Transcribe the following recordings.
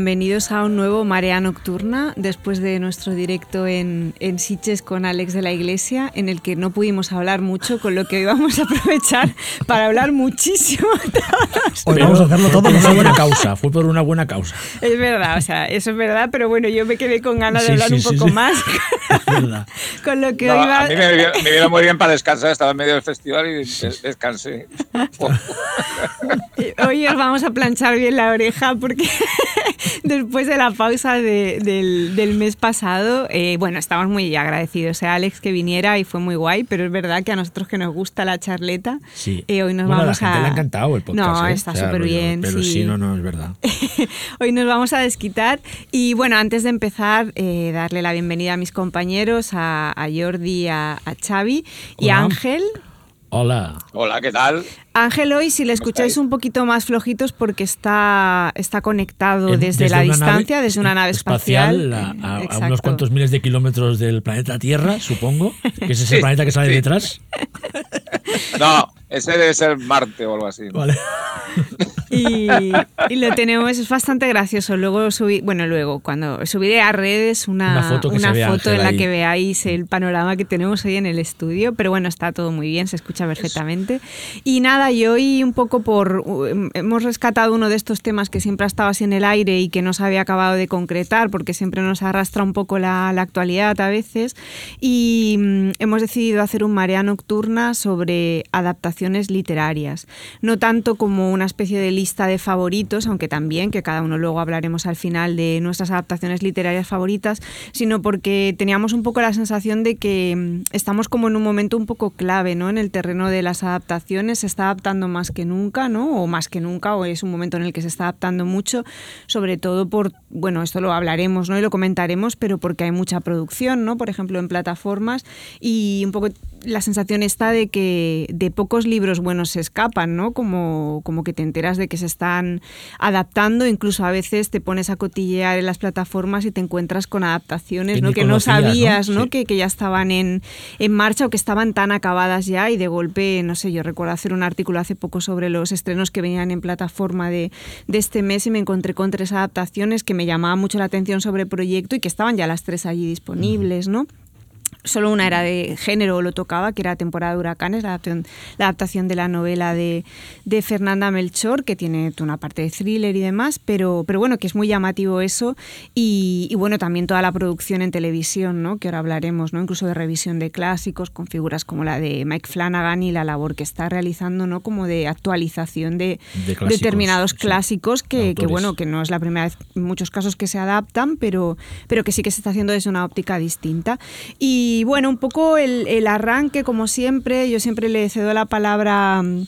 Bienvenidos a un nuevo Marea Nocturna después de nuestro directo en, en Siches con Alex de la Iglesia, en el que no pudimos hablar mucho, con lo que hoy vamos a aprovechar para hablar muchísimo. Hoy vamos a hacerlo todo por una buena causa, fue por una buena causa. Es verdad, o sea, eso es verdad, pero bueno, yo me quedé con ganas de hablar un poco más. con lo que hoy va... A mí me, me vino muy bien para descansar, estaba en medio del festival y descansé. hoy os vamos a planchar bien la oreja porque después de la pausa del, mes pasado, eh, bueno, estamos muy agradecidos a Alex que viniera y fue muy guay, pero es verdad que a nosotros que nos gusta la charleta, eh, hoy nos vamos a la gente le ha encantado el podcast. No, ¿eh? está súper bien. Pero sí. no, no, es verdad. hoy nos vamos a desquitar y bueno, antes de empezar, darle la bienvenida a mis compañeros, a, Jordi, a, a Xavi y a Ángel. Hola. Hola, ¿qué tal? Ángel, hoy si le escucháis un poquito más flojitos porque está, está conectado desde, la distancia, desde una nave espacial. a, unos cuantos miles de kilómetros del planeta Tierra, supongo, que ese es el planeta que sale detrás. No, ese debe ser Marte o algo así. Vale. Y, lo tenemos, es bastante gracioso. Luego subí, bueno, luego cuando subiré a redes una, foto, en la que veáis el panorama que tenemos hoy en el estudio. Pero bueno, está todo muy bien, se escucha perfectamente. Y nada, y hoy un poco por hemos rescatado uno de estos temas que siempre ha estado así en el aire y que no se había acabado de concretar, porque siempre nos arrastra un poco la, la actualidad a veces. Y mm, hemos decidido hacer un marea nocturna sobre adaptaciones literarias. No tanto como una especie de lista de favoritos, aunque también, que cada uno luego hablaremos al final de nuestras adaptaciones literarias favoritas, sino porque teníamos un poco la sensación de que mm, estamos como en un momento un poco clave, ¿no? En el terreno de las adaptaciones, está adaptando más que nunca, ¿no? O más que nunca, o es un momento en el que se está adaptando mucho, sobre todo por, bueno, esto lo hablaremos, ¿no? Y lo comentaremos, pero porque hay mucha producción, ¿no? Por ejemplo, en plataformas y un poco la sensación está de que de pocos libros buenos se escapan, ¿no? Como, como que te enteras de que se están adaptando, incluso a veces te pones a cotillear en las plataformas y te encuentras con adaptaciones que, ¿no? que no sabías, ¿no? Que, que, ya estaban en, en, marcha o que estaban tan acabadas ya y de golpe, no sé, yo recuerdo hacer un artículo hace poco sobre los estrenos que venían en plataforma de, de este mes y me encontré con tres adaptaciones que me llamaban mucho la atención sobre el proyecto y que estaban ya las tres allí disponibles, ¿no? Solo una era de género, lo tocaba, que era Temporada de Huracanes, la adaptación, la adaptación de la novela de, de, Fernanda Melchor, que tiene una parte de thriller y demás, pero, pero bueno, que es muy llamativo eso. Y, y, bueno, también toda la producción en televisión, ¿no? que ahora hablaremos, ¿no? incluso de revisión de clásicos, con figuras como la de Mike Flanagan y la labor que está realizando, ¿no? como de actualización de, determinados clásicos, que, que, bueno, que no es la primera vez en muchos casos que se adaptan, pero, pero que sí que se está haciendo desde una óptica distinta. Y y bueno, un poco el, el, arranque, como siempre, yo siempre le cedo la palabra mm,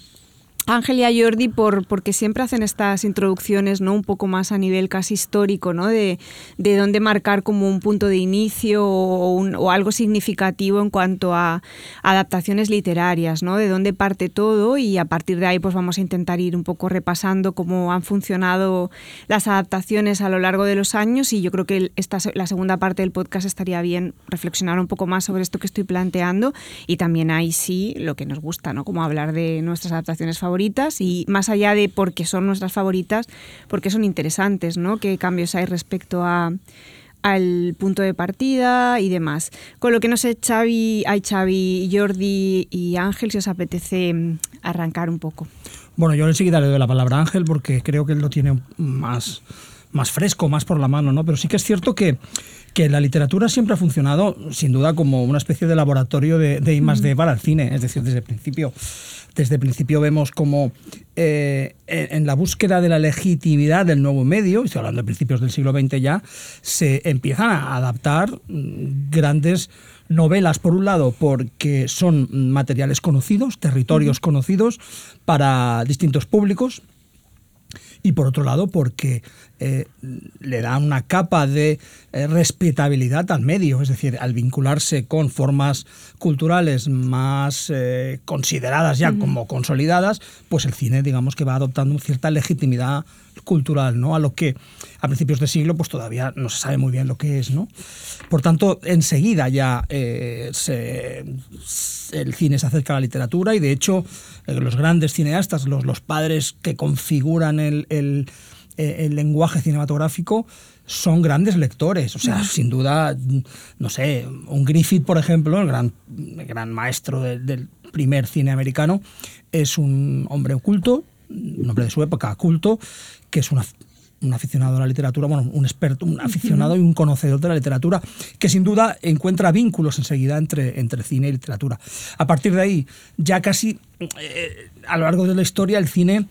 Ángel y a Jordi por, porque siempre hacen estas introducciones ¿no? un poco más a nivel casi histórico, ¿no? de, de dónde marcar como un punto de inicio o, o, algo significativo en cuanto a adaptaciones literarias, ¿no? de dónde parte todo y a partir de ahí pues vamos a intentar ir un poco repasando cómo han funcionado las adaptaciones a lo largo de los años y yo creo que esta, la segunda parte del podcast estaría bien reflexionar un poco más sobre esto que estoy planteando y también ahí sí lo que nos gusta, ¿no? como hablar de nuestras adaptaciones favoritas favoritas y más allá de porque son nuestras favoritas, porque son interesantes, ¿no? ¿Qué cambios hay respecto a al punto de partida y demás. Con lo que no sé, Xavi, hay Xavi, Jordi y Ángel, si os apetece mm, arrancar un poco. Bueno, yo enseguida le doy la palabra a Ángel porque creo que él lo tiene más más fresco, más por la mano, ¿no? Pero sí que es cierto que, que la literatura siempre ha funcionado, sin duda, como una especie de laboratorio de, de I más D para el cine. Es decir, desde el principio, desde el principio vemos como eh, en la búsqueda de la legitimidad del nuevo medio, estoy hablando de principios del siglo XX ya, se empiezan a adaptar mm, grandes novelas, por un lado, porque son materiales conocidos, territorios conocidos para distintos públicos, y por otro lado porque eh, le da una capa de eh, respetabilidad al medio, es decir, al vincularse con formas culturales más eh, consideradas ya como consolidadas, pues el cine digamos que va adoptando cierta legitimidad cultural, ¿no? A lo que a principios de siglo pues todavía no se sabe muy bien lo que es, ¿no? Por tanto, enseguida ya el cine se acerca a la literatura y de hecho los grandes cineastas, los, los padres que configuran el, el el lenguaje cinematográfico son grandes lectores. O sea, sin duda, no sé, un Griffith, por ejemplo, el gran, gran maestro del primer cine americano, es un hombre oculto, un hombre de su época culto, que es un aficionado a la literatura, bueno, un experto, un aficionado y un conocedor de la literatura, que sin duda encuentra vínculos enseguida entre, entre cine y literatura. A partir de ahí, ya casi eh, a lo largo de la historia, el cine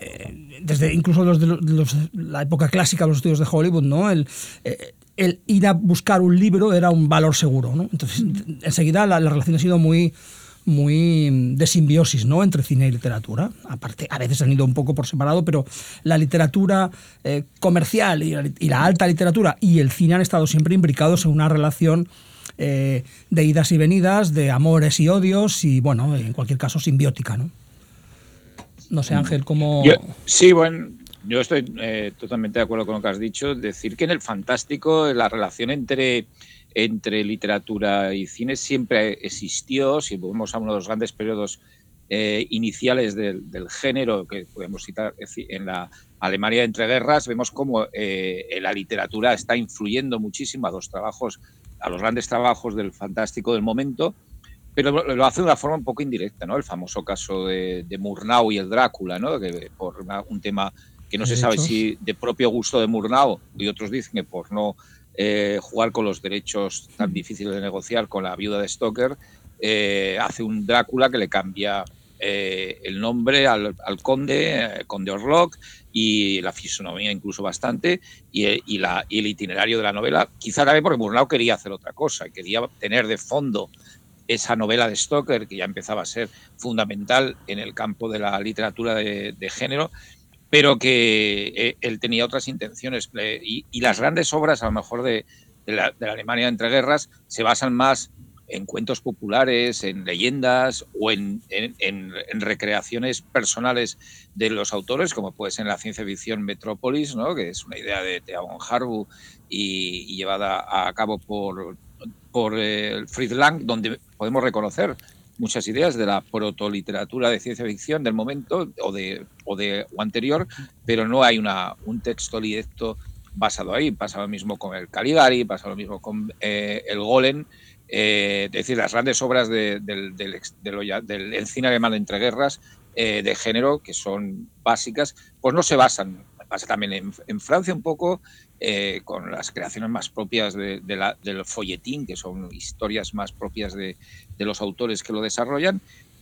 eh, desde incluso los de, la época clásica, los estudios de Hollywood, ¿no? El, eh, el, ir a buscar un libro era un valor seguro. Entonces, enseguida la, relación ha sido muy muy de simbiosis ¿no? entre cine y literatura. Aparte, a veces han ido un poco por separado, pero la literatura eh, comercial y la, alta literatura y el cine han estado siempre imbricados en una relación de idas y venidas, de amores y odios y, bueno, en cualquier caso, simbiótica. ¿no? No sé, Ángel, cómo... sí, bueno, yo estoy eh, totalmente de acuerdo con lo que has dicho. Decir que en el fantástico la relación entre, entre literatura y cine siempre existió. Si volvemos a uno de los grandes periodos eh, iniciales del, género, que podemos citar en la Alemania entre guerras, vemos cómo eh, la literatura está influyendo muchísimo a los trabajos, a los grandes trabajos del fantástico del momento pero lo hace de una forma un poco indirecta, ¿no? El famoso caso de, Murnau y el Drácula, ¿no? Que por un tema que no se sabe si de propio gusto de Murnau y otros dicen que por no eh, jugar con los derechos tan difíciles de negociar con la viuda de Stoker, eh, hace un Drácula que le cambia eh, el nombre al, conde, conde Orlok, y la fisonomía incluso bastante, y, la, y, el itinerario de la novela, quizá también porque Murnau quería hacer otra cosa, quería tener de fondo esa novela de Stoker, que ya empezaba a ser fundamental en el campo de la literatura de, género, pero que eh, él tenía otras intenciones. Eh, y, las grandes obras, a lo mejor, de, la, Alemania entre guerras, se basan más en cuentos populares, en leyendas o en, recreaciones personales de los autores, como puede ser en la ciencia ficción Metrópolis, ¿no? que es una idea de Theon Harbu y, y, llevada a cabo por, por eh, Fritz Lang, donde podemos reconocer muchas ideas de la protoliteratura de ciencia ficción del momento o de, o de o anterior, pero no hay una, un texto directo basado ahí. Pasa lo mismo con el Caligari, pasa lo mismo con eh, el Golem. Eh, es decir, las grandes obras del, del, del, cine alemán entre guerras de género, que son básicas, pues no se basan pasa también en, Francia un poco, eh, con las creaciones más propias de, la, del folletín, que son historias más propias de, los autores que lo desarrollan.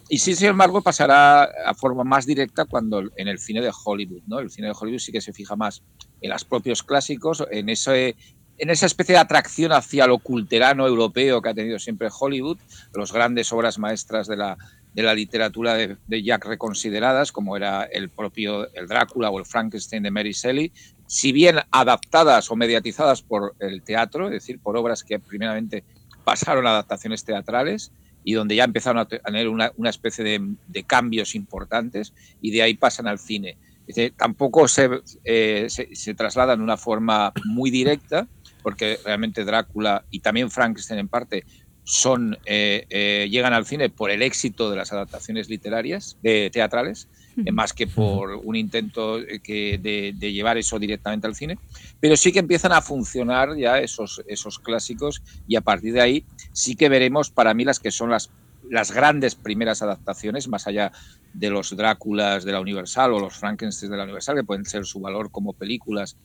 Y sí, sin embargo, pasará a forma más directa cuando en el cine de Hollywood, ¿no? El cine de Hollywood sí que se fija más en los propios clásicos, en ese en esa especie de atracción hacia lo culterano europeo que ha tenido siempre Hollywood, las grandes obras maestras de la, de la literatura de, Jack reconsideradas, como era el propio el Drácula o el Frankenstein de Mary Shelley, si bien adaptadas o mediatizadas por el teatro, es decir, por obras que primeramente pasaron a adaptaciones teatrales y donde ya empezaron a tener una, una especie de, cambios importantes y de ahí pasan al cine. tampoco se, eh, se, se trasladan de una forma muy directa, porque realmente Drácula y también Frankenstein en parte son, eh, eh, llegan al cine por el éxito de las adaptaciones literarias, de, teatrales, eh, más que por un intento que de, llevar eso directamente al cine, pero sí que empiezan a funcionar ya esos, esos clásicos y a partir de ahí sí que veremos para mí las que son las, las grandes primeras adaptaciones, más allá de los Dráculas de la Universal o los Frankenstein de la Universal, que pueden ser su valor como películas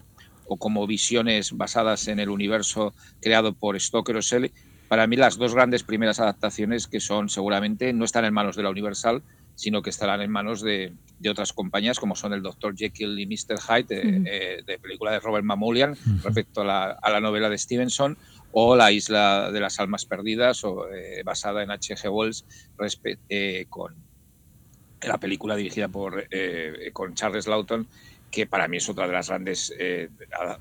o como visiones basadas en el universo creado por Stoker o Shelley, para mí las dos grandes primeras adaptaciones que son seguramente no están en manos de la Universal, sino que estarán en manos de, otras compañías como son el Dr. Jekyll y Mr. Hyde, eh, de, película de Robert Mamoulian, respecto a la, novela de Stevenson, o La Isla de las Almas Perdidas, o, eh, basada en H.G. Wells, eh, con la película dirigida por con Charles Lawton, que para mí es otra de las grandes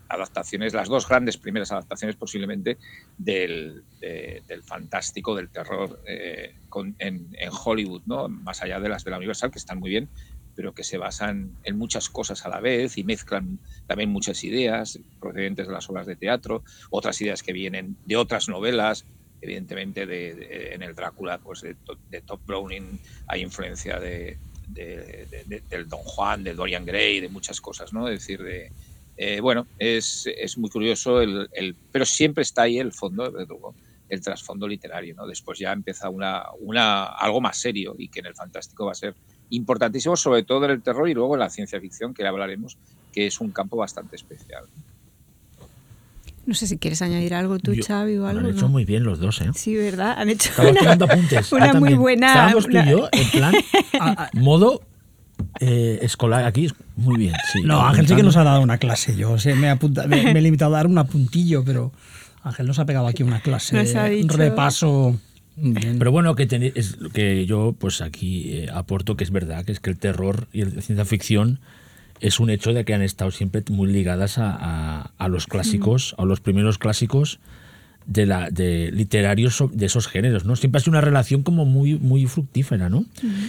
adaptaciones, las dos grandes primeras adaptaciones posiblemente del, del fantástico, del terror en, Hollywood, ¿no? más allá de las de la Universal, que están muy bien, pero que se basan en muchas cosas a la vez y mezclan también muchas ideas procedentes de las obras de teatro, otras ideas que vienen de otras novelas, evidentemente de, en el Drácula, pues de, de Top Browning hay influencia de, del Don Juan, de Dorian Gray, de muchas cosas, ¿no? Es decir, de, eh, bueno, es, es, muy curioso, el, el, pero siempre está ahí el fondo, el trasfondo literario, ¿no? Después ya empieza una, una, algo más serio y que en el fantástico va a ser importantísimo, sobre todo en el terror y luego en la ciencia ficción, que hablaremos, que es un campo bastante especial. No sé si quieres añadir algo tú, Xavi, o algo. Han hecho muy bien los dos, ¿eh? Sí, ¿verdad? Han hecho una, apuntes. una muy buena... Estábamos tú y yo, en plan, modo eh, escolar aquí, muy bien. Sí, no, Ángel sí que nos ha dado una clase. Yo me, me, he limitado a dar un apuntillo, pero Ángel nos ha pegado aquí una clase, un repaso. Pero bueno, que, es, que yo pues aquí eh, aporto que es verdad, que es que el terror y la ciencia ficción es un hecho de que han estado siempre muy ligadas a, a, los clásicos, a los primeros clásicos de, la, de literarios de esos géneros, ¿no? Siempre ha sido una relación como muy, muy fructífera, ¿no?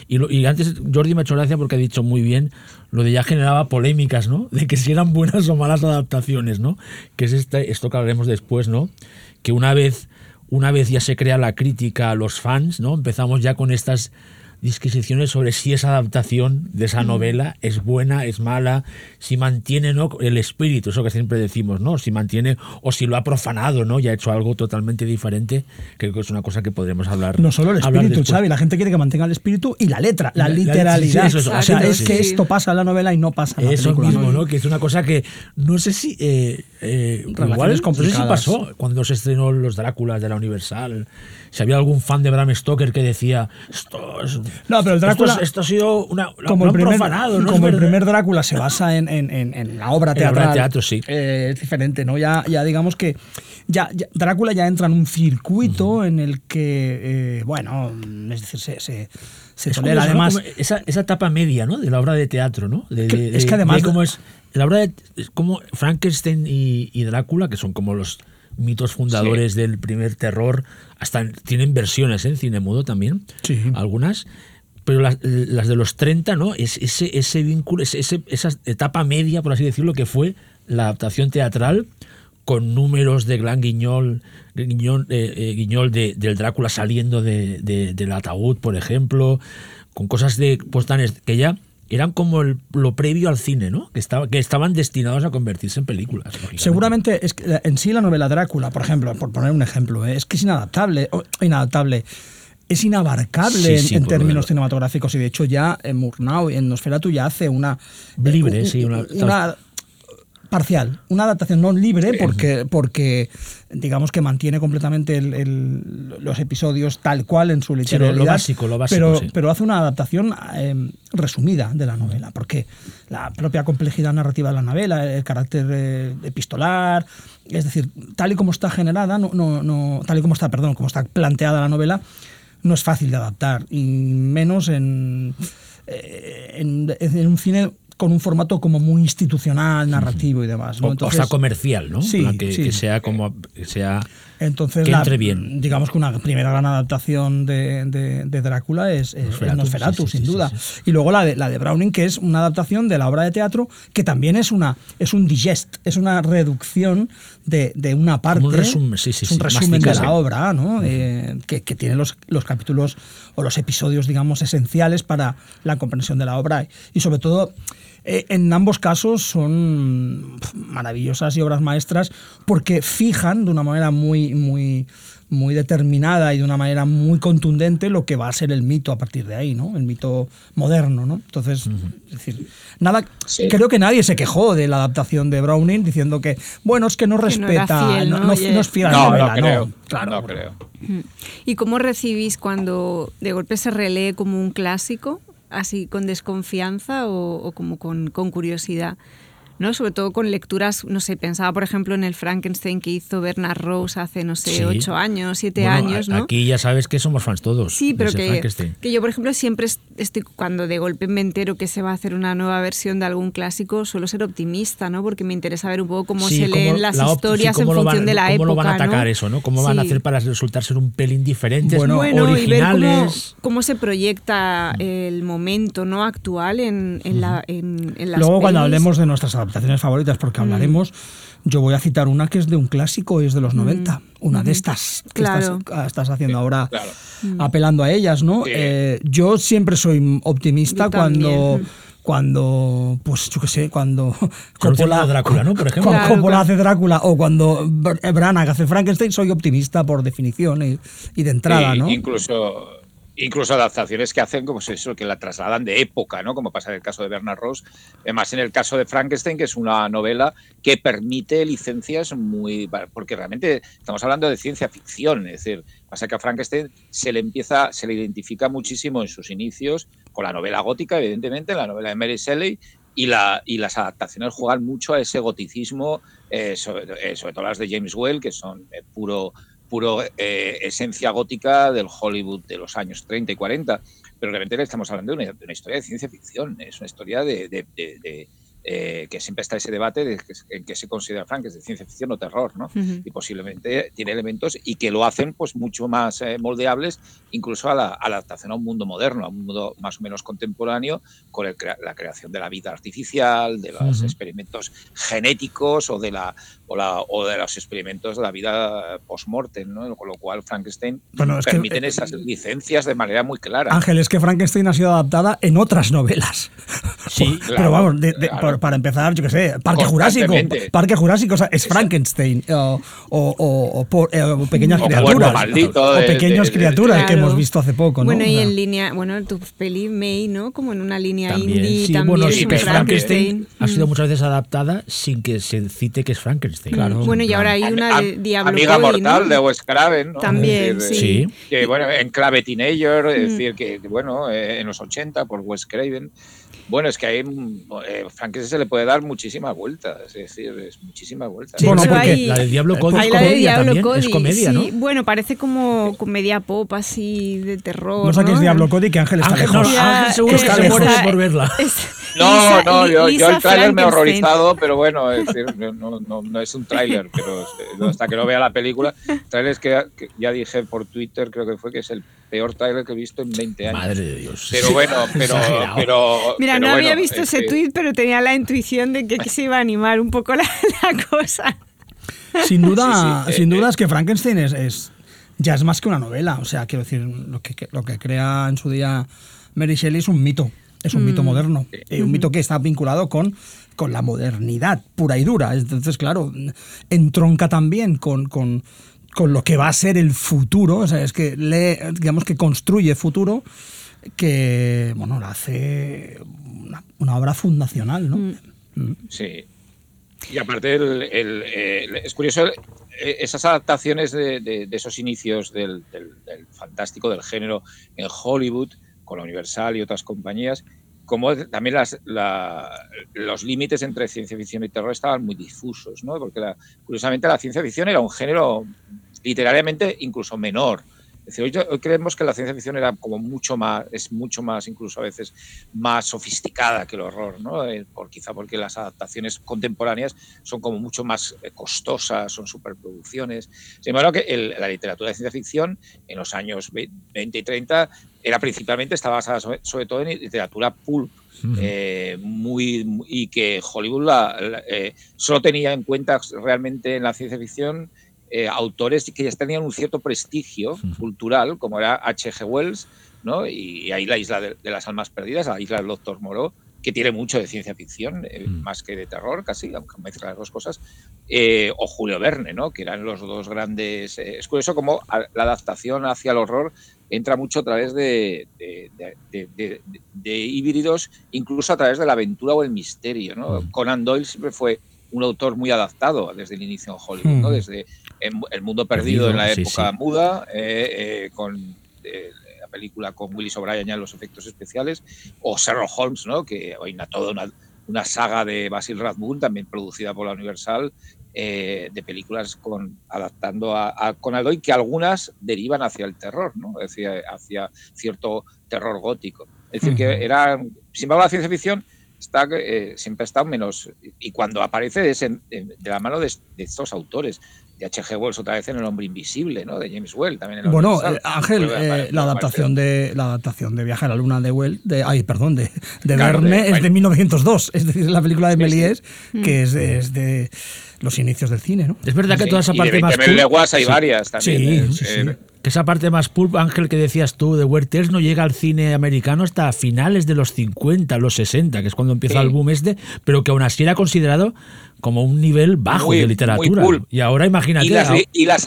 y, y, antes Jordi me ha hecho gracia porque ha dicho muy bien lo de ya generaba polémicas, ¿no? De que si eran buenas o malas adaptaciones, ¿no? Que es este, esto que hablaremos después, ¿no? Que una vez, una vez ya se crea la crítica a los fans, ¿no? Empezamos ya con estas disquisiciones sobre si esa adaptación de esa mm. novela es buena, es mala, si mantiene ¿no? el espíritu, eso que siempre decimos, ¿no? Si mantiene o si lo ha profanado, ¿no? Y ha hecho algo totalmente diferente. Creo que es una cosa que podremos hablar. No solo el espíritu, Xavi, la gente quiere que mantenga el espíritu y la letra, la, literalidad. o sea, es que esto pasa en la novela y no pasa en la eso mismo, ¿no? Que es una cosa que no sé si eh, eh, igual es no sé si pasó cuando se estrenó los Dráculas de la Universal si había algún fan de Bram Stoker que decía esto es, no pero el Drácula esto, ha sido una como el primer, profanado, como el primer Drácula se basa en, en, en, la obra teatral obra teatro, sí. Eh, es diferente no ya, ya digamos que ya, Drácula ya entra en un circuito en el que eh, bueno es decir se, se se tolera además esa, esa, etapa media ¿no? de la obra de teatro no de, es que además cómo es la obra de como Frankenstein y, y Drácula que son como los mitos fundadores del primer terror, hasta tienen versiones ¿eh? en cine mudo también, algunas. Pero las, de los 30, ¿no? Es, ese, ese vínculo, ese, esa etapa media, por así decirlo, que fue la adaptación teatral con números de Gran Guiñol, Guiñol, eh, eh, Guiñol de, del Drácula saliendo de, del ataúd, por ejemplo, con cosas de pues, que ya eran como lo previo al cine, ¿no? Que, estaba, que estaban destinados a convertirse en películas. Seguramente es que en sí la novela Drácula, por ejemplo, por poner un ejemplo, ¿eh? es que es inadaptable, inadaptable. Es inabarcable en, términos cinematográficos y de hecho ya en Murnau y en Nosferatu ya hace una... Libre, sí, una parcial, una adaptación no libre porque, porque digamos que mantiene completamente los episodios tal cual en su literalidad. lo, básico, lo básico. Pero, pero hace una adaptación em, resumida de la novela, porque la propia complejidad narrativa de la novela, el carácter eh, epistolar, es decir, tal y como está generada, no, no, tal y como está, perdón, como está planteada la novela, no es fácil de adaptar, y menos en, eh, en, en un cine con un formato como muy institucional, narrativo y demás. ¿no? o sea, comercial, ¿no? Sí, que, sea como que sea Entonces, que entre bien. Digamos que una primera gran adaptación de, de, Drácula es, Nosferatu, sin duda. Y luego la de, la de Browning, que es una adaptación de la obra de teatro, que también es una es un digest, es una reducción de, de una parte. Un resumen, sí, sí, un resumen de la obra, ¿no? Eh, que, que, tiene los, los capítulos o los episodios, digamos, esenciales para la comprensión de la obra. Y sobre todo eh, en ambos casos son maravillosas y obras maestras porque fijan de una manera muy, muy, muy determinada y de una manera muy contundente lo que va a ser el mito a partir de ahí, ¿no? El mito moderno, ¿no? Entonces, es decir, nada, creo que nadie se quejó de la adaptación de Browning diciendo que, bueno, es que no respeta, no, es fiel a la novela, no, claro, no creo. ¿Y cómo recibís cuando de golpe se relee como un clásico, así con desconfianza o, como con, curiosidad? ¿No? Sobre todo con lecturas, no sé, pensaba por ejemplo en el Frankenstein que hizo Bernard Rose hace, no sé, ocho años, siete años, ¿no? Aquí ya sabes que somos fans todos. Sí, pero que, que, yo, por ejemplo, siempre estoy, cuando de golpe me entero que se va a hacer una nueva versión de algún clásico, suelo ser optimista, ¿no? Porque me interesa ver un poco cómo se leen las historias en función de la época. ¿Cómo lo van a atacar eso, no? ¿Cómo van a hacer para resultar ser un pelín diferentes, bueno, originales? Y ver cómo, cómo, se proyecta el momento no actual en, en, la, en, las Luego, cuando hablemos de nuestras adaptaciones favoritas, porque que mm. hablaremos, yo voy a citar una que es de un clásico, es de los 90, mm. una de estas que estás, haciendo ahora, mm. apelando a ellas, ¿no? Eh, yo siempre soy optimista cuando cuando, pues yo qué sé, cuando Coppola, Drácula, ¿no? Por ejemplo. Cuando Coppola hace Drácula o cuando Branagh hace Frankenstein, soy optimista por definición y, de entrada, ¿no? Incluso incluso adaptaciones que hacen como eso, que la trasladan de época, ¿no? Como pasa en el caso de Bernard Ross. Además, en el caso de Frankenstein, que es una novela que permite licencias muy. porque realmente estamos hablando de ciencia ficción. Es decir, pasa que a Frankenstein se le empieza, se le identifica muchísimo en sus inicios con la novela gótica, evidentemente, la novela de Mary Shelley. Y, la, y las adaptaciones juegan mucho a ese goticismo, eh, sobre, eh, sobre, todo las de James Well, que son eh, puro puro eh, esencia gótica del Hollywood de los años 30 y 40, pero realmente estamos hablando de una, historia de ciencia ficción, es una historia de, eh, que siempre está ese debate de en qué se considera Frank, es de ciencia ficción o terror, ¿no? Y posiblemente tiene elementos y que lo hacen pues mucho más eh, moldeables incluso a la, adaptación a un mundo moderno, a un mundo más o menos contemporáneo, con la creación de la vida artificial, de los experimentos genéticos o de la o, de los experimentos de la vida post-mortem, ¿no? con lo cual Frankenstein bueno, permiten esas licencias de manera muy clara. Ángel, es que Frankenstein ha sido adaptada en otras novelas. Sí, pero vamos, para empezar, yo qué sé, Parque Jurásico. Parque Jurásico es Frankenstein o, o, o pequeñas criaturas. o pequeñas criaturas que hemos visto hace poco. ¿no? Bueno, y en línea, bueno, tu peli May, ¿no? Como en una línea indie sí, también. Bueno, sí, que Frankenstein ha sido muchas veces adaptada sin que se cite que es Frankenstein. Bueno, y ahora hay una de Diablo Amiga Mortal de Wes Craven, ¿no? También, sí. Que, bueno, en clave teenager, es mm. decir, que, bueno, eh, en los 80 por Wes Craven. Bueno, es que ahí eh, Frankenstein se le puede dar muchísimas vueltas, es decir, es muchísimas vueltas. bueno, porque la del Diablo Cody es comedia también, es comedia, ¿no? Bueno, parece como comedia pop así de terror. No saques Diablo Cody que Ángel está lejos. Ángel seguro que se muere por verla. No, no, yo, yo el tráiler me he horrorizado, pero bueno, es decir, no, no, no, es un tráiler, pero hasta que no vea la película, tráiler que, que ya dije por Twitter, creo que fue que es el peor trailer que he visto en 20 años. Madre de Dios. Pero bueno, pero. pero Mira, no había visto ese tweet, pero tenía la intuición de que se iba a animar un poco la, cosa. Sin duda, sin eh, duda eh. es que Frankenstein es, ya es más que una novela. O sea, quiero decir, lo que, lo que crea en su día Mary Shelley es un mito. Es un mito mm. moderno. Eh, un mito que está vinculado con, con la modernidad pura y dura. Entonces, claro, entronca también con, con con lo que va a ser el futuro, o sea, es que lee, digamos que construye futuro, que, bueno, lo hace una, obra fundacional, ¿no? Mm. Mm. Sí. Y aparte, el, es curioso eh, esas adaptaciones de, esos inicios del, fantástico, del género en Hollywood, con la Universal y otras compañías, como también los límites entre ciencia ficción y terror estaban muy difusos, ¿no? Porque curiosamente la ciencia ficción era un género literariamente incluso menor. Es hoy, creemos que la ciencia ficción era como mucho más, es mucho más, incluso a veces, más sofisticada que el horror, ¿no? Eh, por, quizá porque las adaptaciones contemporáneas son como mucho más eh, costosas, son superproducciones. Sin embargo, que la literatura de ciencia ficción en los años 20 y 30 era principalmente, estaba basada sobre, todo en literatura pulp, eh, muy, y que Hollywood solo tenía en cuenta realmente en la ciencia ficción eh, autores que ya tenían un cierto prestigio cultural, como era H.G. Wells, ¿no? y, ahí la isla de, las almas perdidas, la isla del Doctor Moreau, que tiene mucho de ciencia ficción, eh, Mm. más que de terror, casi, aunque mezcla las dos cosas, eh, o Julio Verne, ¿no? que eran los dos grandes. eh, es curioso cómo a- la adaptación hacia el horror entra mucho a través de, de- de- de- de- de híbridos, incluso a través de la aventura o el misterio. ¿no? Mm. Conan Doyle siempre fue un autor muy adaptado desde el inicio en Hollywood, ¿no? Mm. desde El Mundo Perdido, Perdido, en la época sí. muda, eh, eh, con película con Willis O'Brien ya en los efectos especiales, o Sherlock Holmes, ¿no? que hay una, toda una, una saga de Basil Rathbone, también producida por la Universal, eh, de películas con, adaptando a, a Conan Doyle, que algunas derivan hacia el terror, ¿no? es decir, hacia cierto terror gótico. Es decir, que era, sin embargo, la ciencia ficción está, eh, siempre ha estado menos. Y cuando aparece es en- en- de la mano de, de estos autores, de H.G. Wells otra vez en El Hombre Invisible, ¿no? de James Well también. en Bueno, Universal. eh, Ángel, eh, la adaptación de la adaptación de Viaje a la Luna de Well, de ay, perdón, de, de Claro, Verne de- es de 1902, es decir, la película de Sí, sí. Méliès, que es de, es de los inicios del cine, ¿no? Es verdad que Sí, toda esa y parte de más 20.000 pulp, leguas hay sí, varias también. Sí, eh, sí, sí. eh, que esa parte más pulp, Ángel, que decías tú, de Weird Tales, no llega al cine americano hasta finales de los 50, los 60, que es cuando empieza Sí. el boom este, pero que aún así era considerado como un nivel bajo Muy- de muy literatura. pulp. Y ahora imagínate. Y las, y, las,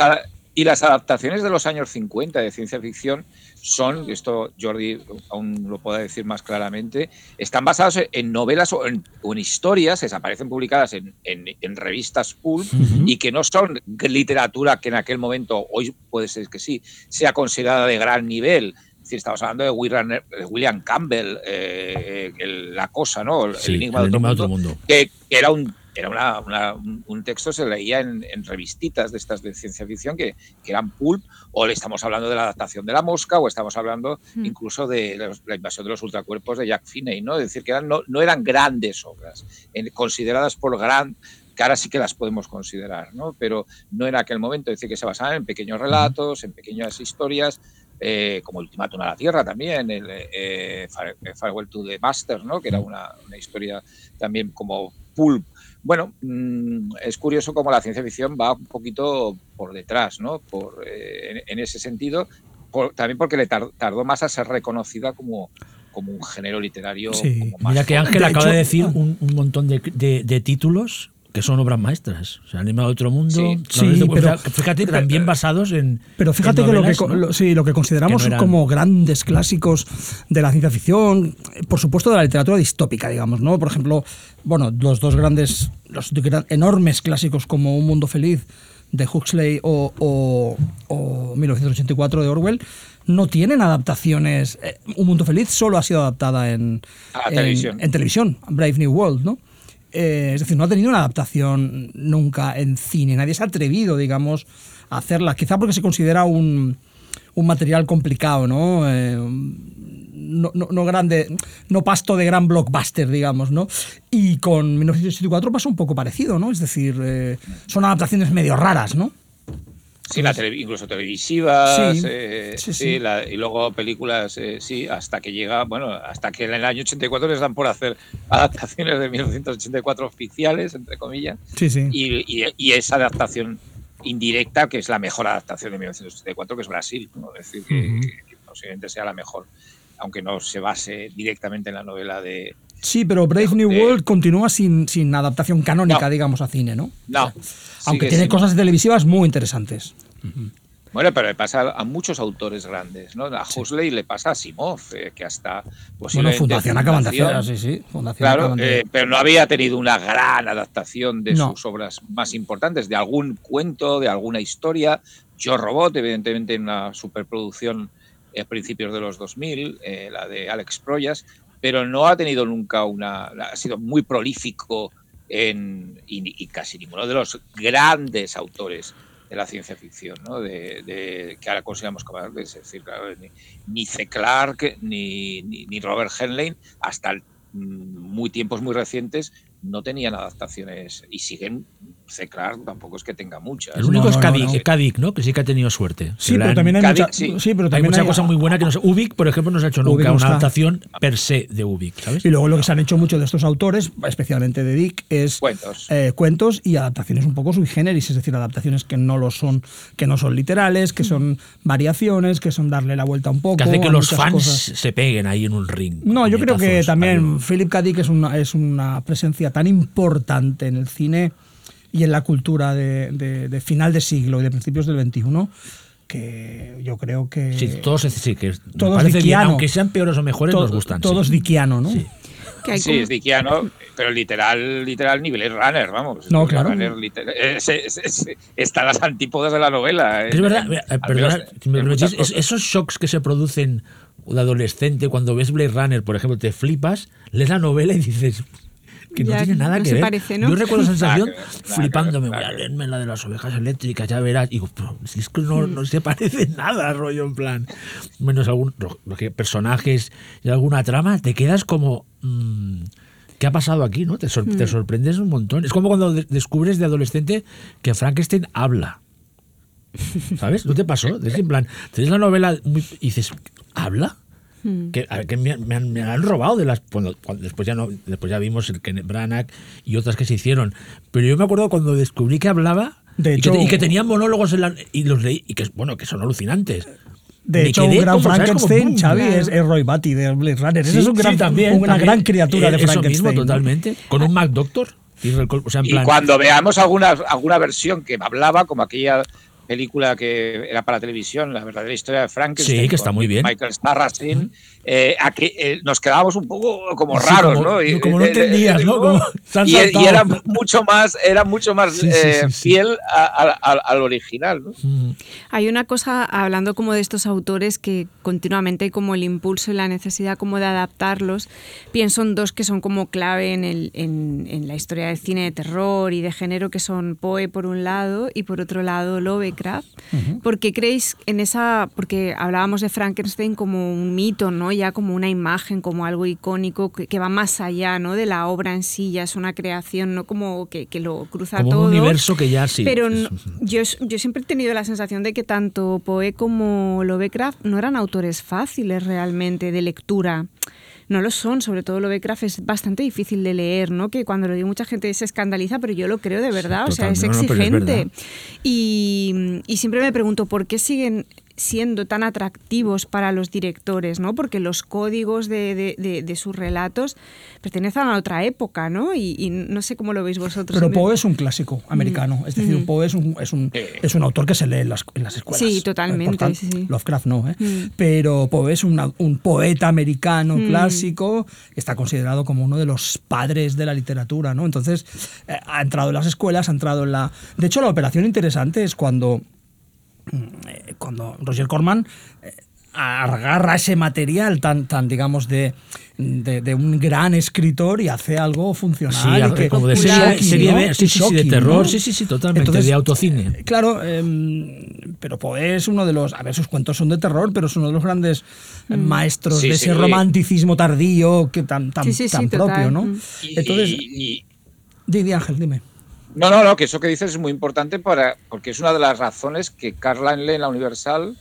y las adaptaciones de los años 50 de ciencia ficción son, esto Jordi aún lo puede decir más claramente, están basadas en novelas o en, o en historias que aparecen publicadas en, en- en revistas pulp y que no son literatura que en aquel momento, hoy puede ser que sí, sea considerada de gran nivel. Es decir, estamos hablando de William, de William Campbell, eh, el- La Cosa, ¿no? El, Sí, Enigma el de otro Enigma de mundo, otro mundo. que, que era un era una- una- un, texto se leía en, en revistitas de estas de ciencia ficción que, que eran pulp o le estamos hablando de la adaptación de la mosca o estamos hablando Mm. incluso de los- la invasión de los ultracuerpos de Jack Finney no es decir que eran, no, no eran grandes obras en- consideradas por gran que ahora sí que las podemos considerar no pero no en aquel momento es decir que se basaban en pequeños relatos en pequeñas historias eh, como el Ultimátum a la Tierra también, el eh, Fare- Farewell to the Master, ¿no? que era una, una historia también como pulp. Bueno, mm, es curioso cómo la ciencia ficción va un poquito por detrás, ¿no? Por, eh, en, en ese sentido, por- también porque le tar- tardó más a ser reconocida como, como un género literario. Sí. como más Mira que. Ángel De acaba hecho- de decir ah. un, un montón de, de- de títulos que son obras maestras. O sea, Anima de otro mundo. Sí. Pero- fíjate, también basados en. Pero fíjate en que, lo que, sí, lo que consideramos Que no eran- como grandes clásicos de la ciencia ficción, eh, por supuesto de la literatura distópica, digamos, ¿no? Por ejemplo, bueno, los dos grandes, los gran- enormes clásicos como Un Mundo Feliz de Huxley o, o- o 1984 de Orwell no tienen adaptaciones. Eh, Un Mundo Feliz solo ha sido adaptada en, A en- televisión. en televisión, Brave New World, ¿no? Eh, es decir, no ha tenido una adaptación nunca en cine. Nadie se ha atrevido, digamos, a hacerla. Quizá porque se considera un, un material complicado, ¿no? Eh, no, no- grande, no pasto de gran blockbuster, digamos, ¿no? Y con 1984 pasa un poco parecido, ¿no? Es decir, eh, son adaptaciones medio raras, ¿no? Sí, la tele- incluso televisivas, Sí, eh, sí, sí, sí. la- y luego películas, eh, sí, hasta que llega, bueno, hasta que en el año 84 les dan por hacer adaptaciones de 1984 oficiales, entre comillas, Sí, sí. y, y- y esa adaptación indirecta, que es la mejor adaptación de 1984, que es Brasil, ¿no? es decir, que, que- que posiblemente sea la mejor, aunque no se base directamente en la novela de... Sí, pero Brave New de- World continúa sin, sin adaptación canónica, No. digamos, a cine, ¿no? No, Aunque tiene sin- cosas televisivas muy interesantes. Bueno, pero le pasa a muchos autores grandes, ¿no? A Huxley le pasa a Simov, eh, que hasta Bueno, Fundación acaban de hacer, sí, sí. Fundación Claro, de- eh, pero no había tenido una gran adaptación de No. sus obras más importantes, de algún cuento, de alguna historia. Yo Robot, evidentemente, en una superproducción a principios de los 2000, eh, la de Alex Proyas, pero no ha tenido nunca una. Ha sido muy prolífico en, y, casi ninguno de los grandes autores de la ciencia ficción, ¿no? de, que ahora consideramos como es decir, claro, ni, ni C. Clarke ni, ni, Robert Heinlein, hasta mm, muy tiempos muy recientes, no tenían adaptaciones y siguen Clarke tampoco es que tenga muchas. El único No, es Kadik, no, no. Kadik, ¿no? Que sí que ha tenido suerte. Sí, pero también hay mucha, sí. sí, pero hay también mucha cosa muy buena que no sé. Ubik, por ejemplo, no se ha hecho nunca no una adaptación per se de Ubik, ¿sabes? Y luego lo que se han hecho mucho de estos autores, especialmente de Dick, es Cuentos. eh, cuentos y adaptaciones un poco sui generis, es decir, adaptaciones que no lo son, que no son literales, que son variaciones, que son darle la vuelta un poco. Que hace que los fans cosas. se peguen ahí en un ring. No, yo creo que también. Philip K. Dick es una, es una presencia tan importante en el cine y en la cultura de, de- de final de siglo y de principios del XXI que yo creo que Sí, todos sí, que me Todos parece bien, aunque sean peores o mejores, to- nos gustan. todo es sí. dickiano, ¿no? Sí. Que Sí, como- es dickiano, pero literal, literal nivel es runner, vamos. No, Blade claro. Runner, literal- es- es- es- está a las antípodas de la novela. Es verdad, eh, perdona, esos shocks que se producen de adolescente cuando ves Blade Runner, por ejemplo, te flipas, lees la novela y dices que no tiene nada no que se ver. parece, ¿no? Yo recuerdo la sensación Nada flipándome, voy a leerme la de las ovejas eléctricas, ya verás. Y digo, pero si es que no, no se parece nada, rollo, en plan. Menos algún personajes y alguna trama, te quedas como. mm, ¿Qué ha pasado aquí? no Te, sor- te sorprendes un montón. Es como cuando de- descubres de adolescente que Frankenstein habla. ¿Sabes? ¿No te pasó? Es en plan, tienes la novela muy- y dices, ¿habla? Que, a ver, que me, me han, me han robado de las. Cuando, cuando- después, ya no, después ya vimos el Kenneth Branagh y otras que se hicieron. Pero yo me acuerdo cuando descubrí que hablaba De y, que, hecho- y que tenían monólogos en la- y los leí y que, bueno, que son alucinantes. De Me hecho, un gran Frankenstein. Xavi, Claro. es, es Roy Batty de Blade Runner. Ese Sí, es un sí, gran, también, una también. gran criatura Eh, de Eso Frankenstein. mismo, ¿no? totalmente. Con un Mac Doctor. Y o sea, en Y plan- cuando veamos alguna, alguna versión que hablaba, como aquella película que era para televisión, la verdadera historia de Frankenstein. Sí, que está muy bien. Michael Sarrazin, eh, aquí, eh, nos quedábamos un poco como Sí, raros, como- ¿no? Y- como no eh, entendías, eh, ¿no? Como y, y era mucho más, era mucho más Sí, sí, eh, fiel a- a- a- al original, ¿no? Hay una cosa, hablando como de estos autores, que continuamente hay como el impulso y la necesidad como de adaptarlos. Pienso en dos que son como clave en, el, en, en la historia del cine de terror y de género, que son Poe por un lado y por otro lado Lovecraft. ¿Por qué creéis en esa, porque hablábamos de Frankenstein como un mito, ¿no? Ya como una imagen, como algo icónico que, que va más allá, ¿no? De la obra en sí, ya es una creación, ¿no? Como que, que lo cruza Como un todo. universo que ya sí. Pero no- yo, yo siempre he tenido la sensación de que tanto Poe como Lovecraft no eran autores fáciles realmente de lectura. No lo son, sobre todo Lovecraft es bastante difícil de leer, ¿no? Que cuando lo digo mucha gente se escandaliza, pero yo lo creo de verdad, o sea, es no, exigente. y siempre me pregunto por qué siguen siendo tan atractivos para los directores, ¿no? Porque los códigos de, de- de- de sus relatos pertenecen a otra época, ¿no? Y, y no sé cómo lo veis vosotros. Pero Poe es un clásico americano. Es decir, Mm. Poe es un, es, un, es un autor que se lee en las, en las escuelas. Sí, totalmente, Por tanto, sí, sí. Lovecraft no, ¿eh? Mm. Pero Poe es una- un poeta americano Mm. clásico. Está considerado como uno de los padres de la literatura, ¿no? Entonces, eh, ha entrado en las escuelas, ha entrado en la... De hecho, la operación interesante es cuando eh, cuando Roger Corman eh, agarra ese material tan, tan digamos, de, de, de un gran escritor y hace algo funcional. Sí, y que- como de serie- shocking, serie ¿no? B, sí, sí, sí, de terror, ¿no? sí, sí, sí, totalmente, de autocine. eh, Claro, em, pero Poe es uno de los. A ver, sus cuentos son de terror, pero es uno de los grandes eh, maestros Sí, de sí. ese romanticismo tardío que tan, tan, Sí, sí, sí, tan total. propio, ¿no? Mm. Y- Entonces, y- y- Ángel, dime. No, no, no, que eso que dices es muy importante para, porque es una de las razones que Carl en la Universal,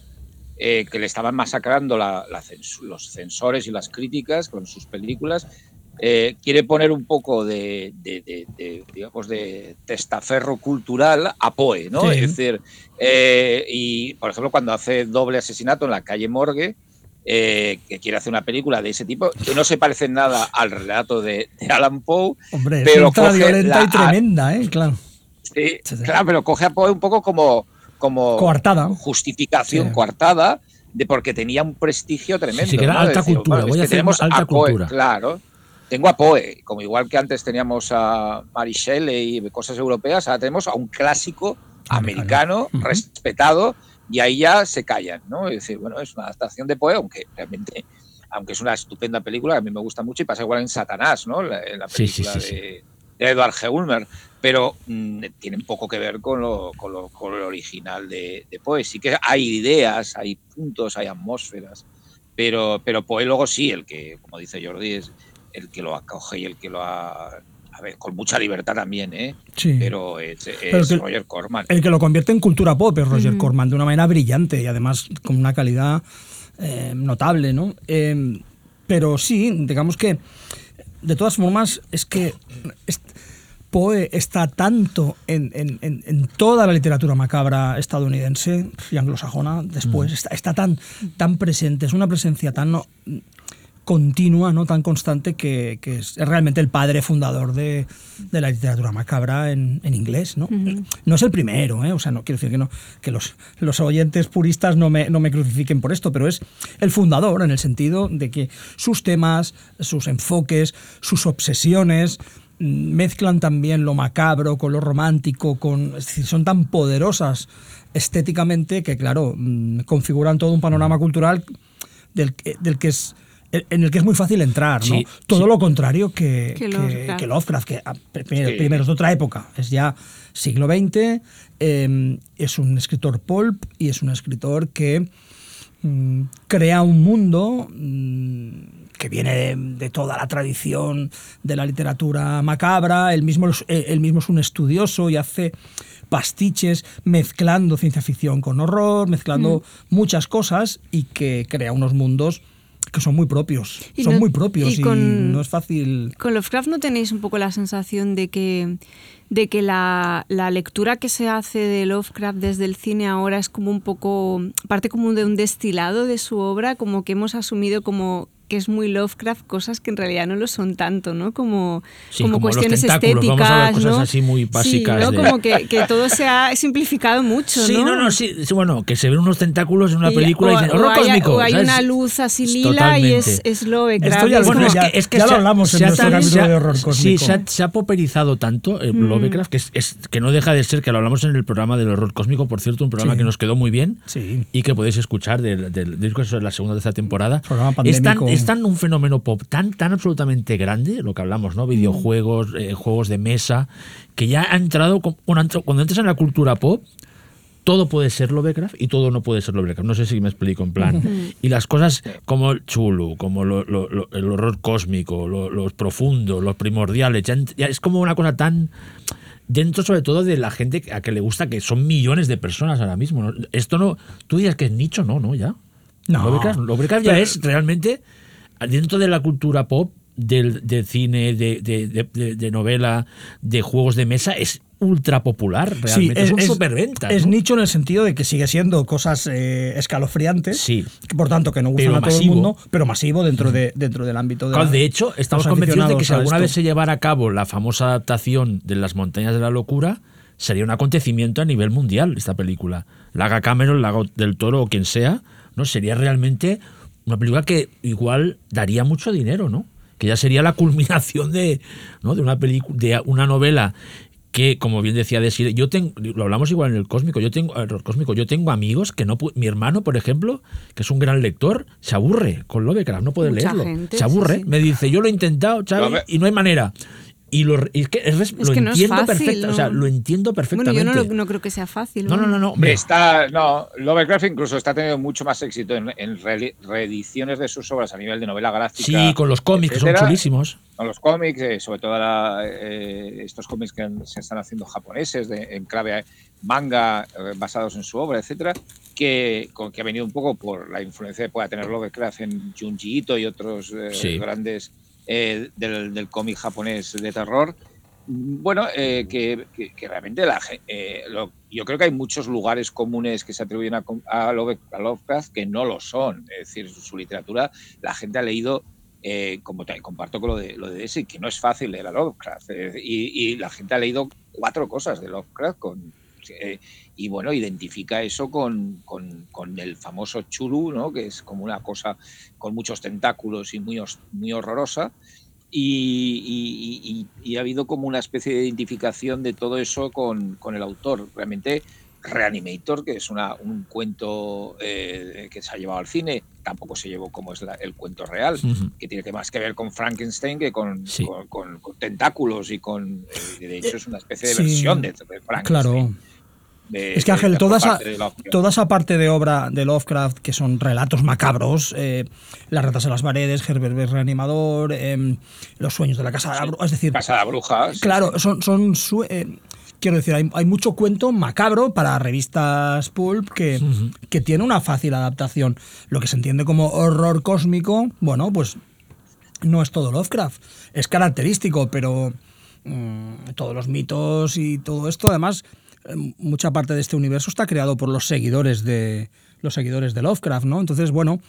eh, que le estaban masacrando la- la los censores y las críticas con sus películas, eh, quiere poner un poco de, de- de- de, digamos, de testaferro cultural a Poe, ¿no? Sí. Es decir, eh, y por ejemplo, cuando hace doble asesinato en la calle Morgue, eh, que quiere hacer una película de ese tipo, que no se parece en nada al relato de, de Alan Poe, Hombre, Pero es coge violenta la- y tremenda, ¿eh? Claro. Sí, claro, pero coge a Poe un poco como, como Coartada. justificación Sí. coartada de porque tenía un prestigio tremendo. Sí, que era ¿no? alta Decir, cultura, bueno, voy a que hacer tenemos alta a Poe, cultura. Claro. Tengo a Poe, como igual que antes teníamos a Mary Shelley y cosas europeas, ahora tenemos a un clásico Americano. respetado, y ahí ya se callan, ¿no? Es decir, bueno, es una adaptación de Poe, aunque realmente, aunque es una estupenda película, a mí me gusta mucho y pasa igual en Satanás, ¿no? La- la sí, película sí, sí. de, de Edward G. Ulmer, pero mm, tienen poco que ver con lo, con lo, con lo original de, de Poe. Sí que hay ideas, hay puntos, hay atmósferas, pero, pero Poe luego sí, el que, como dice Jordi, es el que lo acoge y el que lo ha a ver, con mucha libertad también, ¿eh? Sí. Pero es, es Pero que- Roger Corman. El que lo convierte en cultura pop es Roger Corman de una manera brillante y además con una calidad eh, notable, ¿no? Eh, pero sí, digamos que de todas formas es que es- Poe está tanto en, en- en- en toda la literatura macabra estadounidense y anglosajona después, está, está tan, tan presente, es una presencia tan continua, ¿no? tan constante que, que es realmente el padre fundador de, de la literatura macabra en, en inglés. ¿no? no es el primero, ¿eh? o sea, no quiero decir que, no, que los, los oyentes puristas no me, no me crucifiquen por esto, pero es el fundador en el sentido de que sus temas, sus enfoques, sus obsesiones mm, mezclan también lo macabro con lo romántico, con, es decir, son tan poderosas estéticamente que, claro, mm, configuran todo un panorama cultural del que es en el que es muy fácil entrar, ¿no? Sí, Todo sí. lo contrario que, Que que- Lovecraft. que Lovecraft, que ah, primero, Sí. primero es de otra época, es ya siglo XX, eh, es un escritor pulp y es un escritor que mm, crea un mundo mm, que viene de, de toda la tradición de la literatura macabra, él mismo, es- eh, él mismo es un estudioso y hace pastiches mezclando ciencia ficción con horror, mezclando muchas cosas y que crea unos mundos que son muy propios, Y son no- muy propios y no es fácil... Con Lovecraft no tenéis un poco la sensación de que, de que la, la lectura que se hace de Lovecraft desde el cine ahora es como un poco, parte como de un destilado de su obra, como que hemos asumido como que es muy Lovecraft cosas que en realidad no lo son tanto, ¿no? Como, Sí, como, como cuestiones estéticas, vamos a hablar cosas ¿no? así muy básicas Sí, ¿no? de- Como que, que todo se ha simplificado mucho, Sí, no, no, sí, sí, bueno, que se ven unos tentáculos en una Y- película y o- dicen, o horror hay- cósmico. O hay ¿sabes? una luz así Es lila y es, es Lovecraft. Esto ya Es lo- como- ya- ya lo hablamos en se nuestro capítulo de horror Sí, cósmico. se ha, se ha popularizado tanto el Lovecraft que, es, es- que no deja de ser, que lo hablamos en el programa del horror cósmico, por cierto, un programa Sí. que nos quedó muy bien Sí. y que podéis escuchar del, que es la segunda o tercera temporada. Programa es, tan, pandémico. Es tan un fenómeno pop tan, tan absolutamente grande, lo que hablamos, ¿no? Videojuegos, eh, juegos de mesa, que ya ha entrado, con- bueno, cuando entras en la cultura pop, todo puede ser Lovecraft y todo no puede ser Lovecraft. No sé si me explico, en plan. Y las cosas como el chulu, como lo- lo- lo- el horror cósmico, lo, lo profundo, los primordiales, ya, es como una cosa tan dentro sobre todo de la gente a que le gusta, que son millones de personas ahora mismo. Esto no, tú dirías que es nicho, no, no, ya. No. Lovecraft, Lovecraft ya Pero- es realmente dentro de la cultura pop, del, de cine, de, de- de- de- de novela, de juegos de mesa, es ultra popular realmente. es, un superventa. Es ¿no? nicho en el sentido de que sigue siendo cosas eh, escalofriantes, Sí. que por tanto que no gustan Pero a todo masivo. el mundo, pero masivo dentro, de, dentro del ámbito de Claro, la- de hecho, estamos convencidos de que si alguna esto. vez se llevara a cabo la famosa adaptación de Las Montañas de la Locura, sería un acontecimiento a nivel mundial esta película. La haga Cameron, la haga del Toro o quien sea, ¿no? Sería realmente una película que igual daría mucho dinero, ¿no? Que ya sería la culminación de, ¿no? de una película, de una novela que, como bien decía Desiree, yo tengo, lo hablamos igual en el cósmico, yo tengo, el cósmico, yo tengo amigos que no, pu- mi hermano, por ejemplo, que es un gran lector, se aburre con Lovecraft, no puede Mucha leerlo. gente, se aburre, sí, sí. me dice, yo lo he intentado, Love- y no hay manera. Y lo, y es que es, Es lo que no es entiendo fácil, perfecta, ¿no? o sea, lo entiendo Bueno, perfectamente. yo no, lo- no creo que sea fácil. no, no, no. Está, no, Lovecraft incluso está teniendo mucho más éxito en, en re- reediciones de sus obras a nivel de novela gráfica. Sí, con los cómics, que son chulísimos. Con los cómics, eh, sobre todo eh, estos cómics que han- se están haciendo japoneses de- en clave manga eh, basados en su obra, etcétera, que, con- que ha venido un poco por la influencia que pueda tener Lovecraft en Junji Ito y otros eh, Sí. grandes eh, del, del cómic japonés de terror. Bueno, eh, que, que- que realmente la, eh, lo- yo creo que hay muchos lugares comunes que se atribuyen a, a Love- a Lovecraft que no lo son. Es decir, su, literatura, la gente ha leído, eh, como te comparto con lo de, lo de Desi, que no es fácil leer a Lovecraft. y, y la gente ha leído cuatro cosas de Lovecraft con, eh, y bueno, identifica eso con, con- con el famoso chulu, ¿no? que es como una cosa con muchos tentáculos y muy, muy horrorosa. Y, y- y- y ha habido como una especie de identificación de todo eso con, con el autor. Realmente, Reanimator, que es una, un cuento eh, que se ha llevado al cine, tampoco se llevó como es la- el cuento real, Ujú. que tiene que más que ver con Frankenstein que con, Sí. con, con- con tentáculos y con. eh, De hecho, es una especie de Sí. versión de, de Frankenstein. Claro. Es que Ángel, toda esa, toda esa parte de obra de Lovecraft, que son relatos macabros, eh, Las ratas en las paredes, Herbert el reanimador, em, Los sueños de la casa de la bruja, es decir... Casa de la bruja. claro, son... son eh, quiero decir, hay, mucho cuento macabro para revistas pulp que, que tiene una fácil adaptación. Lo que se entiende como horror cósmico, bueno, pues no es todo Lovecraft. Es característico, pero mm, todos los mitos y todo esto, además, mucha parte de este universo está creado por los seguidores de los seguidores de Lovecraft, ¿no? Entonces, bueno,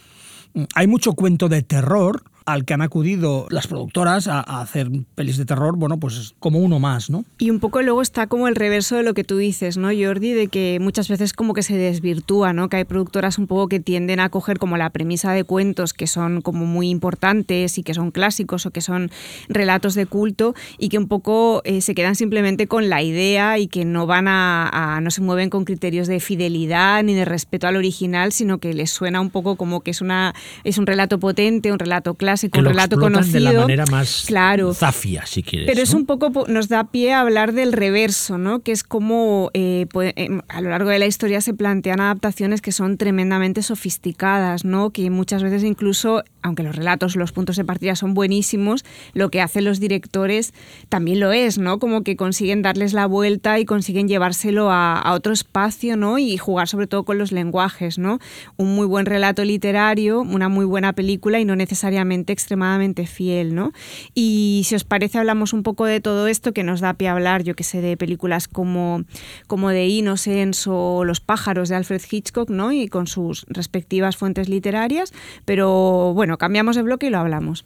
hay mucho cuento de terror al que han acudido las productoras a, hacer pelis de terror, bueno, pues como uno más, ¿no? Y un poco luego está como el reverso de lo que tú dices, ¿no, Jordi? De que muchas veces como que se desvirtúa, ¿no? Que hay productoras un poco que tienden a coger como la premisa de cuentos que son como muy importantes y que son clásicos o que son relatos de culto y que un poco eh, se quedan simplemente con la idea y que no van a, no se mueven con criterios de fidelidad ni de respeto al original, sino que les suena un poco como que es una es un relato potente, un relato clásico que un relato conocido. de la manera más claro. zafia, si quieres. Pero es un poco, nos da pie a hablar del reverso, ¿no? Que es como eh, em, a lo largo de la historia se plantean adaptaciones que son tremendamente sofisticadas, ¿no? Que muchas veces incluso, aunque los relatos, los puntos de partida son buenísimos, lo que hacen los directores también lo es, ¿no? Como que consiguen darles la vuelta y consiguen llevárselo a, a otro espacio, ¿no? Y jugar sobre todo con los lenguajes, ¿no? Un muy buen relato literario, una muy buena película y no necesariamente extremadamente fiel, ¿no? Y si os parece, hablamos un poco de todo esto que nos da pie a hablar, yo que sé, de películas como, como de Innocence o Los pájaros de Alfred Hitchcock, ¿no? Y con sus respectivas fuentes literarias, pero bueno, cambiamos de bloque y lo hablamos.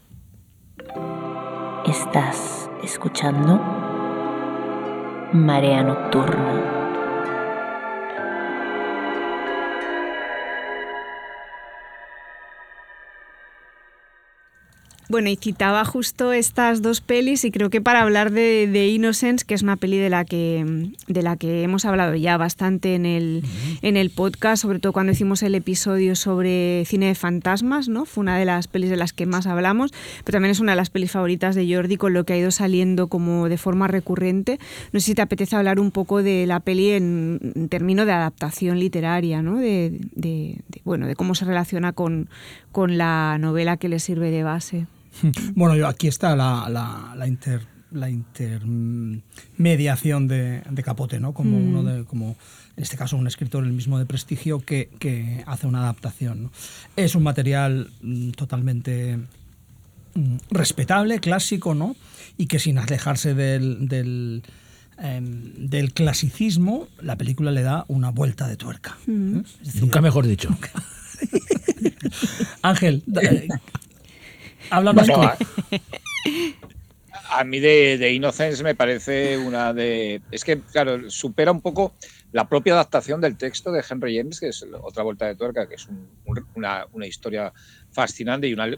Estás escuchando Marea Nocturna. Bueno, y citaba justo estas dos pelis y creo que para hablar de, Innocence, que es una peli de la que, de la que hemos hablado ya bastante en el, en el podcast, sobre todo cuando hicimos el episodio sobre cine de fantasmas, ¿no? Fue una de las pelis de las que más hablamos, pero también es una de las pelis favoritas de Jordi con lo que ha ido saliendo como de forma recurrente. No sé si te apetece hablar un poco de la peli en, términos de adaptación literaria, ¿no? De, bueno, de cómo se relaciona con, con la novela que le sirve de base. Bueno, yo, aquí está la, la, inter, la intermediación de, Capote, ¿no? Como uno de, como en este caso un escritor el mismo de prestigio que, hace una adaptación. Es un material mm, totalmente mm, respetable, clásico, ¿no? Y que sin alejarse del, del, em, clasicismo, la película le da una vuelta de tuerca. ¿eh? Nunca mejor dicho. Ángel, a, mí de, de, Innocence me parece una de... Es que, claro, supera un poco la propia adaptación del texto de Henry James, que es otra vuelta de tuerca, que es una, historia fascinante y una,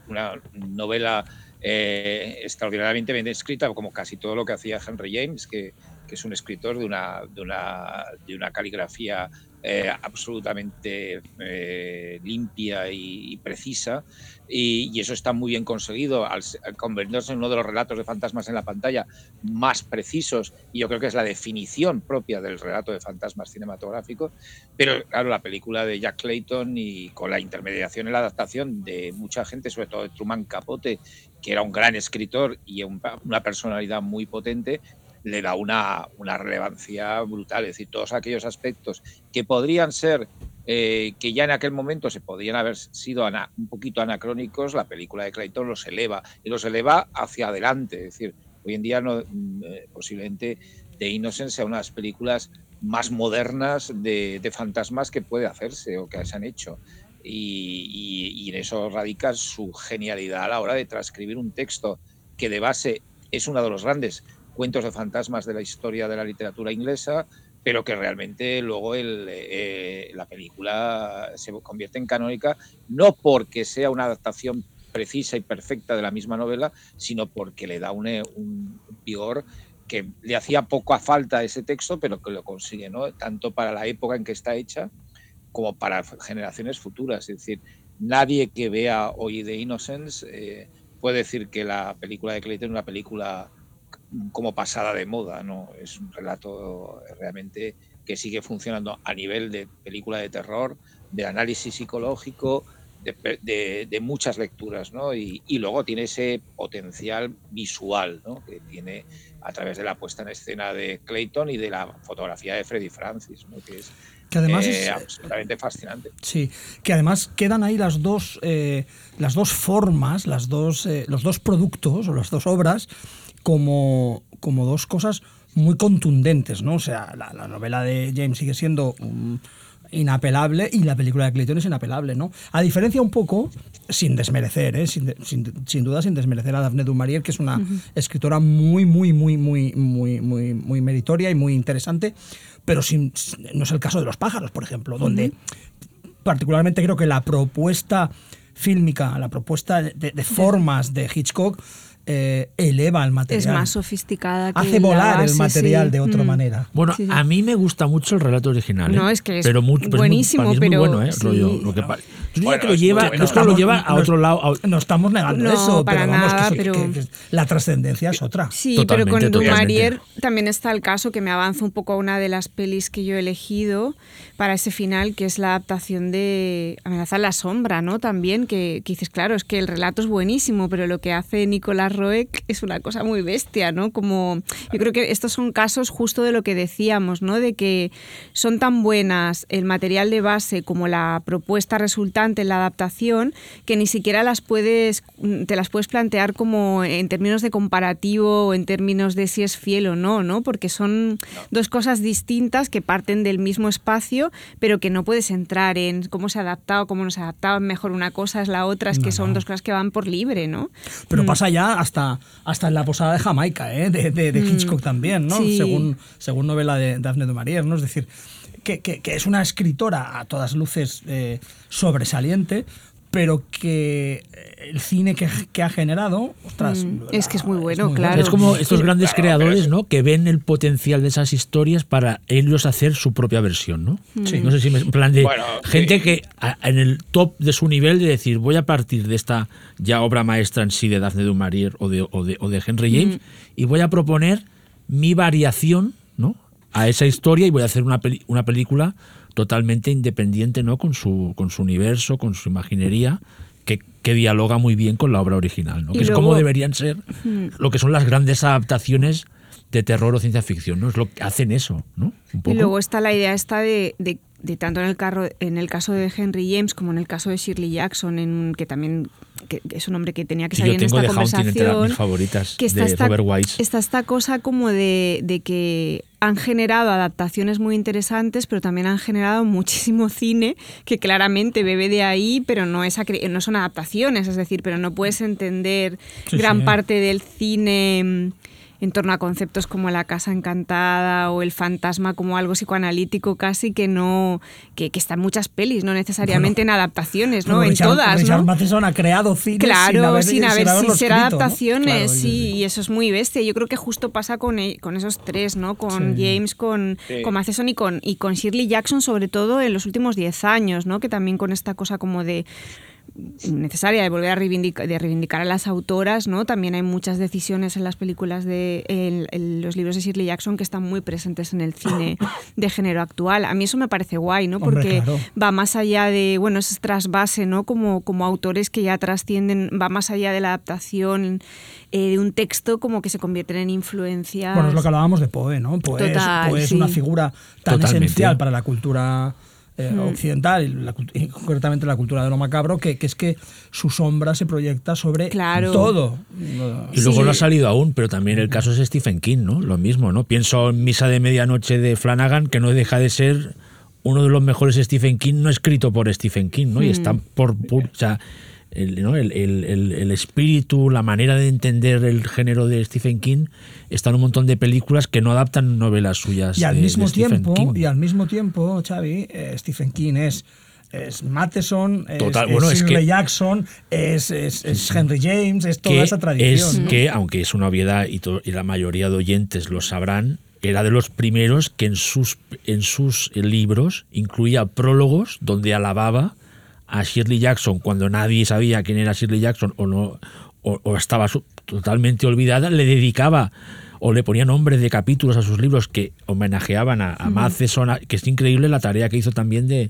novela eh, extraordinariamente bien escrita, como casi todo lo que hacía Henry James, que, es un escritor de una, de una, de una caligrafía eh, absolutamente eh, limpia y, precisa. Y, eso está muy bien conseguido al, convertirse en uno de los relatos de fantasmas en la pantalla más precisos y yo creo que es la definición propia del relato de fantasmas cinematográfico. Pero claro la película de Jack Clayton y con la intermediación y la adaptación de mucha gente sobre todo de Truman Capote que era un gran escritor y una personalidad muy potente le da una, una relevancia brutal. Es decir, todos aquellos aspectos que podrían ser, eh, que ya en aquel momento se podían haber sido un poquito anacrónicos, la película de Clayton los eleva y los eleva hacia adelante. Es decir, hoy en día no, mm, eh, posiblemente The Innocent sea una de las películas más modernas de, de, fantasmas que puede hacerse o que se han hecho. Y en eso radica su genialidad a la hora de transcribir un texto que de base es uno de los grandes cuentos de fantasmas de la historia de la literatura inglesa, pero que realmente luego eh, la película se convierte en canónica, no porque sea una adaptación precisa y perfecta de la misma novela, sino porque le da un, eh, vigor que le hacía poco a falta ese texto, pero que lo consigue, ¿no? tanto para la época en que está hecha como para generaciones futuras. Es decir, nadie que vea hoy The Innocence eh, puede decir que la película de Clayton es una película como pasada de moda, ¿no? Es un relato realmente que sigue funcionando a nivel de película de terror, de análisis psicológico, de, muchas lecturas, ¿no? Y, luego tiene ese potencial visual, ¿no? Que tiene a través de la puesta en escena de Clayton y de la fotografía de Freddy Francis, ¿no? Que es que además eh, es absolutamente fascinante. Sí, que además quedan ahí las dos, eh, las dos formas, las dos, eh, los dos productos o las dos obras como, como dos cosas muy contundentes, ¿no? O sea, la, la novela de James sigue siendo un inapelable y la película de Clayton es inapelable, ¿no? A diferencia un poco, sin desmerecer, ¿eh? sin, sin, duda sin desmerecer a Daphne du Maurier, que es una escritora muy, muy, muy, muy, muy, muy, muy meritoria y muy interesante, pero sin, no es el caso de Los pájaros, por ejemplo, donde particularmente creo que la propuesta fílmica, la propuesta de formas de Hitchcock eh, eleva el material. Es más sofisticada. Que Hace volar el material de otra mm. manera. Bueno, a mí me gusta mucho el relato original. No, ¿eh? es que es pero buenísimo, pero... Muy bueno, ¿eh? Rollo, lo que yo que lo lleva, lo lleva a otro lado. No estamos negando eso, pero vamos, que, la trascendencia es otra. Sí, pero con Dumarier también está el caso que me avanza un poco a una de las pelis que yo he elegido para ese final, que es la adaptación de Amenazar la sombra, ¿no? También, que, que dices, claro, es que el relato es buenísimo, pero lo que hace Nicolás Roeg es una cosa muy bestia, ¿no? Como yo creo que estos son casos justo de lo que decíamos, ¿no? De que son tan buenas el material de base como la propuesta resultante en la adaptación que ni siquiera las puedes te las puedes plantear como en términos de comparativo o en términos de si es fiel o no, ¿no? Porque son dos cosas distintas que parten del mismo espacio, pero que no puedes entrar en cómo se ha adaptado, cómo no se ha adaptado, mejor una cosa es la otra, es que son dos cosas que van por libre, ¿no? Pero mm. pasa ya hasta, hasta en la posada de Jamaica, ¿eh? de, mm. Hitchcock también, ¿no? Según, según novela de Daphne du Maurier, ¿no? Es decir, que, que, es una escritora a todas luces eh, sobresaliente, pero que el cine que, ha generado, ostras, mm, es que es muy bueno, claro. Es como estos grandes creadores, ¿no? Que ven el potencial de esas historias para ellos hacer su propia versión, ¿no? Sí. No sé si me, en plan de gente que en el top de su nivel de decir voy a partir de esta ya obra maestra en sí de Daphne du Maurier o de, o de, Henry James y voy a proponer mi variación, ¿no? A esa historia y voy a hacer una, una película totalmente independiente, ¿no? Con su, con su universo, con su imaginería, que, que dialoga muy bien con la obra original, ¿no? Que es como deberían ser lo que son las grandes adaptaciones de terror o ciencia ficción, ¿no? Es lo que hacen eso, ¿no? Y luego está la idea esta de, de, tanto en el, carro, en el caso de Henry James como en el caso de Shirley Jackson, en, que también que es un hombre que tenía que salir en esta conversación. mis favoritas que está de esta, Robert Wise. Está esta cosa como de, de, que han generado adaptaciones muy interesantes, pero también han generado muchísimo cine que claramente bebe de ahí, pero no, es, no son adaptaciones, es decir, pero no puedes entender gran parte del cine en torno a conceptos como la casa encantada o el fantasma como algo psicoanalítico casi que no que, que está en muchas pelis, no necesariamente en adaptaciones, ¿no? en todas. Richard Matheson ha creado cine claro, sin haber, sin, ser adaptaciones, sí, y eso es muy bestia. Yo creo que justo pasa con, e, con esos tres, ¿no? Con James, con, con Matheson y con, y con Shirley Jackson, sobre todo en los últimos 10 años, ¿no? Que también con esta cosa como de necesaria de volver a reivindicar, de reivindicar a las autoras, ¿no? También hay muchas decisiones en las películas de en, los libros de Shirley Jackson que están muy presentes en el cine de género actual. A mí eso me parece guay, ¿no? Porque va más allá de, bueno, es trasvase, ¿no? Como, como autores que ya trascienden, va más allá de la adaptación eh, de un texto como que se convierten en influencias. Bueno, es lo que hablábamos de Poe, ¿no? Poe es, una figura tan esencial para la cultura eh, hmm. occidental y, concretamente la cultura de lo macabro, que, es que su sombra se proyecta sobre todo. Y luego no ha salido aún, pero también el caso es Stephen King, ¿no? Lo mismo, ¿no? Pienso en Misa de Medianoche de Flanagan, que no deja de ser uno de los mejores Stephen King, no escrito por Stephen King, ¿no? Y hmm. está por... o sea, el, ¿no? el, el, el, espíritu, la manera de entender el género de Stephen King está en un montón de películas que no adaptan novelas suyas. Y al mismo tiempo, y al mismo tiempo, Xavi, eh, Stephen King es es Matheson, es, Jackson, es, es, Henry James, es toda esa tradición. Es que, aunque es una obviedad y, y, la mayoría de oyentes lo sabrán, era de los primeros que en sus, en sus libros incluía prólogos donde alababa a Shirley Jackson cuando nadie sabía quién era Shirley Jackson o no o, estaba totalmente olvidada, le dedicaba o le ponía nombres de capítulos a sus libros que homenajeaban a, a Matheson, que es increíble la tarea que hizo también de,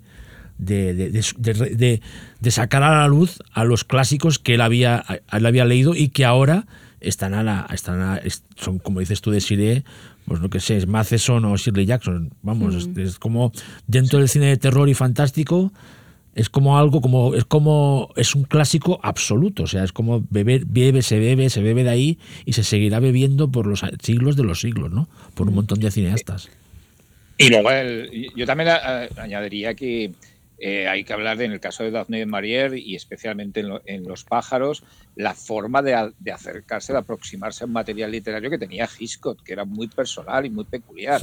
de, de- sacar a la luz a los clásicos que él había, él había leído y que ahora están a la, están a- son como dices tú de Siré, pues no que sé, es Matheson o Shirley Jackson, vamos, es, es como dentro del cine de terror y fantástico es como algo como es como es un clásico absoluto, o sea, es como beber bebe, se bebe, se bebe de ahí y se seguirá bebiendo por los siglos de los siglos, ¿no? Por un montón de cineastas. Y luego el- yo también añadiría que eh, hay que hablar de, en el caso de Daphne de Maurier y especialmente en, lo- en Los pájaros, la forma de, acercarse, de aproximarse a un material literario que tenía Hitchcock, que era muy personal y muy peculiar.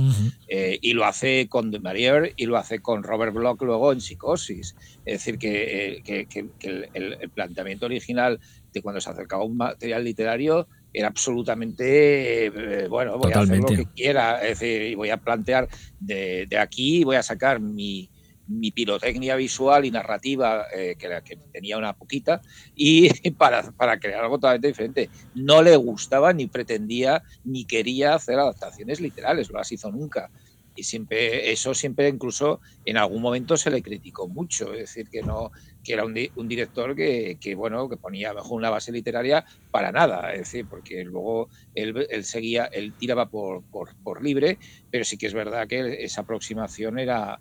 Eh, y lo hace con de Maurier y lo hace con Robert Bloch luego en Psicosis. Es decir, que, eh, que- que- que el, el- el planteamiento original de cuando se acercaba a un material literario era absolutamente, eh, bueno, voy a hacer lo que quiera, es decir, y voy a plantear de, de aquí, voy a sacar mi, mi pirotecnia visual y narrativa, eh, que, que tenía una poquita, y para, para crear algo totalmente diferente. No le gustaba, ni pretendía, ni quería hacer adaptaciones literales, no las hizo nunca. Y siempre, eso siempre incluso en algún momento se le criticó mucho, es decir, que no, que era un, di- un director que, que, bueno, que ponía bajo una base literaria para nada, es decir, porque luego él, él seguía, él tiraba por, por, por libre, pero sí que es verdad que esa aproximación era,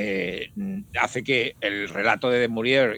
eh, hace que el relato de De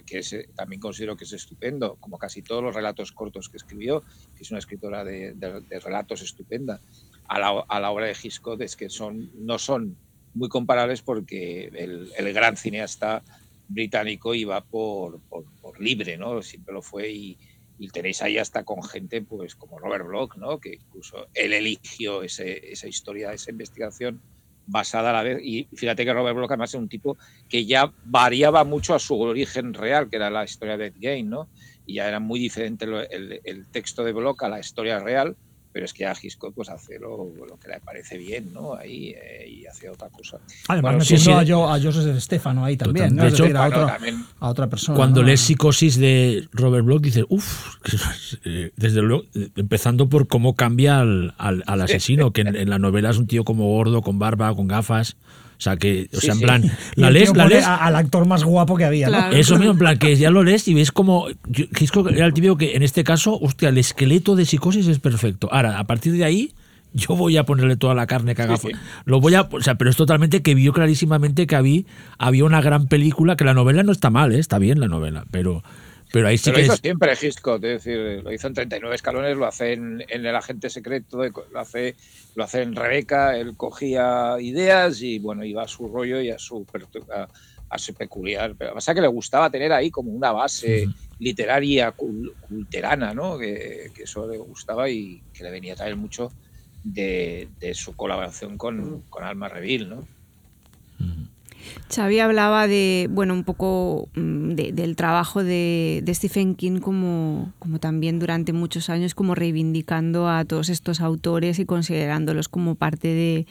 que es, eh, también considero que es estupendo, como casi todos los relatos cortos que escribió, que es una escritora de, de- de relatos estupenda, a la, a la obra de Hitchcock es que son, no son muy comparables porque el, el gran cineasta británico iba por, por, por libre, ¿no? Siempre lo fue y, y tenéis ahí hasta con gente pues como Robert Bloch, ¿no? Que incluso él eligió ese, esa historia, esa investigación basada a la vez. Y fíjate que Robert Bloch además es un tipo que ya variaba mucho a su origen real, que era la historia de Ed Gein, ¿no? Y ya era muy diferente el, el texto de Bloch a la historia real, pero es que a Hitchcock pues hace lo, lo que le parece bien, ¿no? Ahí eh, y hace otra cosa. Además, Bueno, metiendo sí. a, Jo- a Joseph Stefano ahí también, Total. ¿no? De Es hecho- decir, a, Bueno, otro- también- a otra persona. Cuando ¿no? lees Psicosis de Robert Bloch, dices, uff, desde luego, eh, empezando por cómo cambia al, al- al asesino, que en, en la novela es un tío como gordo, con barba, con gafas. O sea, que, o Sí, sea, en sí. plan, Y la lees, la pone lees. a- al actor más guapo que había, ¿no? Claro. Eso mismo, en plan, que ya lo lees y ves como. Hitchcock era el típico que en este caso, hostia, el esqueleto de psicosis es perfecto. Ahora, a partir de ahí, yo voy a ponerle toda la carne que haga. Sí, sí. Lo voy a. O sea, pero es totalmente que vio clarísimamente que había, había una gran película, que la novela no está mal, ¿eh? está bien la novela, pero. Pero ahí sí Pero que lo hizo es. siempre Hitchcock, es decir, lo hizo en 39 escalones, lo hace en, en El agente secreto, lo hace, lo hace en Rebeca, él cogía ideas y bueno, iba a su rollo y a su, a, a su peculiar. Pero pasa que le gustaba tener ahí como una base Ujú. literaria cul- culterana, ¿no? Que, que eso le gustaba y que le venía también mucho de, de su colaboración con, con Alma Reville, ¿no? Xavi hablaba de, bueno, un poco mm, de- del trabajo de, de Stephen King como, como también durante muchos años como reivindicando a todos estos autores y considerándolos como parte de,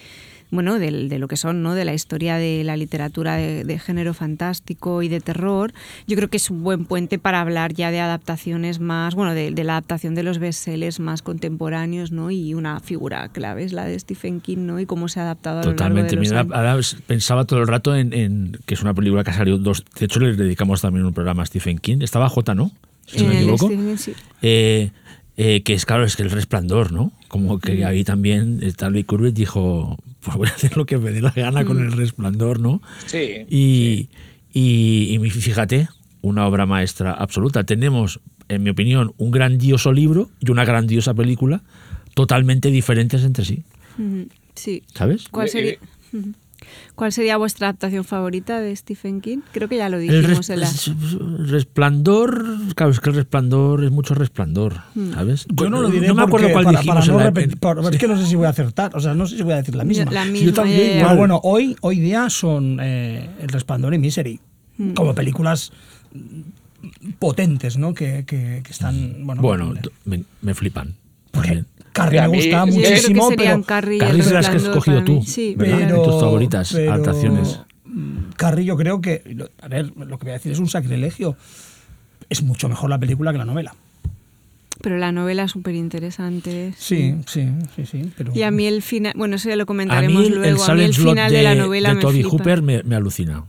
bueno, del- de, lo que son, ¿no? De la historia de la literatura de, de género fantástico y de terror. Yo creo que es un buen puente para hablar ya de adaptaciones más, bueno, de, de la adaptación de los bestsellers más contemporáneos, ¿no? Y una figura clave es la de Stephen King, ¿no? Y cómo se ha adaptado a lo largo Totalmente. de los Mira, años. ahora pensaba todo el rato en, en que es una película que ha salido dos. De hecho, le dedicamos también un programa a Stephen King. Estaba J, ¿no? Si no me Eh, equivoco. Stephen, sí. Eh, eh, que es claro, es que el resplandor, ¿no? Como que ahí también Stanley Kubrick dijo, pues voy a hacer lo que me dé la gana con el resplandor, ¿no? Sí. Y, y, y fíjate, una obra maestra absoluta. Tenemos, en mi opinión, un grandioso libro y una grandiosa película totalmente diferentes entre sí, Sí. ¿sabes? ¿Cuál Eh, sería. ¿Cuál sería vuestra adaptación favorita de Stephen King? Creo que ya lo El dijimos res- en la... resplandor, claro, es que el resplandor es mucho resplandor, Hmm. ¿sabes? Yo no lo diré no me acuerdo cuál para, dijimos para no la- repetir, por- es que no sé si voy a acertar, o sea, no sé si voy a decir la misma. La Yo misma, también, ya. Pero igual. bueno, hoy, hoy día son eh, El Resplandor y Misery, Mm. como películas potentes, ¿no? Que, que- que están, bueno... Eh, me, me flipan. porque también. Carrie A me gusta Sí, Sí, yo creo muchísimo, pero, Carrie Carrie es de las que has escogido tú, Sí, pero- De tus favoritas, pero, adaptaciones. mm, Carrie yo creo que, lo- a ver, lo que voy a decir es un sacrilegio. Es mucho mejor la película que la novela. Pero la novela es súper interesante. Sí, sí, sí, sí. Pero... Y a mí el final, bueno, eso ya lo A comentaremos mí el, luego. el a mí el final de, de, la novela de me Toby flipa. Hooper me, me alucina.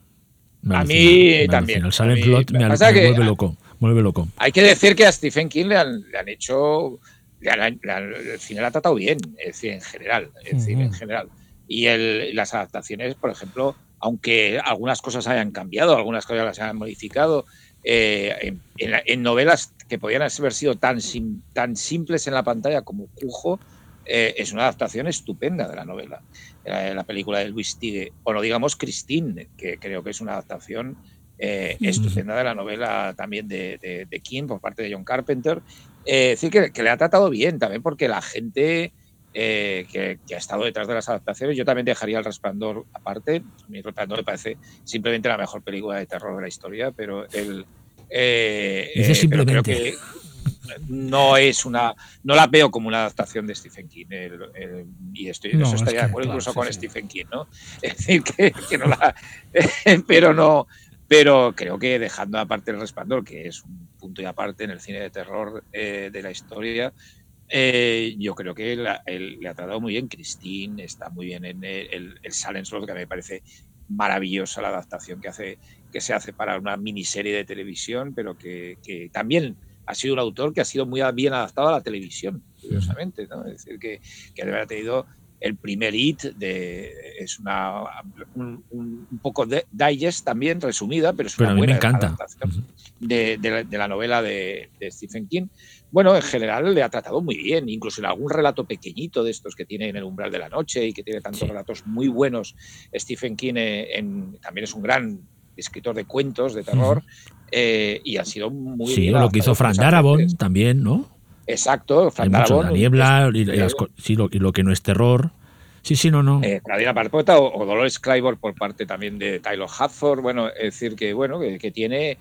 Me A alucina, mí me también, alucina. El a Silent Slot me, lo que vuelve loco. me vuelve loco. Hay que decir que a Stephen King le han, le han hecho. Le han- el cine le ha tratado bien, es decir, en general. Es decir, en Ujú. general. Y el- las adaptaciones, por ejemplo, aunque algunas cosas hayan cambiado, algunas cosas las hayan modificado, eh, en, en la- en novelas que podían haber sido tan, sim- tan simples en la pantalla como Cujo, eh, es una adaptación estupenda de la novela. Eh, la película de Luis Tigue, o no digamos Christine, que creo que es una adaptación eh, estupenda de la novela también de, de- de King por parte de John Carpenter. Eh, es decir, que, que le ha tratado bien también porque la gente eh, que, que ha estado detrás de las adaptaciones, yo también dejaría El Resplandor aparte. A mí El Resplandor me parece simplemente la mejor película de terror de la historia, pero el... eh, Dice eh, pero creo simplemente. que no es una no la veo como una adaptación de Stephen King el- el- y estoy No, eso es estaría que, de acuerdo claro, incluso sí, con sí. Stephen King no es decir que, que no la pero no pero creo que dejando aparte el resplandor que es un punto y aparte en el cine de terror eh, de la historia eh, yo creo que la- el- le ha tratado muy bien Christine está muy bien en el, el, el Silent Slot, que me parece maravillosa la adaptación que hace que se hace para una miniserie de televisión pero que, que también ha sido un autor que ha sido muy bien adaptado a la televisión, curiosamente, ¿no? Es decir, que, que haber tenido el primer hit de es una un, poco de digest también resumida, pero es Pero una a mí me buena encanta. Ujú. de, de la, de la novela de, de Stephen King. Bueno, en general le ha tratado muy bien, incluso en algún relato pequeñito de estos que tiene en el umbral de la noche y que tiene tantos Sí. relatos muy buenos. Stephen King eh, en- también es un gran escritor de cuentos de terror eh, y ha sido muy Sí, bien lo que hizo Fran Darabont también, ¿no? Exacto, Hay mucho, la niebla y, las sí, lo, y lo que no es terror. Sí, sí, no, no. eh, Parpota o, o Dolores Claiborne por parte también de Tyler Hathor. Bueno, es decir, que bueno, que, que tiene.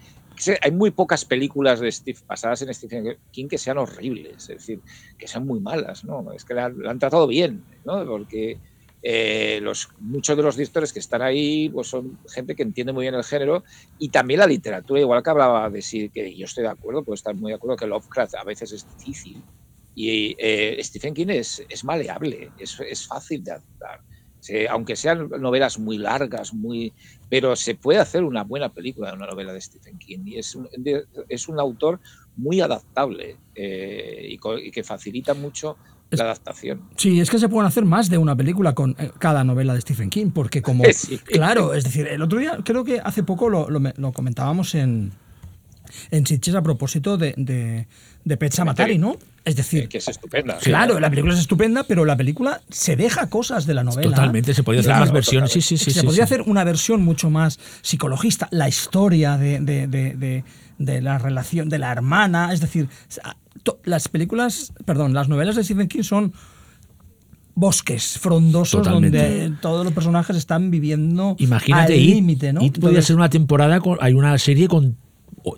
hay muy pocas películas de Steve, basadas en Stephen King que sean horribles, es decir, que sean muy malas, ¿no? Es que la, la han tratado bien, ¿no? Porque eh, los, muchos de los directores que están ahí pues son gente que entiende muy bien el género y también la literatura, igual que hablaba de sí, que yo estoy de acuerdo, puedo estar muy de acuerdo que Lovecraft a veces es difícil y eh, Stephen King es, es maleable, es, es fácil de adaptar. Se- aunque sean novelas muy largas, muy, pero se puede hacer una buena película de una novela de Stephen King y es un, de- es un autor muy adaptable eh, y, y que facilita mucho la adaptación. Sí, es que se pueden hacer más de una película con eh, cada novela de Stephen King, porque como... Sí. Claro, es decir, el otro día, creo que hace poco lo, lo me- lo comentábamos en, en Sitges a propósito de, de, de Pet Sematary, ¿no? Es decir, que es estupenda. claro, la película es estupenda, pero la película se deja cosas de la novela. Totalmente, se podía hacer Claro, más versiones. Sí, sí, sí. se sí, podría sí. hacer una versión mucho más psicologista, la historia de, de- de- de- la relación de la hermana, es decir, las películas, perdón, las novelas de Stephen King son bosques frondosos Totalmente. donde todos los personajes están viviendo Imagínate, al It, límite, ¿no? It podría Entonces, ser una temporada, con, hay una serie con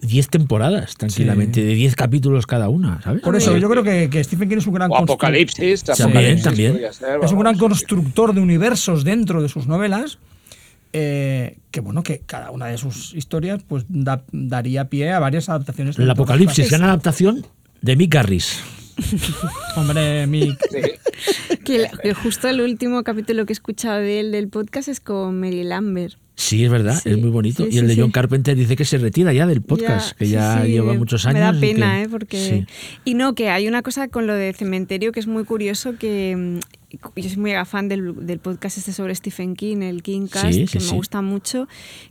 10 temporadas, tranquilamente, de 10 capítulos cada una, ¿sabes? por eso yo creo que, que Stephen King es un gran O Apocalipsis, También, también. es un gran constructor de universos dentro de sus novelas. Eh, que bueno, que cada una de sus historias pues da- daría pie a varias adaptaciones. El Apocalipsis, gran adaptación de Mick Garris. Hombre, mi, Que, justo el último capítulo que he escuchado de él del podcast es con Mary Lambert. Sí, es verdad, Sí, es muy bonito. sí, y el sí, de sí. John Carpenter dice que se retira ya del podcast, Ya, que ya sí, lleva muchos años. Me da y pena, que- ¿eh? Porque... Sí. Y no, que hay una cosa con lo de Cementerio que es muy curioso, que mm, yo soy muy fan del, del podcast este sobre Stephen King, el Kingcast, Sí, sí, que sí. me gusta mucho,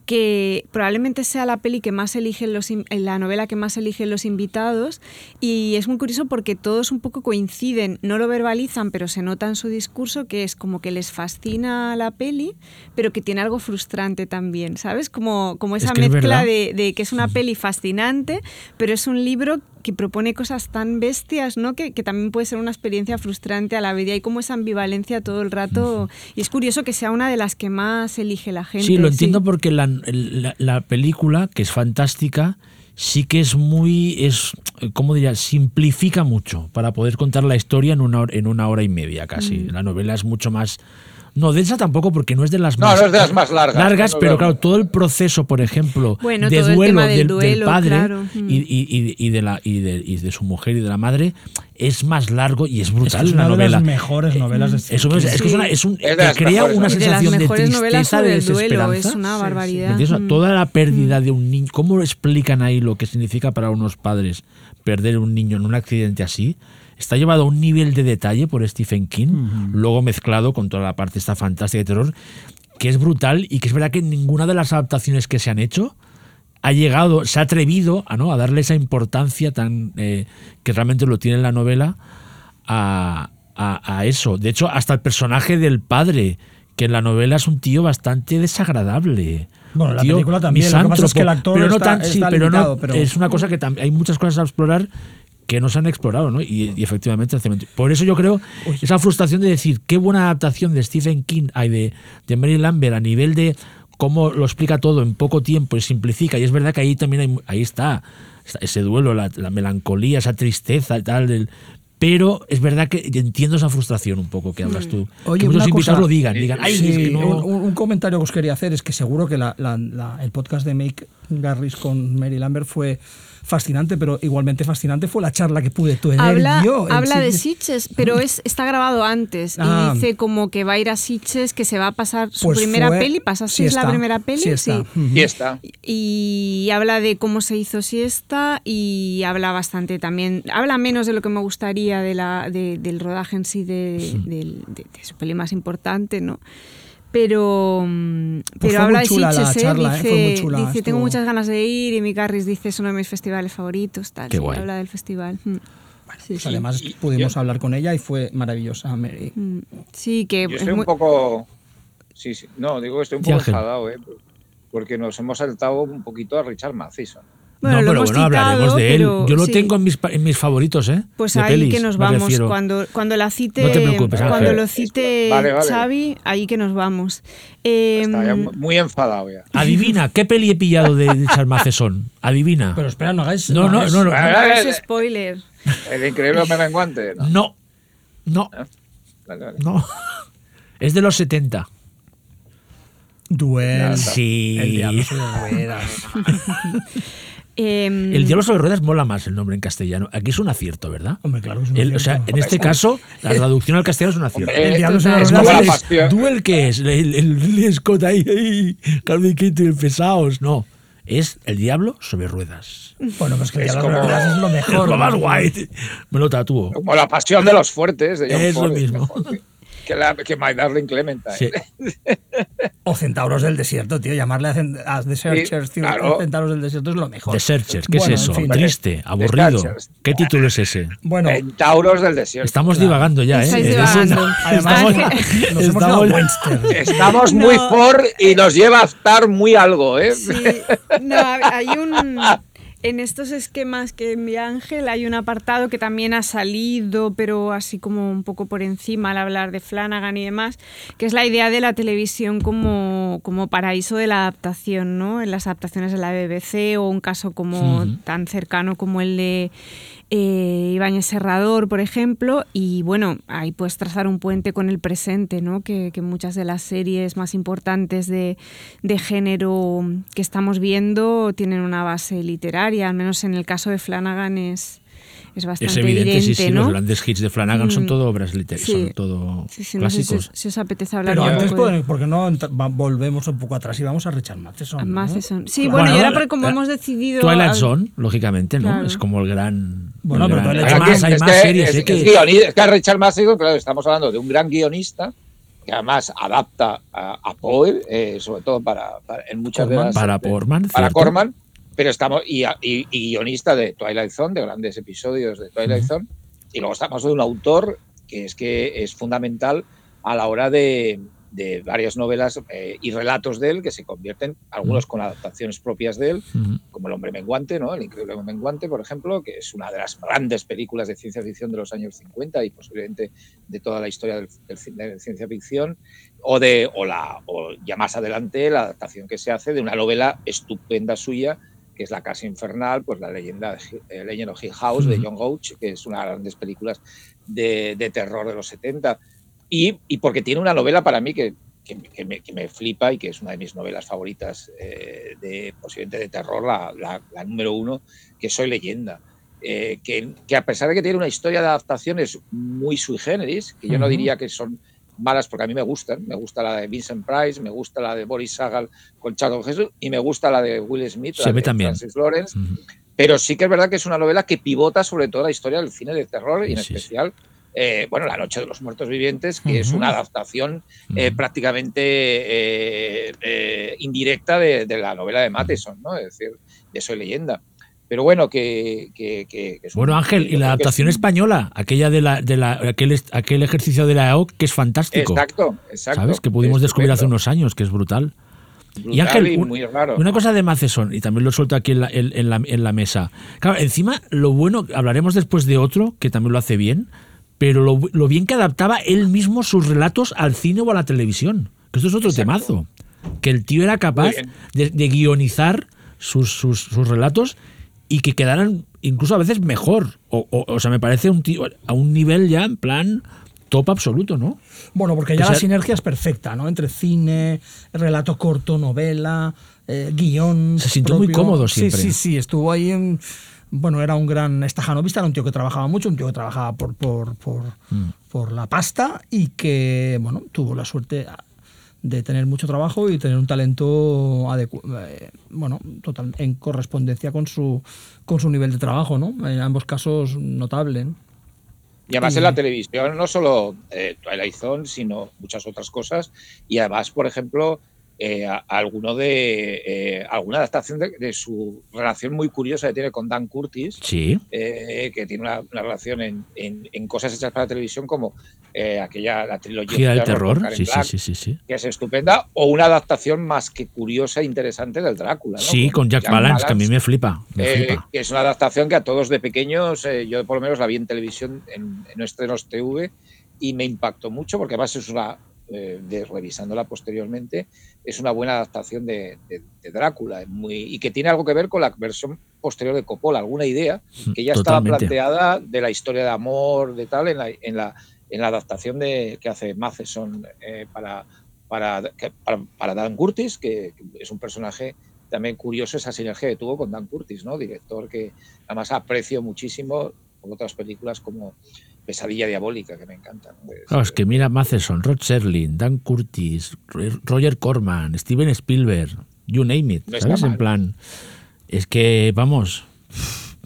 que probablemente sea la peli que más eligen los, in- la novela que más eligen los invitados y es muy curioso porque todos un poco coinciden, no lo verbalizan, pero se nota en su discurso que es como que les fascina la peli, pero que tiene algo frustrante también, ¿sabes? Como, como Es esa que es mezcla verdad. de, de que es una peli fascinante, pero es un libro que propone cosas tan bestias, ¿no? Que, que también puede ser una experiencia frustrante a la vez. Y hay como esa ambivalencia todo el rato. Y es curioso que sea una de las que más elige la gente. Sí, lo entiendo porque la, la- la película, que es fantástica, sí que es muy, es, ¿cómo diría? Simplifica mucho para poder contar la historia en una hora, en una hora y media casi. Mm. La novela es mucho más No, densa tampoco porque no es de las No, más no es de las más largas. largas, pero claro, todo el proceso, por ejemplo, Bueno, de todo el duelo, tema del del, del duelo, padre claro. y, Mm. y- y- y de la, y, de, y de su mujer y de la madre es más largo y es Es, brutal que es una de novela. las mejores novelas de Stephen es, es que es, una- es un, Es de crea mejores una. De sensación de, mejores novelas tristeza, de el duelo, desesperanza. es una barbaridad. ¿Me entiendes? Mm. Toda la pérdida de un niño, ¿cómo explican ahí lo que significa para unos padres perder un niño en un accidente así? Está llevado a un nivel de detalle por Stephen King, luego mezclado con toda la parte esta fantástica de terror, que es brutal y que es verdad que ninguna de las adaptaciones que se han hecho ha llegado, se ha atrevido a, ¿no? a darle esa importancia tan eh, que realmente lo tiene en la novela a, a- a eso. De hecho, hasta el personaje del padre, que en la novela es un tío bastante desagradable. Bueno, la película también, lo que pasa es que el actor pero no está- tan, sí, está pero no- pero- es una cosa que hay muchas cosas a explorar que no se han explorado, ¿no? Y, y efectivamente el cementerio. Por eso yo creo esa frustración de decir qué buena adaptación de Stephen King hay de, de Mary Lambert a nivel de cómo lo explica todo en poco tiempo y simplifica. Y es verdad que ahí también hay, ahí está, está ese duelo, la, la melancolía, esa tristeza y tal. el- pero es verdad que entiendo esa frustración un poco que hablas tú. Oye, que muchos una invitados cosa- lo digan, digan, ay, Sí, es que no... un, comentario que os quería hacer es que seguro que la- la- la- el podcast de Make Garris con Mary Lambert fue fascinante, pero igualmente fascinante fue la charla que pude tener Habla, yo. habla de. Sitges, pero es, está grabado antes Ah. y dice como que va a ir a Sitges, que se va a pasar su Pues primera fue- peli. ¿Pasasteis sí la está, primera peli? sí está. Ujú. Y está. Y habla de cómo se hizo siesta y habla bastante también, habla menos de lo que me gustaría de la, de- del rodaje en sí de, del- de- de su peli más importante, ¿no? Pero, mm, Pues pero habla de Sitges, ¿eh? charla, dice, chula, dice, tengo muchas ganas de ir y mi Carris dice, es uno de mis festivales favoritos, tal. Qué sí, guay. habla del festival. Mm. Sí, Pues sí. además Y- pudimos yo- hablar con ella y fue maravillosa Mary. Mm, Sí, que Yo es estoy muy- un poco. Sí, sí. No, digo que estoy un poco enfadado, ¿eh? Porque nos hemos saltado un poquito a Richard Matheson. Bueno, no, lo pero hemos bueno, hablaremos citado, de él. pero Yo lo sí. tengo en mis, pa- en mis favoritos, ¿eh? Pues De ahí pelis, que nos vamos. Cuando, cuando la cite, No te preocupes, cuando lo cite Vale, vale. Xavi, ahí que nos vamos. Eh, Está ya muy enfadado ya. Adivina, ¿qué peli he pillado de Richard Matheson? Adivina. Pero espera, no hagáis. No, no, no, no. no Ah, spoiler. El increíble menguante. No. No, no, Vale, vale. no. Es de los 70. Duel. Sí. El diablo. Eh, El Diablo sobre Ruedas mola más el nombre en castellano. Aquí es un acierto, ¿verdad? Hombre, claro que es un El- o sea, en este caso, la traducción al castellano es un acierto. Hombre, El diablo sobre es ruedas. ¿Duel qué es? ¿El, el Scott ahí, ahí Calvin Keaton, pesados? No. Es el Diablo sobre Ruedas. Bueno, pues que el Es diablo sobre como- ruedas es lo mejor. lo más guay. Me lo tatúo. Como la pasión de los fuertes de John Es lo mismo. que, la, que My Darling Clementine. Sí. O centauros del desierto, tío. Llamarle a, a The Searchers, tío, claro. centauros del desierto es lo mejor. The Searchers, ¿qué Bueno, es eso? en fin. Triste, aburrido. ¿Qué título es ese? Bueno, Centauros del desierto. Estamos divagando ya, ¿eh? Estáis Es divagando. una- además estamos- muy No. for y nos lleva a estar muy algo, ¿eh? Sí, no, hay un. En estos esquemas que envía Ángel hay un apartado que también ha salido, pero así como un poco por encima al hablar de Flanagan y demás, que es la idea de la televisión como, como paraíso de la adaptación, ¿no? En las adaptaciones de la BBC o un caso como tan cercano como el de eh, Ibáñez Serrador, por ejemplo, y bueno, ahí puedes trazar un puente con el presente, ¿no? Que, que muchas de las series más importantes de, de género que estamos viendo tienen una base literaria, al menos en el caso de Flanagan es, es bastante Es evidente, evidente, sí, sí, ¿no? los grandes hits de Flanagan son Mm, todo obras literarias, sí. son todo Sí, sí, no sé si, clásicos. os- si os apetece hablar Pero un antes, poco de- ¿por por qué no volvemos un poco atrás y vamos a Richard Matheson? a ¿no? Matheson? Sí, Claro. bueno, y ahora porque como la- hemos decidido... Twilight al- Zone, lógicamente, ¿no? Claro. Es como el gran. Bueno, pero Hay Zone más, hay es más que series, es, ¿eh? es que- guioni- es que Richard Matheson, claro, estamos hablando de un gran guionista que además adapta a, a Poe, eh, sobre todo para, para- en muchas de Corman. las Para de- Corman, para cierto. Corman, pero estamos y, y- y guionista de Twilight Zone, de grandes episodios de Twilight Zone, y luego estamos de un autor que es que es fundamental a la hora de, de varias novelas eh, y relatos de él que se convierten, algunos con adaptaciones propias de él, como El hombre menguante, ¿no? El increíble hombre menguante, por ejemplo, que es una de las grandes películas de ciencia ficción de los años 50 y posiblemente de toda la historia del, de ciencia ficción, o de o la o ya más adelante la adaptación que se hace de una novela estupenda suya que es La Casa Infernal, pues la leyenda de eh, Legend of Hill House de. John Gouch, que es una de las grandes películas de, de terror de los 70. Y, y, porque tiene una novela para mí que, que, que, me, que, me, flipa y que es una de mis novelas favoritas eh, de posiblemente de terror, la, la, la, número uno, que Soy leyenda. Eh, que, a pesar de que tiene una historia de adaptaciones muy sui generis, que yo uh -huh. no diría que son malas porque a mí me gustan, me gusta la de Vincent Price, me gusta la de Boris Sagal con Charles Jesús y me gusta la de Will Smith, Se la de también. Francis Lawrence, uh -huh. pero sí que es verdad que es una novela que pivota sobre toda la historia del cine de terror y en sí, especial sí. Eh, bueno, La Noche de los Muertos Vivientes, que uh -huh. es una adaptación eh, prácticamente eh, indirecta de, de, la novela de Matheson, ¿no? Es decir, de Soy Leyenda. Pero bueno, que. que, que, que bueno, Ángel, y la adaptación es... española, aquella de la, de la aquel, aquel ejercicio de la EOC, que es fantástico. Exacto, exacto. ¿Sabes? Que pudimos descubrir hace unos años, que es brutal. y Ángel, y muy raro, una cosa de Matheson, y también lo suelto aquí en la, en, en, la, en la mesa. Claro, encima, lo bueno, hablaremos después de otro, que también lo hace bien, pero lo, lo, bien que adaptaba él mismo sus relatos al cine o a la televisión. Que esto es otro Exacto. temazo. Que el tío era capaz de, de, guionizar sus, sus, sus, relatos y que quedaran incluso a veces mejor. O, o, o, sea, me parece un tío a un nivel ya en plan top absoluto, ¿no? Bueno, porque ya sea, la sinergia es perfecta, ¿no? Entre cine, relato corto, novela, eh, guion. Se sintió propio. muy cómodo siempre. Sí, sí, sí. Estuvo ahí en bueno, era un gran estajanovista, era un tío que trabajaba mucho, un tío que trabajaba por, por, por, mm. por, la pasta y que, bueno, tuvo la suerte de tener mucho trabajo y tener un talento eh, bueno, total, en correspondencia con su, con su nivel de trabajo, ¿no? En ambos casos notable. ¿no? Y además y... en la televisión, no solo eh, Twilight Zone, sino muchas otras cosas. Y además, por ejemplo, eh, alguno de eh, alguna adaptación de, de, su relación muy curiosa que tiene con Dan Curtis, sí. eh, que tiene una, una relación en, en, en, cosas hechas para televisión como aquella la trilogía Gira del terror, sí, Black, sí, sí, sí, que es estupenda, o una adaptación más que curiosa e interesante del Drácula. ¿no? Sí, con, con Jack, Jack Palance, que a mí me flipa. Me flipa. Que es una adaptación que a todos de pequeños, yo por lo menos la vi en televisión, en, en estrenos TV, y me impactó mucho porque además es una eh, de, revisándola posteriormente, es una buena adaptación de, de, de Drácula muy, y que tiene algo que ver con la versión posterior de Coppola, alguna idea que ya Totalmente. estaba planteada de la historia de amor, de tal, en la, en la, en la adaptación de, que hace Matheson eh, para, para, para, para, Dan Curtis, que, que, es un personaje también curioso esa sinergia que tuvo con Dan Curtis, ¿no? director que además aprecio muchísimo por otras películas como pesadilla diabólica que me encanta. ¿no? Es, claro, es que mira Matheson, Rod Serling, Dan Curtis, Roger Corman, Steven Spielberg, you name it, no ¿sabes? En plan, es que, vamos,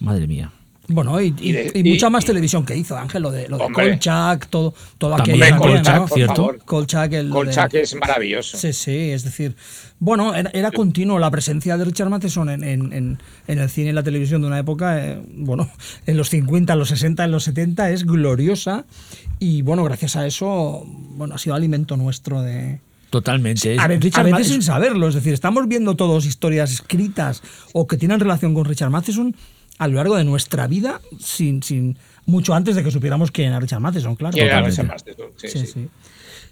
madre mía. Bueno, y, y, de, y, y mucha más televisión que hizo, Ángel, lo de, lo de Kolchak, todo, todo aquello. También Kolchak, ¿no? ¿cierto? Kolchak, el, Kolchak de, es maravilloso. Sí, sí, es decir, bueno, era, era continuo la presencia de Richard Matheson en, en, en, en, el cine y la televisión de una época, eh, bueno, en los 50, en los 60, en los 70, es gloriosa y bueno, gracias a eso, bueno, ha sido alimento nuestro de, Totalmente. A, veces, a veces sin saberlo, es decir, estamos viendo todos historias escritas o que tienen relación con Richard Matheson a lo largo de nuestra vida sin, sin mucho antes de que supiéramos quién era Richard Matheson, claro. ¿Quién era Richard Matheson? Sí, sí, sí. sí.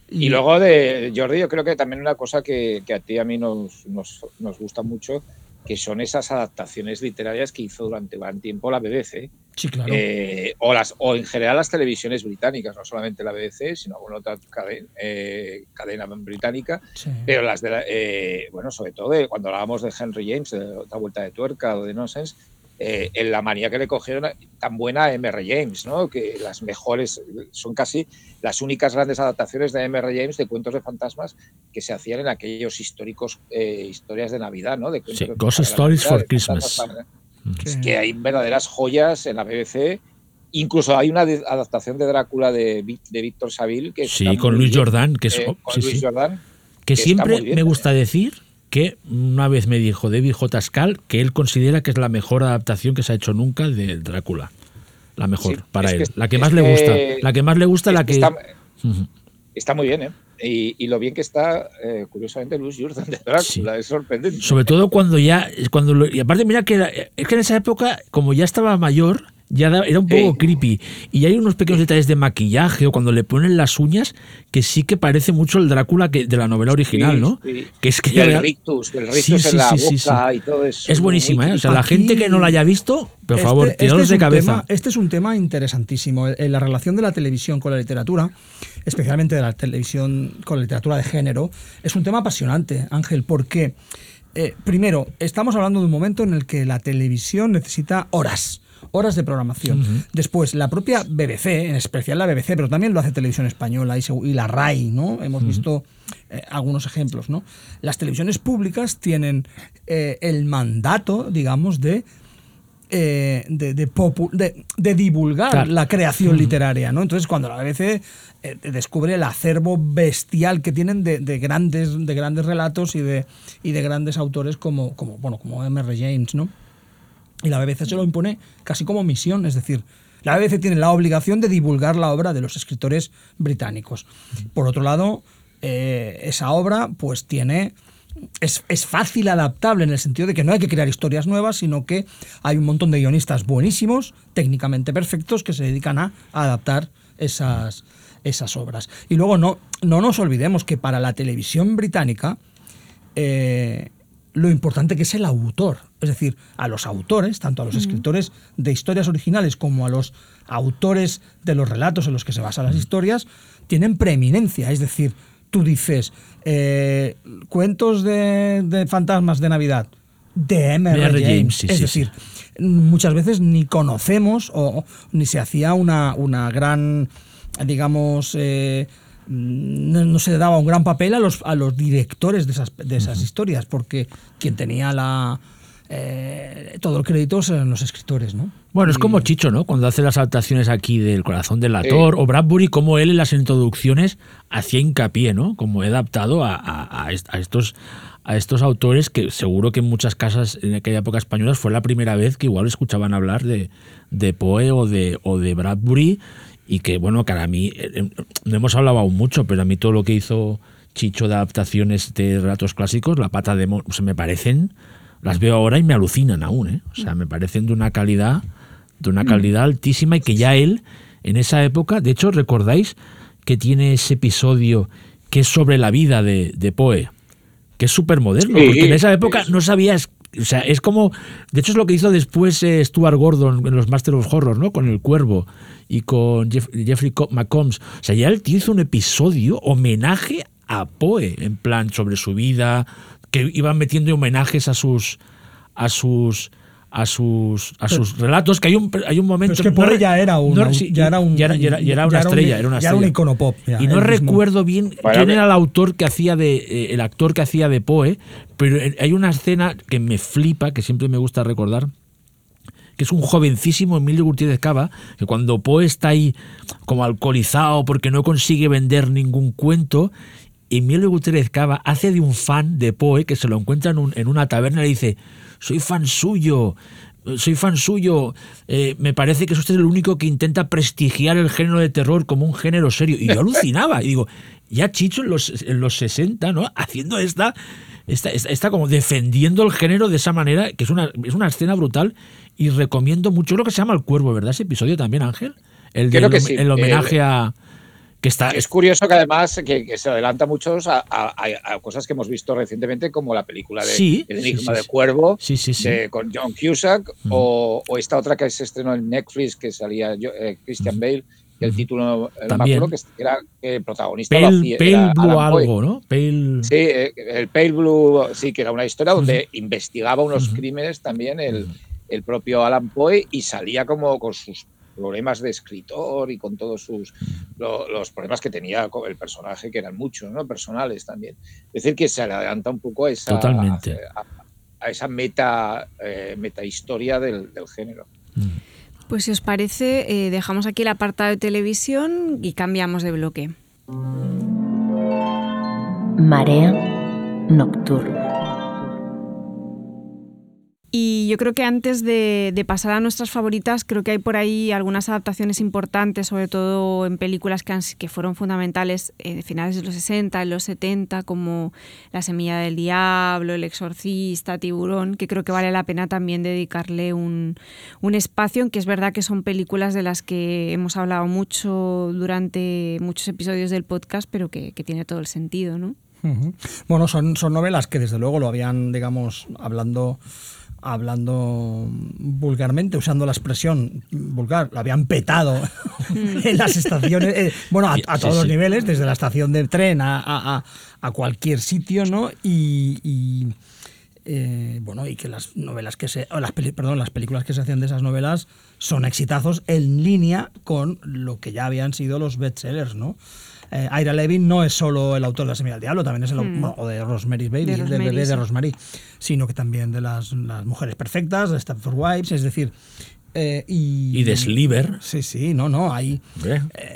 Y, y, luego de Jordi, yo creo que también una cosa que, que a ti y a mí nos, nos, nos, gusta mucho, que son esas adaptaciones literarias que hizo durante un tiempo la BBC. Sí, claro. Eh, o, las, o en general las televisiones británicas, no solamente la BBC, sino alguna otra cadena, eh, cadena británica, sí. pero las de la, eh, bueno, sobre todo de, cuando hablábamos de Henry James, de otra vuelta de tuerca o de Nonsense, eh, en la manía que le cogieron tan buena a M.R. James, ¿no? que las mejores, son casi las únicas grandes adaptaciones de M.R. James de cuentos de fantasmas que se hacían en aquellos históricos eh, historias de Navidad, ¿no? De sí, Ghost Stories Navidad, for Christmas. Para, sí. Que hay verdaderas joyas en la BBC. Incluso hay una adaptación de Drácula de, de Víctor Saville. Que sí, con Luis Jordan. Que, es, eh, con sí, Luis sí. Jordan, que, que siempre bien, me gusta decir que una vez me dijo David J. Scal que él considera que es la mejor adaptación que se ha hecho nunca de Drácula. La mejor sí, para él. Que, la que más le gusta. La que más le gusta, la que. Está, uh -huh. está muy bien, ¿eh? Y, y, lo bien que está, eh, curiosamente, Luis Jordan de Drácula, sí. es sorprendente. Sobre todo cuando ya. cuando lo, Y aparte, mira que era, es que en esa época, como ya estaba mayor, ya era un poco Sí. creepy. Y hay unos pequeños detalles de maquillaje o cuando le ponen las uñas que sí que parece mucho el Drácula que, de la novela original, Sí, ¿no? sí. Que es que Y el rictus, el rictus en la boca y todo eso. Es buenísima, ¿eh? O sea, la gente que no la haya visto, por Este- favor, este es de cabeza. tema- este es un tema interesantísimo, la relación de la televisión con la literatura, especialmente de la televisión con la literatura de género, es un tema apasionante, Ángel, porque, eh, primero, estamos hablando de un momento en el que la televisión necesita horas horas de programación. Después, la propia BBC, en especial la BBC, pero también lo hace Televisión Española y, la RAI, ¿no? Hemos visto eh, algunos ejemplos, ¿no? Las televisiones públicas tienen eh, el mandato, digamos, de eh, de, de popu- de- de divulgar Claro. la creación literaria, ¿no? Entonces, cuando la BBC eh, descubre el acervo bestial que tienen de, de grandes, de grandes relatos y de, y de grandes autores como, como, bueno, como M.R. James, ¿no? Y la BBC se lo impone casi como misión, es decir, la BBC tiene la obligación de divulgar la obra de los escritores británicos. Por otro lado, eh, esa obra pues tiene... Es, es fácil adaptable en el sentido de que no hay que crear historias nuevas, sino que hay un montón de guionistas buenísimos, técnicamente perfectos, que se dedican a adaptar esas, esas obras. Y luego no, no nos olvidemos que para la televisión británica, eh, lo importante que es el autor. Es decir, a los autores, tanto a los escritores de historias originales como a los autores de los relatos en los que se basan las historias, tienen preeminencia. Es decir, tú dices, eh, cuentos de, de fantasmas de Navidad de M.R. James. James, sí, es sí, decir, muchas veces ni conocemos o ni se hacía una, una gran, digamos, eh, no, no se le daba un gran papel a los, a los directores de esas, de esas historias, porque quien tenía la eh, todo el crédito eran los escritores, ¿no? Bueno, es como Chicho, ¿no? Cuando hace las adaptaciones aquí del Corazón del Ator, o Bradbury, como él en las introducciones hacía hincapié, ¿no? Como he adaptado a, a- a est- a estos a estos autores que seguro que en muchas casas en aquella época españolas fue la primera vez que igual escuchaban hablar de, de Poe o de, o de Bradbury y que, bueno, que a mí, eh, eh, no hemos hablado aún mucho, pero a mí todo lo que hizo Chicho de adaptaciones de relatos clásicos, La pata de mono, se me parecen, las veo ahora y me alucinan aún, ¿eh? O sea, me parecen de una calidad, de una calidad altísima y que ya él, en esa época, de hecho, ¿recordáis que tiene ese episodio que es sobre la vida de, de Poe? Que es súper moderno, Sí, porque en esa época no sabías... O sea, es como... De hecho, es lo que hizo después eh, Stuart Gordon en los Master of Horror, ¿no? Con El Cuervo y con Jeff- Jeffrey Co- McCombs. O sea, ya tío hizo un episodio homenaje a Poe, en plan sobre su vida, que iban metiendo homenajes a sus... a sus a sus a sus relatos que hay un hay un momento es que no Poe ya era un- no, ya era un- ya era, ya era- ya era una ya era un- estrella era una ya era un estrella. icono pop, ya, y no mismo. recuerdo bien quién era el autor que hacía de eh, el actor que hacía de Poe pero hay una escena que me flipa que siempre me gusta recordar que es un jovencísimo Emilio Gutiérrez Cava, que cuando Poe está ahí como alcoholizado porque no consigue vender ningún cuento, Emilio Gutiérrez Cava hace de un fan de Poe que se lo encuentra en, un- en una taberna y le dice, soy fan suyo, soy fan suyo, eh, me parece que es usted el único que intenta prestigiar el género de terror como un género serio. Y yo alucinaba, y digo, ya Chicho en los, en los 60, ¿no? Haciendo esta, esta, esta, esta como defendiendo el género de esa manera, que es una, es una escena brutal, y recomiendo mucho lo que se llama El Cuervo, ¿verdad? Ese episodio también, Ángel. El, que hom- sí. el homenaje a... Que está, Es curioso que además que, que se adelanta mucho a, a- a- cosas que hemos visto recientemente, como la película de Sí, El Enigma sí, del sí. Cuervo, Sí, sí, sí. de- con John Cusack, o, o esta otra que se estrenó en Netflix, que salía yo- eh, Christian Bale, que el título, eh, no me También. acuerdo, que era que el protagonista lo Pale, hacía- Pale era Blue algo, ¿no? Pale... Sí, eh, el Pale Blue, sí, que era una historia donde investigaba unos crímenes también el, el propio Alan Poe y salía como con sus problemas de escritor y con todos sus lo- los problemas que tenía con el personaje, que eran muchos, ¿no? Personales también. Es decir, que se adelanta un poco a esa, Totalmente. a, a esa meta, eh, meta historia del, del género. Pues si os parece, eh, dejamos aquí el apartado de televisión y cambiamos de bloque. Marea nocturna. Y yo creo que antes de, pasar a nuestras favoritas, creo que hay por ahí algunas adaptaciones importantes, sobre todo en películas que, que fueron fundamentales en finales de los 60, en los 70, como La Semilla del Diablo, El Exorcista, Tiburón, que creo que vale la pena también dedicarle un, un espacio, que es verdad que son películas de las que hemos hablado mucho durante muchos episodios del podcast, pero que, que tiene todo el sentido, ¿no? Bueno, son, son novelas que desde luego lo habían, digamos, hablando hablando vulgarmente, usando la expresión vulgar, lo habían petado en las estaciones, eh, bueno, a, todos los niveles, desde la estación de tren a, cualquier sitio, ¿no? Y, eh, bueno, y que las novelas que se, las perdón, las películas que se hacían de esas novelas son exitazos en línea con lo que ya habían sido los bestsellers, ¿no? Eh, Ira Levin no es solo el autor de La Semilla del Diablo, también es el hmm. o de Rosemary Baby, del bebé de Rosemary, sino que también de las, Mujeres Perfectas, de Stanford Wives, es decir, eh, y, de Sliver. Sí, sí, no, no, hay.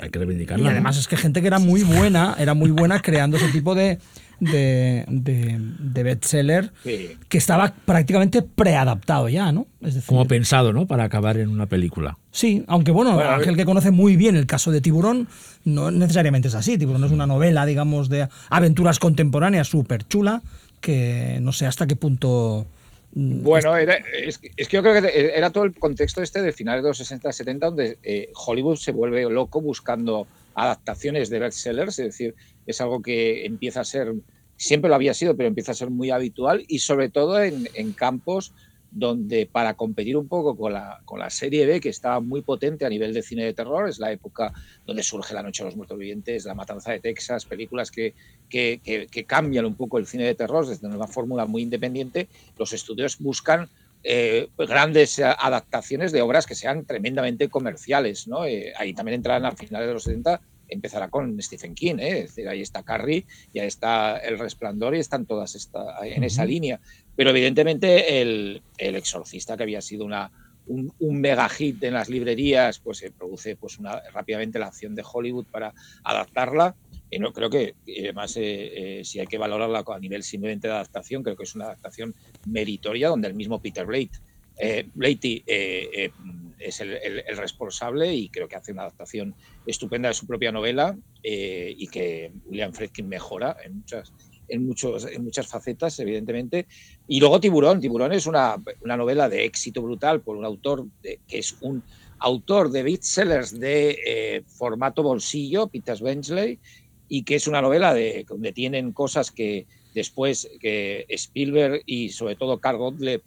hay que reivindicarlo. Y además es que gente que era muy buena, era muy buena creando ese tipo de, de, de, bestseller que estaba prácticamente preadaptado ya, ¿no? Es Como pensado, ¿no? Para acabar en una película. Sí, aunque bueno, Ángel que conoce muy bien el caso de Tiburón, no necesariamente es así. Tiburón es una novela, digamos, de aventuras contemporáneas súper chula, que no sé hasta qué punto... Mm, bueno, es, que yo creo que era todo el contexto este de finales de los 60-70 donde eh, Hollywood se vuelve loco buscando adaptaciones de bestsellers, es decir, es algo que empieza a ser, siempre lo había sido, pero empieza a ser muy habitual y sobre todo en, campos donde para competir un poco con la, con la serie B, que estaba muy potente a nivel de cine de terror, es la época donde surge La Noche de los Muertos Vivientes, La Matanza de Texas, películas que, que, que, cambian un poco el cine de terror desde una fórmula muy independiente, los estudios buscan eh, grandes adaptaciones de obras que sean tremendamente comerciales. ¿no? Eh, ahí también entrarán a finales de los 70 empezará con Stephen King, ¿eh? es decir, ahí está Carrie, ya está El Resplandor y están todas esta, en esa línea. Pero evidentemente el, el, Exorcista, que había sido una, un, mega hit en las librerías, pues se produce pues una, rápidamente la acción de Hollywood para adaptarla. Y no, creo que, además, eh, eh, si hay que valorarla a nivel simplemente de adaptación, creo que es una adaptación meritoria donde el mismo Peter Blake eh, Blatty eh, eh, es el, responsable y creo que hace una adaptación estupenda de su propia novela y que William Friedkin mejora en muchas, en, muchos, en muchas facetas, evidentemente. Y luego Tiburón. Tiburón es una, novela de éxito brutal por un autor que es un autor de bestsellers de formato bolsillo, Peter Benchley, y que es una novela de, donde tienen cosas que después que Spielberg y sobre todo Carl Gottlieb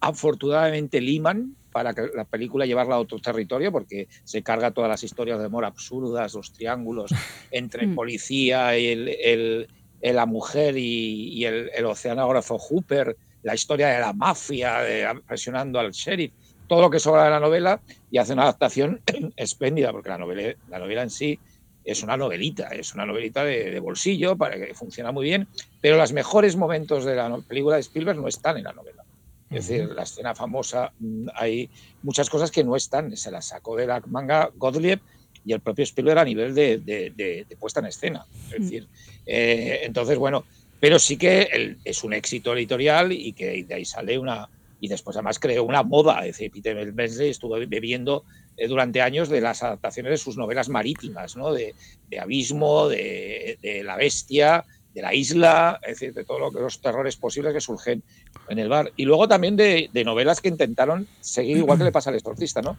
afortunadamente liman para que la película llevarla a otro territorio porque se carga todas las historias de amor absurdas, los triángulos entre mm. policía y el, la mujer y, el, oceanógrafo Hooper, la historia de la mafia presionando al sheriff, todo lo que sobra de la novela y hace una adaptación espléndida porque la novela, la novela en sí es una novelita, es una novelita de, de, bolsillo para que funciona muy bien, pero los mejores momentos de la película de Spielberg no están en la novela. Es decir, la escena famosa, mm, hay muchas cosas que no están, se las sacó de la manga Gottlieb y el propio Spielberg a nivel de, puesta en escena. Es mm. decir, eh, entonces, bueno, pero sí que es un éxito editorial y que de ahí sale una. Y después, además, creó una moda. Es decir, Peter Benchley estuvo bebiendo eh, durante años de las adaptaciones de sus novelas marítimas, ¿no? De, Abismo, de, La Bestia, de la isla, es decir, de todos los terrores posibles que surgen en el bar. Y luego también de, novelas que intentaron seguir igual que le pasa al exorcista, ¿no?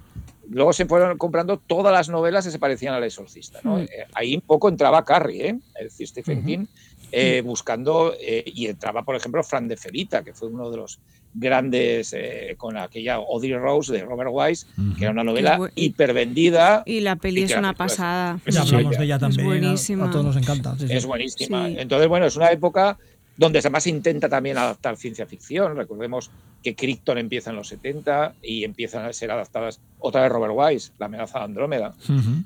Luego se fueron comprando todas las novelas que se parecían al exorcista, ¿no? Eh, ahí un poco entraba Carrie, ¿eh? Decir, Stephen King, eh, buscando, eh, y entraba, por ejemplo, Fran de Ferita, que fue uno de los grandes con aquella Audrey Rose de Robert Wise, que era una novela hipervendida. Y la peli es una pasada. Ya hablamos de ella también. Es buenísima. A, todos nos encanta. Es buenísima. Entonces, bueno, es una época donde además intenta también adaptar ciencia ficción. Recordemos que Krypton empieza en los 70 y empiezan a ser adaptadas otra vez Robert Wise, La amenaza de Andrómeda,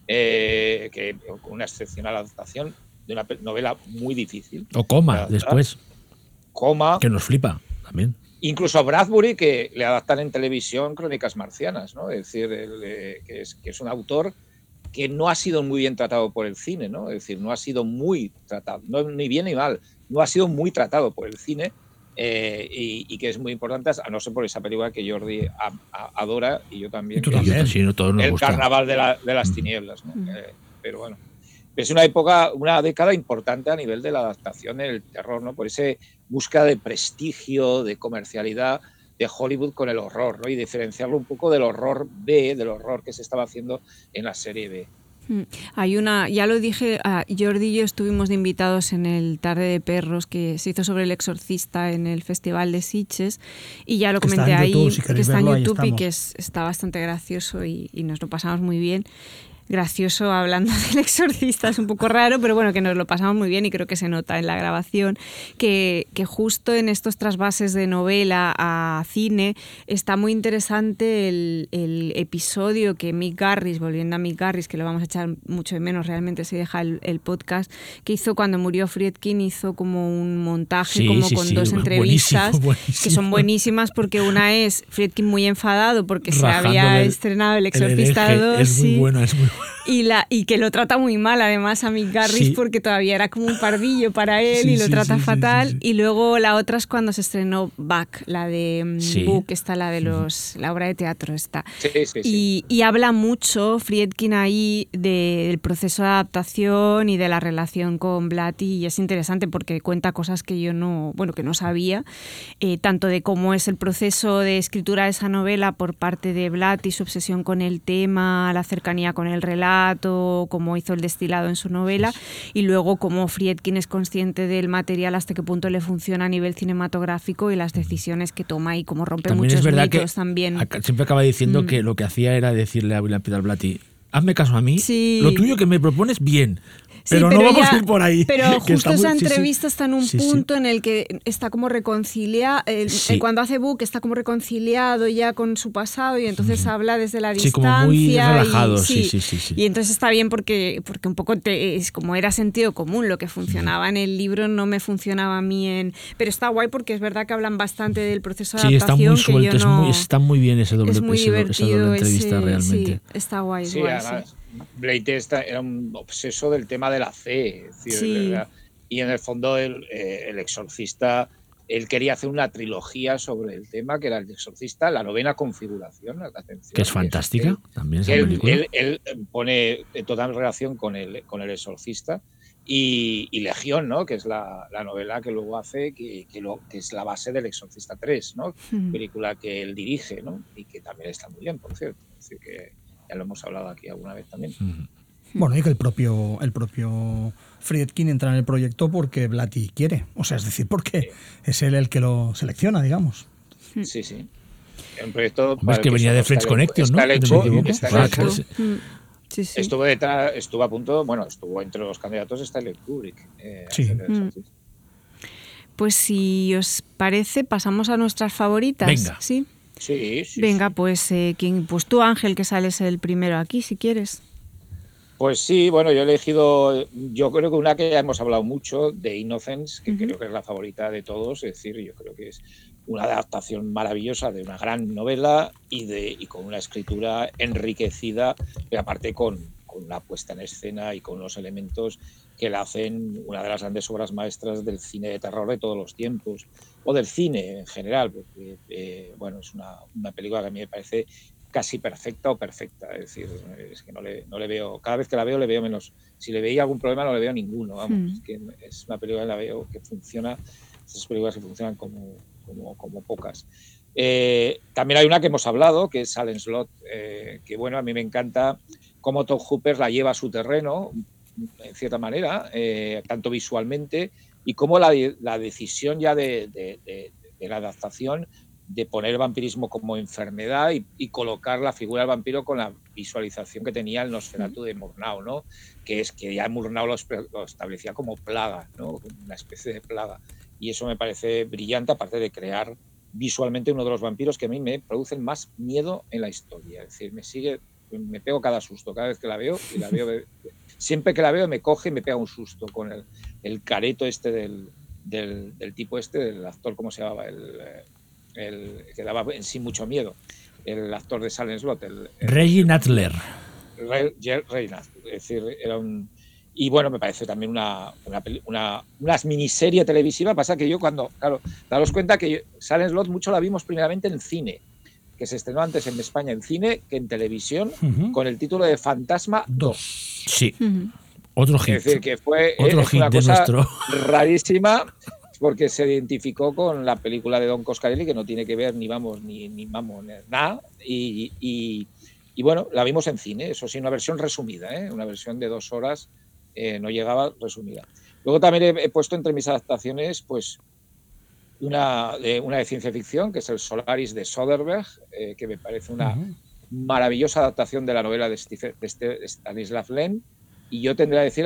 eh, que con una excepcional adaptación de una novela muy difícil. O Coma, después. Coma. Que nos flipa también. Incluso a Bradbury, que le adaptan en televisión Crónicas Marcianas, ¿no? Es decir, eh, que, es, que es un autor que no ha sido muy bien tratado por el cine, ¿no? Es decir, no ha sido muy tratado, no, ni bien ni mal, no ha sido muy tratado por el cine, eh, y, que es muy importante, a no ser por esa película que Jordi adora y yo también. el carnaval de, las tinieblas. Eh, pero bueno, es una época, una década importante a nivel de la adaptación del terror, ¿no? por ese búsqueda de prestigio, de comercialidad de Hollywood con el horror, ¿no? y diferenciarlo un poco del horror B, del horror que se estaba haciendo en la serie B. Mm. Hay una, ya lo dije, a Jordi y yo estuvimos de invitados en el Tarde de Perros que se hizo sobre el exorcista en el Festival de Sitges y ya lo comenté ahí, que está en YouTube y que está bastante gracioso y, y, nos lo pasamos muy bien gracioso hablando del exorcista, es un poco raro, pero bueno, que nos lo pasamos muy bien y creo que se nota en la grabación, que, que justo en estos trasvases de novela a cine está muy interesante el, el, episodio que Mick Garris, volviendo a Mick Garris, que lo vamos a echar mucho de menos realmente si deja el, el podcast, que hizo cuando murió Friedkin, hizo como un montaje como con dos entrevistas que son buenísimas porque una es Friedkin muy enfadado porque se había estrenado El Exorcista 2. Es muy buena, es muy. Y, la, y que lo trata muy mal, además, a Mick Garris, porque todavía era como un pardillo para él y lo trata fatal. Y luego la otra es cuando se estrenó Back, la de mm, Book, está la de los, la obra de teatro está. Y, y, habla mucho Friedkin ahí del proceso de adaptación y de la relación con Blatty y es interesante porque cuenta cosas que yo no, bueno, que no sabía, eh, tanto de cómo es el proceso de escritura de esa novela por parte de Blatty, su obsesión con el tema, la cercanía con el relato, cómo hizo el destilado en su novela, y luego cómo Friedkin es consciente del material, hasta qué punto le funciona a nivel cinematográfico y las decisiones que toma y cómo rompe muchos es verdad que también. Siempre acaba diciendo mm. que lo que hacía era decirle a William Peter Blatty, hazme caso a mí, lo tuyo que me propones bien, pero, no vamos a ir por ahí. Pero justo esa entrevista está en un punto en el que está como reconciliado, cuando hace Book está como reconciliado ya con su pasado y entonces habla desde la distancia. como muy relajado, sí, sí, sí, Y entonces está bien porque, porque un poco es como era sentido común, lo que funcionaba en el libro no me funcionaba a mí en... Pero está guay porque es verdad que hablan bastante del proceso de adaptación. Sí, está muy suelto, es muy, está muy bien ese doble, es muy divertido entrevista realmente. está guay. Sí, guay, Blade era un obseso del tema de la fe. y en el fondo el, eh, el, exorcista, él quería hacer una trilogía sobre el tema, que era el exorcista, la novena configuración. que es fantástica también. él, pone toda relación con el, con el exorcista. Y, Legión, ¿no? que es la, la, novela que luego hace, que, que, lo, que es la base del Exorcista 3, ¿no? película que él dirige ¿no? y que también está muy bien, por cierto. Es decir, que, ya lo hemos hablado aquí alguna vez también. Bueno, y que el propio, el propio Friedkin entra en el proyecto porque Blatty quiere. O sea, es decir, porque es él el que lo selecciona, digamos. Sí, sí. Un proyecto. Es que, venía de Friends Connection, ¿no? Estuvo, detrás, estuvo a punto, bueno, estuvo entre los candidatos Stanley Kubrick. Eh, sí. Mm. Pues si os parece, pasamos a nuestras favoritas. Venga. Sí. Sí, sí. Venga, pues, eh, pues tú, Ángel, que sales el primero aquí, si quieres. Pues sí, bueno, yo he elegido, yo creo que una que ya hemos hablado mucho, de Innocence, que creo que es la favorita de todos, es decir, yo creo que es una adaptación maravillosa de una gran novela y, de, y con una escritura enriquecida, y aparte con, con una puesta en escena y con unos elementos que la hacen una de las grandes obras maestras del cine de terror de todos los tiempos, o del cine en general, porque eh, bueno, es una, una, película que a mí me parece casi perfecta o perfecta, es decir, es que no le, no le, veo, cada vez que la veo le veo menos, si le veía algún problema no le veo ninguno, vamos, hmm. es que es una película que la veo que funciona, esas películas que funcionan como, como, como pocas. Eh, también hay una que hemos hablado, que es Silent Slot, eh, que bueno, a mí me encanta cómo Tom Hooper la lleva a su terreno, en cierta manera, eh, tanto visualmente, y cómo la, la decisión ya de, de, la adaptación de poner el vampirismo como enfermedad y, colocar la figura del vampiro con la visualización que tenía el Nosferatu de Murnau, ¿no? que es que ya Murnau lo, establecía como plaga, ¿no? una especie de plaga. Y eso me parece brillante, aparte de crear visualmente uno de los vampiros que a mí me producen más miedo en la historia. Es decir, me sigue, me pego cada susto cada vez que la veo y la veo siempre que la veo me coge y me pega un susto con el, el careto este del, del, tipo este, del actor, ¿cómo se llamaba? El, el, que daba en sí mucho miedo, el actor de Silent Slot. El, Reggie Natler. Es decir, era un... Y bueno, me parece también una, una, una, una, miniserie televisiva. Pasa que yo cuando, claro, daros cuenta que Silent Slot mucho la vimos primeramente en cine, que se estrenó antes en España en cine que en televisión, uh -huh. con el título de Fantasma 2. Sí. Uh -huh. Otro hit. Es decir, que fue Otro es hit una de cosa nuestro. rarísima porque se identificó con la película de Don Coscarelli, que no tiene que ver ni vamos, ni, ni vamos, nada. Y, y, y, bueno, la vimos en cine, eso sí, una versión resumida, ¿eh? una versión de dos horas, eh, no llegaba resumida. Luego también he, he, puesto entre mis adaptaciones, pues, una de, una de ciencia ficción, que es el Solaris de Soderbergh, eh, que me parece una uh -huh. maravillosa adaptación de la novela de, Steve, de, este, de Stanislav Lem. Y yo tendría que decir,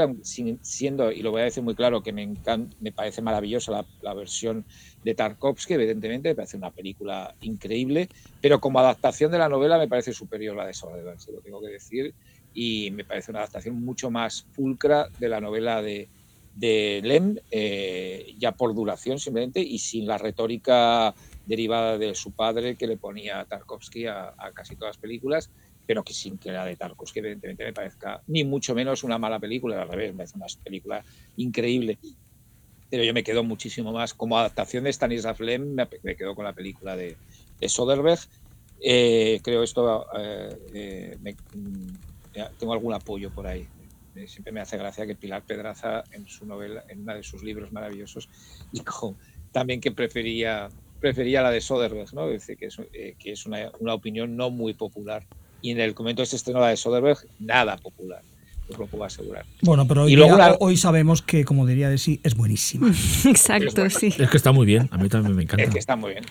siendo, y lo voy a decir muy claro, que me, encanta, me parece maravillosa la, la, versión de Tarkovsky, evidentemente, me parece una película increíble, pero como adaptación de la novela me parece superior a la de Soderbergh, se lo tengo que decir, y me parece una adaptación mucho más pulcra de la novela de, de Lem, eh, ya por duración simplemente, y sin la retórica derivada de su padre que le ponía a Tarkovsky a, casi todas las películas, pero que sin que la de Tarkovsky evidentemente me parezca ni mucho menos una mala película, al revés, me parece una película increíble. Pero yo me quedo muchísimo más, como adaptación de Stanislav Lem, me, quedo con la película de, de Soderbergh. Eh, creo esto, eh, me, tengo algún apoyo por ahí. Eh, Siempre me hace gracia que Pilar Pedraza, en su novela, en uno de sus libros maravillosos, dijo también que prefería, prefería la de Soderbergh, ¿no? Dice que es, que es una, una opinión no muy popular y en el momento de este estreno de Soderbergh, nada popular. Os lo puedo asegurar. Bueno, pero hoy, día, la... hoy sabemos que, como diría de sí, es buenísima. Exacto, es bueno. sí. Es que está muy bien, a mí también me encanta. Es que está muy bien.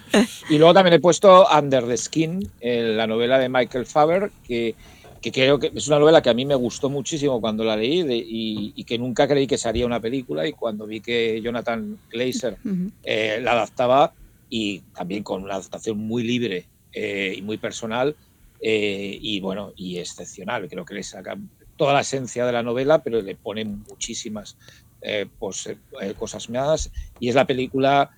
Y luego también he puesto Under the Skin, eh, la novela de Michael Faber, que, que, creo que es una novela que a mí me gustó muchísimo cuando la leí de, y, y, que nunca creí que se haría una película. Y cuando vi que Jonathan Glazer uh -huh. eh, la adaptaba, y también con una adaptación muy libre eh, y muy personal, eh, y bueno, y excepcional. Creo que le saca toda la esencia de la novela, pero le pone muchísimas eh, pues, eh, cosas más. Y es la película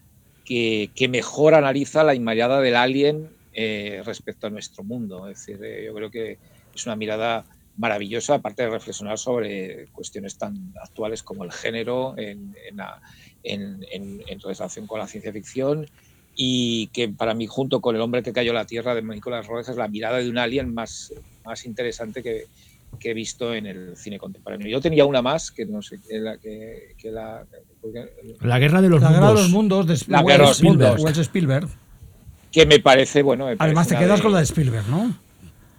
que, que, mejor analiza la inmediata del alien eh, respecto a nuestro mundo. Es decir, yo creo que es una mirada maravillosa, aparte de reflexionar sobre cuestiones tan actuales como el género en, en, la, en, en relación con la ciencia ficción y que para mí, junto con El hombre que cayó a la tierra de Nicolás Rojas, es la mirada de un alien más, más interesante que, que, he visto en el cine contemporáneo. Yo tenía una más, que no sé, que la... Que, que la, la guerra de los la mundos. Guerra de los mundos de la guerra de los mundos. Wells Spielberg. Que me parece, bueno... Me parece Además te quedas de, con la de Spielberg, ¿no?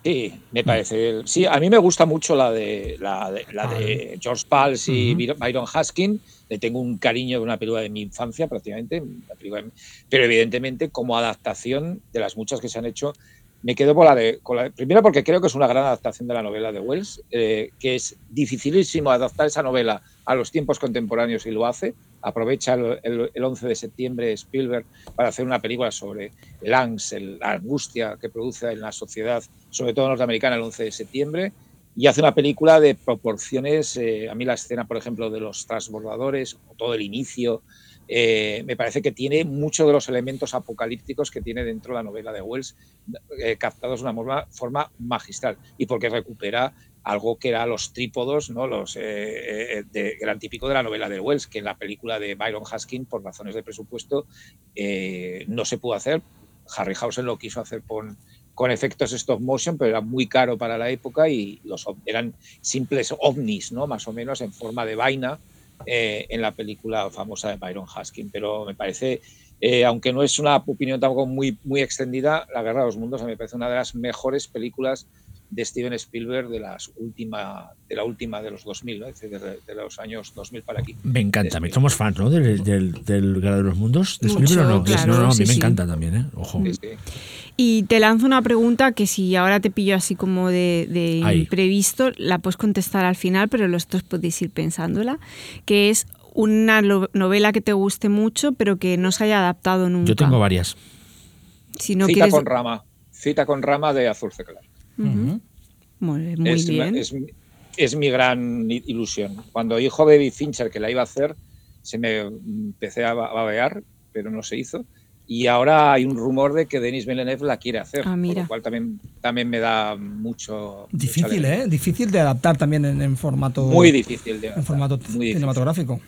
Sí, me parece. Sí, a mí me gusta mucho la de la de, la de George Pals y uh -huh. Byron Haskin. Le tengo un cariño de una película de mi infancia, prácticamente. Pero evidentemente, como adaptación de las muchas que se han hecho, me quedo con la de. Porque creo que es una gran adaptación de la novela de Wells, eh, que es dificilísimo adaptar esa novela a los tiempos contemporáneos y lo hace. Aprovecha el, el, el 11 de septiembre Spielberg para hacer una película sobre el angst, la angustia que produce en la sociedad, sobre todo norteamericana, el 11 de septiembre, y hace una película de proporciones. Eh, a mí la escena, por ejemplo, de los transbordadores, o todo el inicio, eh, me parece que tiene muchos de los elementos apocalípticos que tiene dentro de la novela de Wells, eh, captados de una forma, magistral, y porque recupera algo que era los trípodos, ¿no? los, eh, de, eran típico de la novela de Wells, que en la película de Byron Haskin, por razones de presupuesto, eh, no se pudo hacer. Harryhausen lo quiso hacer con, con efectos stop motion, pero era muy caro para la época y los, eran simples ovnis, ¿no? más o menos en forma de vaina, eh, en la película famosa de Byron Haskin. Pero me parece, eh, aunque no es una opinión tampoco muy, muy extendida, La Guerra de los Mundos me parece una de las mejores películas de Steven Spielberg de, las última, de la última de los 2000, ¿no? de, de, los años 2000 para aquí. Me encanta, me somos fans ¿no? del, del, del Guerra de los Mundos. ¿De Spielberg o no? Claro, no, no, a mí sí, me sí. encanta también, ¿eh? Ojo. Sí, sí. Y te lanzo una pregunta que si ahora te pillo así como de, de imprevisto, la puedes contestar al final, pero los dos podéis ir pensándola, que es una novela que te guste mucho, pero que no se haya adaptado nunca. Yo tengo varias. Si no Cita quieres... con rama. Cita con rama de Azul Ceclar. Uh -huh. Muy, muy es, bien. Es, es, mi gran ilusión. Cuando dijo Baby Fincher que la iba a hacer, se me empecé a babear, pero no se hizo. y ahora hay un rumor de que Denis Villeneuve la quiere hacer, Ah, mira. por lo cual también, también me da mucho... Difícil. ¿eh? Difícil de adaptar también en, en formato. Muy difícil de En formato muy difícil. cinematográfico.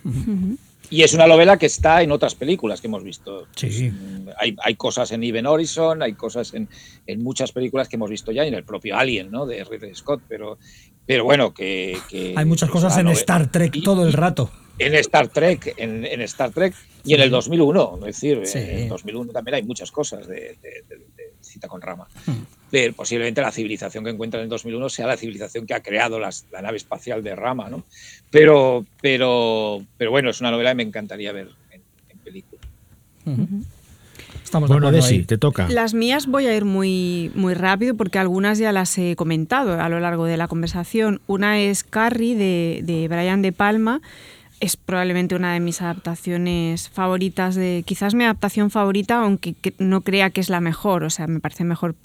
Y es una novela que está en otras películas que hemos visto. Sí. Mm, Hay, hay cosas en Even Horizon, hay cosas en, en muchas películas que hemos visto ya, y en el propio Alien, ¿no? De Ridley Scott, pero, pero bueno, que... que- Hay muchas cosas en novela- Star Trek y- todo el rato. En Star Trek, en, en Star Trek y en el 2001, es decir, Sí. en el 2001 también hay muchas cosas de, de- de- de cita con rama. Hmm. Pero posiblemente la civilización que encuentran en el 2001 sea la civilización que ha creado las- la nave espacial de rama, ¿no? Pero, pero, pero bueno, es una novela que me encantaría ver en, en película. Estamos de Bueno, Desi, te toca. Las mías voy a ir muy, muy rápido porque algunas ya las he comentado a lo largo de la conversación. Una es Carrie de, de Brian De Palma. Es probablemente una de mis adaptaciones favoritas, de quizás mi adaptación favorita, aunque que- no crea que es la mejor. O sea, me parece mejor.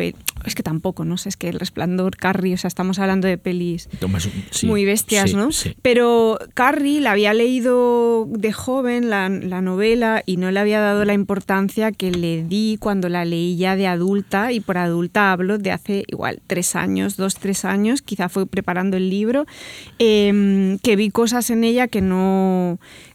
Es que tampoco, ¿no? sé, Es que El Resplandor, Carrie, o sea, estamos hablando de pelis Tomas sí, muy bestias, sí, ¿no? sí. Pero Carrie la había leído de joven, la, la novela, y no le había dado la importancia que le di cuando la leí ya de adulta, y por adulta hablo de hace igual tres años, dos, tres años, quizá fue preparando el libro, eh, que vi cosas en ella que no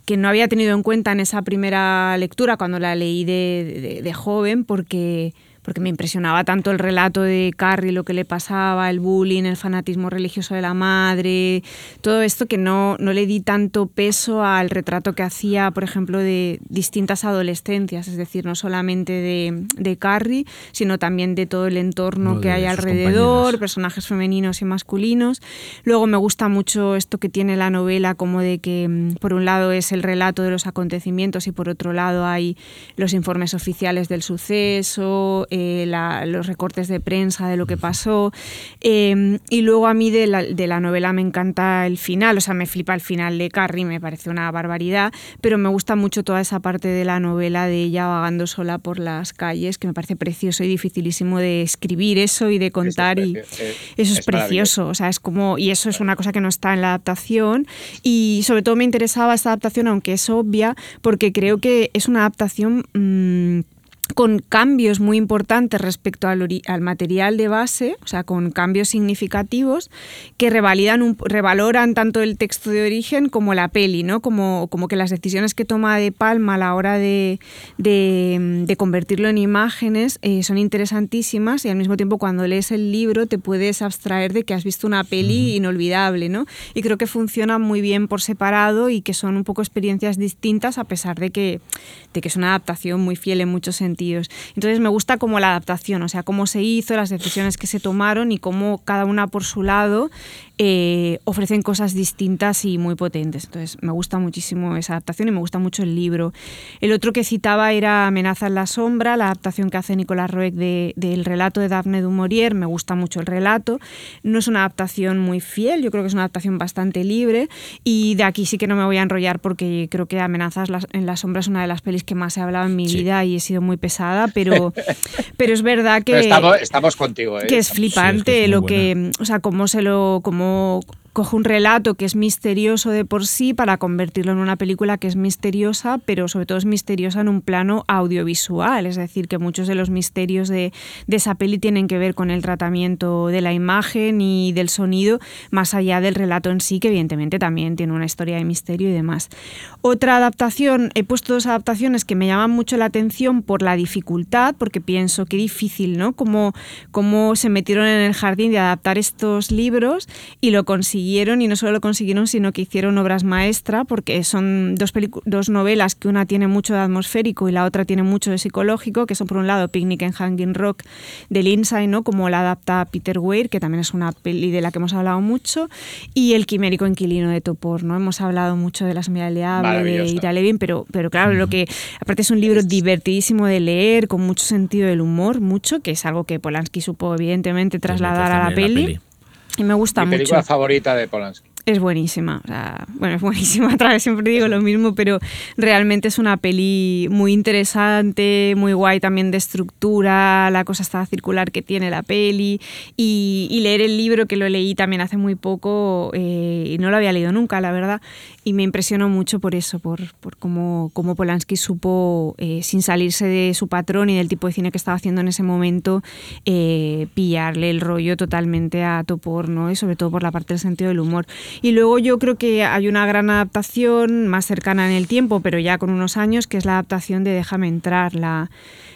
que no había tenido en cuenta en esa primera lectura cuando la leí de, joven, porque porque me impresionaba tanto el relato de Carrie, lo que le pasaba, el bullying, el fanatismo religioso de la madre, todo esto que no, no le di tanto peso al retrato que hacía, por ejemplo, de distintas adolescencias, es decir, no solamente de, de Carrie, sino también de todo el entorno No, que hay alrededor, compañeras. personajes femeninos y masculinos. Luego me gusta mucho esto que tiene la novela, como de que mm, por un lado es el relato de los acontecimientos y por otro lado hay los informes oficiales del suceso, eh, la- los recortes de prensa de lo que pasó. Eh, y luego a mí de la, de la novela me encanta el final, o sea, me flipa el final de Carrie, me parece una barbaridad, pero me gusta mucho toda esa parte de la novela de ella vagando sola por las calles, que me parece precioso y dificilísimo de escribir eso y de contar. y precio- eh, eso es, es precioso, o sea, es como, y eso es una cosa que no está en la adaptación. Y sobre todo me interesaba esta adaptación, aunque es obvia, porque creo que es una adaptación. mm, con cambios muy importantes respecto al, al material de base, o sea, con cambios significativos que revalidan un- revaloran tanto el texto de origen como la peli, ¿no? Como, como que las decisiones que toma De Palma a la hora de, de- de convertirlo en imágenes eh, son interesantísimas y al mismo tiempo cuando lees el libro te puedes abstraer de que has visto una peli inolvidable, ¿no? Y creo que funciona muy bien por separado y que son un poco experiencias distintas a pesar de que, de que es una adaptación muy fiel en muchos sentidos. Entonces me gusta como la adaptación, o sea, cómo se hizo, las decisiones que se tomaron y cómo cada una por su lado eh, ofrecen cosas distintas y muy potentes. Entonces me gusta muchísimo esa adaptación y me gusta mucho el libro. El otro que citaba era Amenaza en la sombra, la adaptación que hace Nicolás Roeg de- del relato de Daphne du Maurier. Me gusta mucho el relato. No es una adaptación muy fiel, yo creo que es una adaptación bastante libre y de aquí sí que no me voy a enrollar porque creo que Amenazas en la sombra es una de las pelis que más he hablado en mi Sí. vida y he sido muy pesada, pero, pero es verdad que Pero estamos, estamos contigo, ¿eh? que es flipante Sí, es que es muy lo que, o sea, cómo se lo, cómo coge un relato que es misterioso de por sí para convertirlo en una película que es misteriosa, pero sobre todo es misteriosa en un plano audiovisual, es decir, que muchos de los misterios de, de esa peli tienen que ver con el tratamiento de la imagen y del sonido, más allá del relato en sí, que evidentemente también tiene una historia de misterio y demás. Otra adaptación, he puesto dos adaptaciones que me llaman mucho la atención por la dificultad, porque pienso qué difícil, ¿no? Cómo, cómo se metieron en el jardín de adaptar estos libros y lo consiguieron, y no solo lo consiguieron, sino que hicieron obras maestra, porque son dos, dos novelas que una tiene mucho de atmosférico y la otra tiene mucho de psicológico, que son por un lado Picnic en Hanging Rock de Lindsay, ¿no? Como la adapta Peter Weir, que también es una peli de la que hemos hablado mucho, y El quimérico inquilino de Topor, ¿no? Hemos hablado mucho de La semilla del diablo, de. Ira Levin, pero, pero claro, lo que aparte es un libro divertidísimo de leer, con mucho sentido del humor, mucho, que es algo que Polanski supo evidentemente trasladar a la en peli. Y me gusta Mi mucho. película favorita de Polanski. es buenísima. O sea, bueno, es buenísima, otra vez siempre digo lo mismo, pero realmente es una peli muy interesante, muy guay también de estructura, la cosa está circular que tiene la peli. Y, y leer el libro, que lo leí también hace muy poco, eh, y no lo había leído nunca, la verdad, y me impresionó mucho por eso, por, por cómo, cómo Polanski supo, eh, sin salirse de su patrón y del tipo de cine que estaba haciendo en ese momento, eh, pillarle el rollo totalmente a Topor, ¿no? y sobre todo por la parte del sentido del humor. Y luego yo creo que hay una gran adaptación más cercana en el tiempo, pero ya con unos años, que es la adaptación de Déjame entrar, la,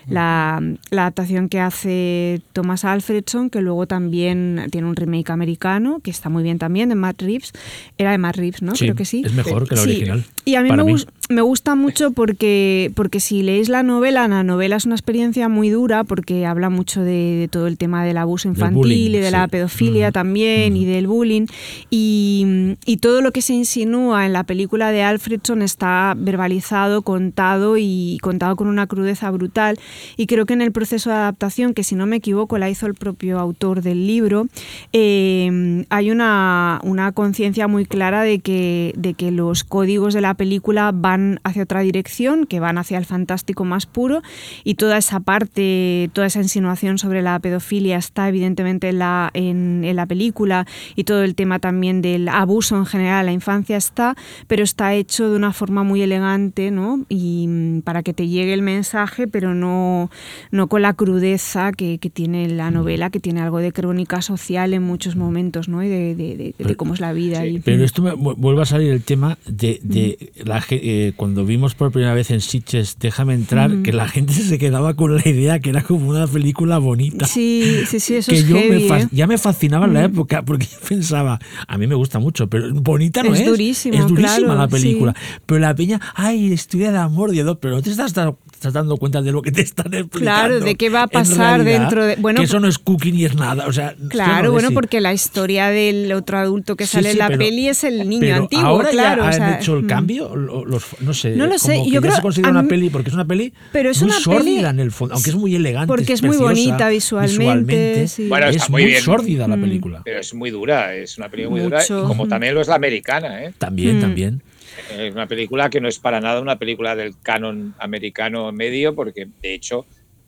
la, la adaptación que hace Thomas Alfredson, que luego también tiene un remake americano, que está muy bien también, de Matt Reeves. Era de Matt Reeves, ¿no? Sí, Creo que sí. es mejor que la Sí. original, Y a mí me, mí. Me gusta mucho porque, porque si leéis la novela, la novela es una experiencia muy dura porque habla mucho de, de todo el tema del abuso infantil bullying, y de la sí. pedofilia Ujú, también y del bullying. Y, y todo lo que se insinúa en la película de Alfredson está verbalizado, contado y contado con una crudeza brutal. Y creo que en el proceso de adaptación, que si no me equivoco la hizo el propio autor del libro, eh, hay una, una conciencia muy clara de que, de que los códigos de la película van hacia otra dirección, que van hacia el fantástico más puro, y toda esa parte, toda esa insinuación sobre la pedofilia está evidentemente en la, en, en la película, y todo el tema también del abuso en general a la infancia está, pero está hecho de una forma muy elegante, ¿no? Y mm, para que te llegue el mensaje, pero no, no con la crudeza que, que tiene la novela, que tiene algo de crónica social en muchos momentos, ¿no? Y de, de- de- de cómo es la vida. y- Pero esto vuelve a salir el tema de, de la ge- eh, cuando vimos por primera vez en Sitges Déjame entrar, que la gente se quedaba con la idea que era como una película bonita. Sí, sí, sí, eso que es yo heavy, me ¿eh? ya me fascinaba en la época porque yo pensaba, a mí me gusta mucho, pero bonita no es. Es durísimo, Es durísima claro, la película. sí. Pero la peña, ay, historia de amor de dos, pero no te estás, estás dando cuenta de lo que te están explicando. Claro, de qué va a pasar realidad, dentro de- bueno, que eso no es cookie ni es nada. O sea, Claro, no bueno, es- porque la historia del otro adulto que Sí, sale sí, en la pero- peli es el niño pero antiguo, ahora claro. ya o han sea, hecho el mm. cambio, lo- los, no sé. No lo como sé, que yo ya creo- se considera una mí- peli, porque es una peli Pero es muy una peli- sórdida en el fondo, aunque es muy elegante. Porque es muy preciosa, bonita visualmente, sí. Bueno, es está muy muy bien. sórdida la Mm. película. Pero es muy dura, es una película muy dura, como también lo es la americana, ¿eh? También, Mm. también. Es una película que no es para nada una película del canon americano medio, porque de hecho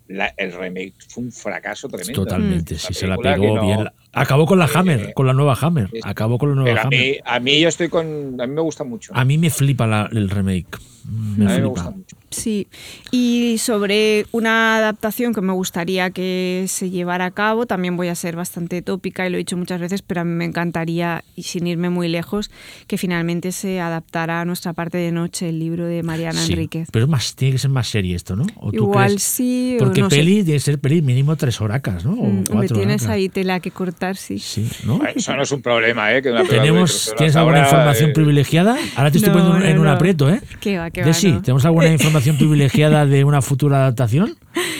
la- el remake fue un fracaso tremendo. Totalmente, sí, se la pegó no- bien. Acabó con la eh, Hammer, con la nueva Hammer. Acabó con la nueva Pero a Hammer. mí, a mí yo estoy con. A mí me gusta mucho. A mí me flipa la- el remake. Me A mí me flipa. gusta mucho. Sí, y sobre una adaptación que me gustaría que se llevara a cabo, también voy a ser bastante tópica y lo he dicho muchas veces, pero a mí me encantaría, y sin irme muy lejos, que finalmente se adaptara a nuestra parte de noche el libro de Mariana Sí, Enríquez. Pero es más, tiene que ser más serie esto, ¿no? ¿O tú Igual crees? sí, o Porque no peli tiene que ser peli mínimo tres horacas, ¿no? O Mm, hombre, cuatro tienes horacas. ahí tela que cortar, sí. Sí, ¿no? Eso no es un problema, ¿eh? Que una Tenemos. ¿Tienes alguna Ahora, información eh, privilegiada? Ahora te estoy No, poniendo en no, un aprieto, ¿eh? ¿Qué va, qué De va, sí, no. ¿tenemos alguna información privilegiada de una futura adaptación?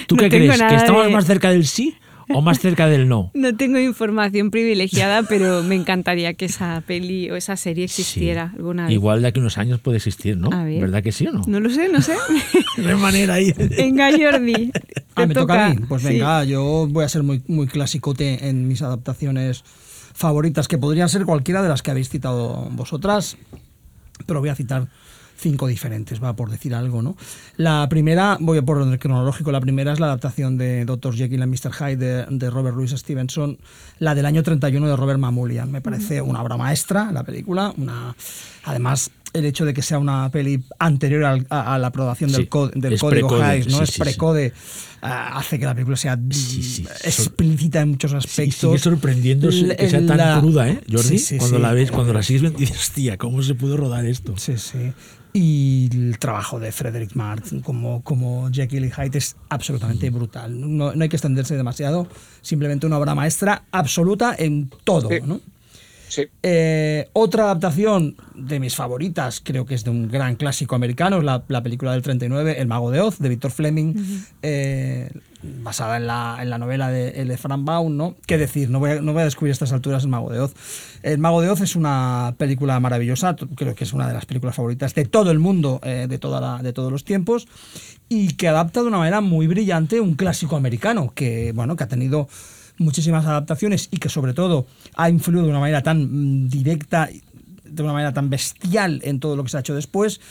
¿Tú No qué crees? ¿Que estamos de- más cerca del sí o más cerca del no? No tengo información privilegiada, pero me encantaría que esa peli o esa serie existiera Sí. alguna vez. Igual de aquí a unos años puede existir, ¿no? Ver. ¿Verdad que sí o no? No lo sé, no sé. No hay manera ahí. Venga, Jordi. te Ah, me toca a mí. Pues Sí. venga, yo voy a ser muy, muy clasicote en mis adaptaciones favoritas, que podrían ser cualquiera de las que habéis citado vosotras, pero voy a citar cinco diferentes, va por decir algo, ¿no? La primera, voy por orden cronológico, la primera es la adaptación de Dr. Jekyll and Mr. Hyde de, de Robert Louis Stevenson, la del año 31 de Robert Mamoulian. Me parece una obra maestra la película, una además el hecho de que sea una peli anterior al- a, a la aprobación Sí, del, co- del código precode, Hays, ¿no? sí, es sí, sí. precode, ah, hace que la película sea Sí, sí, explícita en muchos Sí, aspectos. sigue sorprendiendo que sea tan la- cruda, ¿eh, Jordi? Sí, sí, cuando sí. la ves, cuando la sigues viendo, dices, hostia, ¿cómo se pudo rodar esto? Sí, sí. Y el trabajo de Frederick Martin como, como Jekyll y Hyde es absolutamente brutal. No, no hay que extenderse demasiado, simplemente una obra maestra absoluta en todo. ¿no? Sí. Eh, otra adaptación de mis favoritas, creo que es de un gran clásico americano, es la, la película del 39, El Mago de Oz, de Víctor Fleming, eh, basada en la, en la novela de L. Frank Baum, ¿no? ¿Qué decir? No voy, a, no voy a descubrir a estas alturas El Mago de Oz. El Mago de Oz es una película maravillosa, creo que es una de las películas favoritas de todo el mundo, eh, de, toda la- de todos los tiempos, y que adapta de una manera muy brillante un clásico americano, que, bueno, que ha tenido muchísimas adaptaciones y que sobre todo ha influido de una manera tan mm, directa de una manera tan bestial en todo lo que se ha hecho después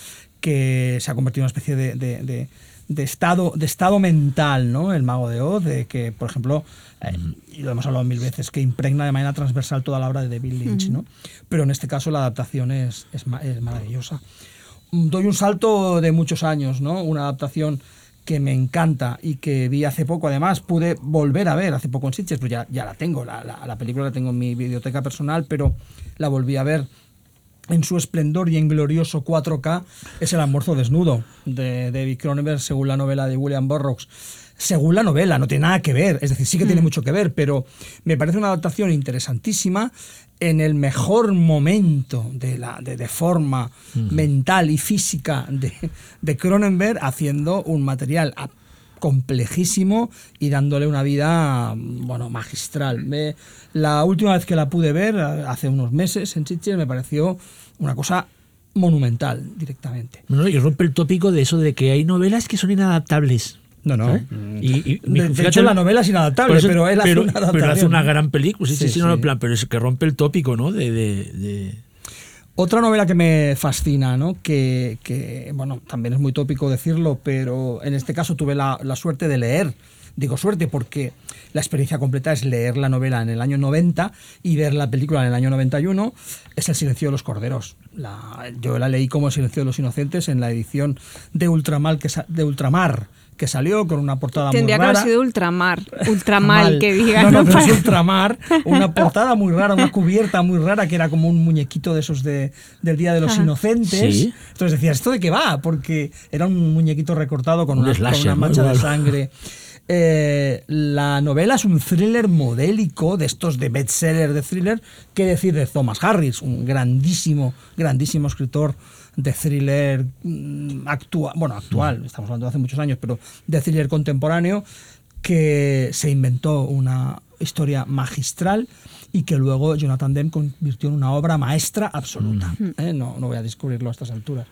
que se ha convertido en una especie de, de- de- de estado, de estado mental, ¿no? El mago de Oz, de que, por ejemplo, eh, y lo hemos hablado mil veces, que impregna de manera transversal toda la obra de David Lynch, ¿no? Pero en este caso la adaptación es, es maravillosa. Mm, Doy un salto de muchos años, ¿no? Una adaptación que me encanta y que vi hace poco, además pude volver a ver hace poco en Sitges, pues ya, ya la tengo, la, la- la película la tengo en mi biblioteca personal, pero la volví a ver en su esplendor y en glorioso 4K, es El almuerzo desnudo de David Cronenberg, según la novela de William Burroughs. Según la novela, no tiene nada que ver, es decir, sí que tiene mucho que ver, pero me parece una adaptación interesantísima en el mejor momento de, la, de, de forma mental y física de, de Cronenberg, haciendo un material complejísimo y dándole una vida bueno magistral. Me- la última vez que la pude ver, hace unos meses en Sitges, me pareció una cosa monumental directamente. No, y rompe el tópico de eso de que hay novelas que son inadaptables. No, no. ¿sabes? Y, y- De- hecho, la novela es inadaptable, eso- pero él hace una pero hace una gran película. Sí, sí, Sí, sí, no, plan, pero es que rompe el tópico, ¿no? De, de- Otra novela que me fascina, ¿no? que, que, bueno, también es muy tópico decirlo, pero en este caso tuve la, la suerte de leer. Digo suerte porque la experiencia completa es leer la novela en el año 90 y ver la película en el año 91. Es El silencio de los corderos. La- yo la leí como El silencio de los inocentes en la edición de Ultramar que, de Ultramar que salió con una portada Tendría que muy rara. haber sido ultramar, ultramal Mal. que diga. No, no, ¿no? pero es ultramar. Una portada muy rara, una cubierta muy rara que era como un muñequito de esos de, del Día de los Ajá. Inocentes. Sí. Entonces decías, ¿esto de qué va? Porque era un muñequito recortado con Un una, mancha de sangre. Eh, la novela es un thriller modélico de estos de bestseller de thriller. ¿Qué decir de Thomas Harris? Un grandísimo, grandísimo escritor de thriller actual, bueno, actual, estamos hablando de hace muchos años, pero de thriller contemporáneo, que se inventó una historia magistral y que luego Jonathan Demme convirtió en una obra maestra absoluta. ¿eh? No, no voy a descubrirlo a estas alturas.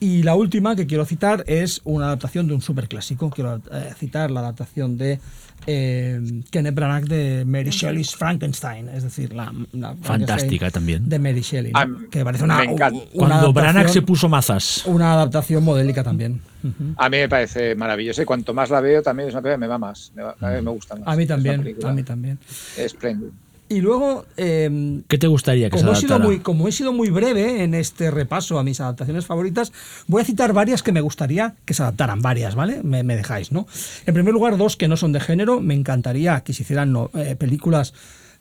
Y la última que quiero citar es una adaptación de un superclásico. Quiero eh, citar la adaptación de eh, Kenneth Branagh de Mary Shelley's Frankenstein, es decir, la, la Fantástica también. de Mary Shelley, ¿no? Ah, que parece una, me encanta. una Cuando adaptación- Branagh se puso mazas. una adaptación modélica también. Ujú. A mí me parece maravilloso y cuanto más la veo también es una película que me va más, me, va- a mí me gusta más. A mí también, a mí también. Espléndida. Y luego, eh, ¿Qué te gustaría que como he, se sido adaptara? muy, como he sido muy breve en este repaso a mis adaptaciones favoritas, voy a citar varias que me gustaría que se adaptaran, varias, ¿vale? Me, me dejáis, ¿no? En primer lugar, dos que no son de género. Me encantaría que se hicieran no, eh, películas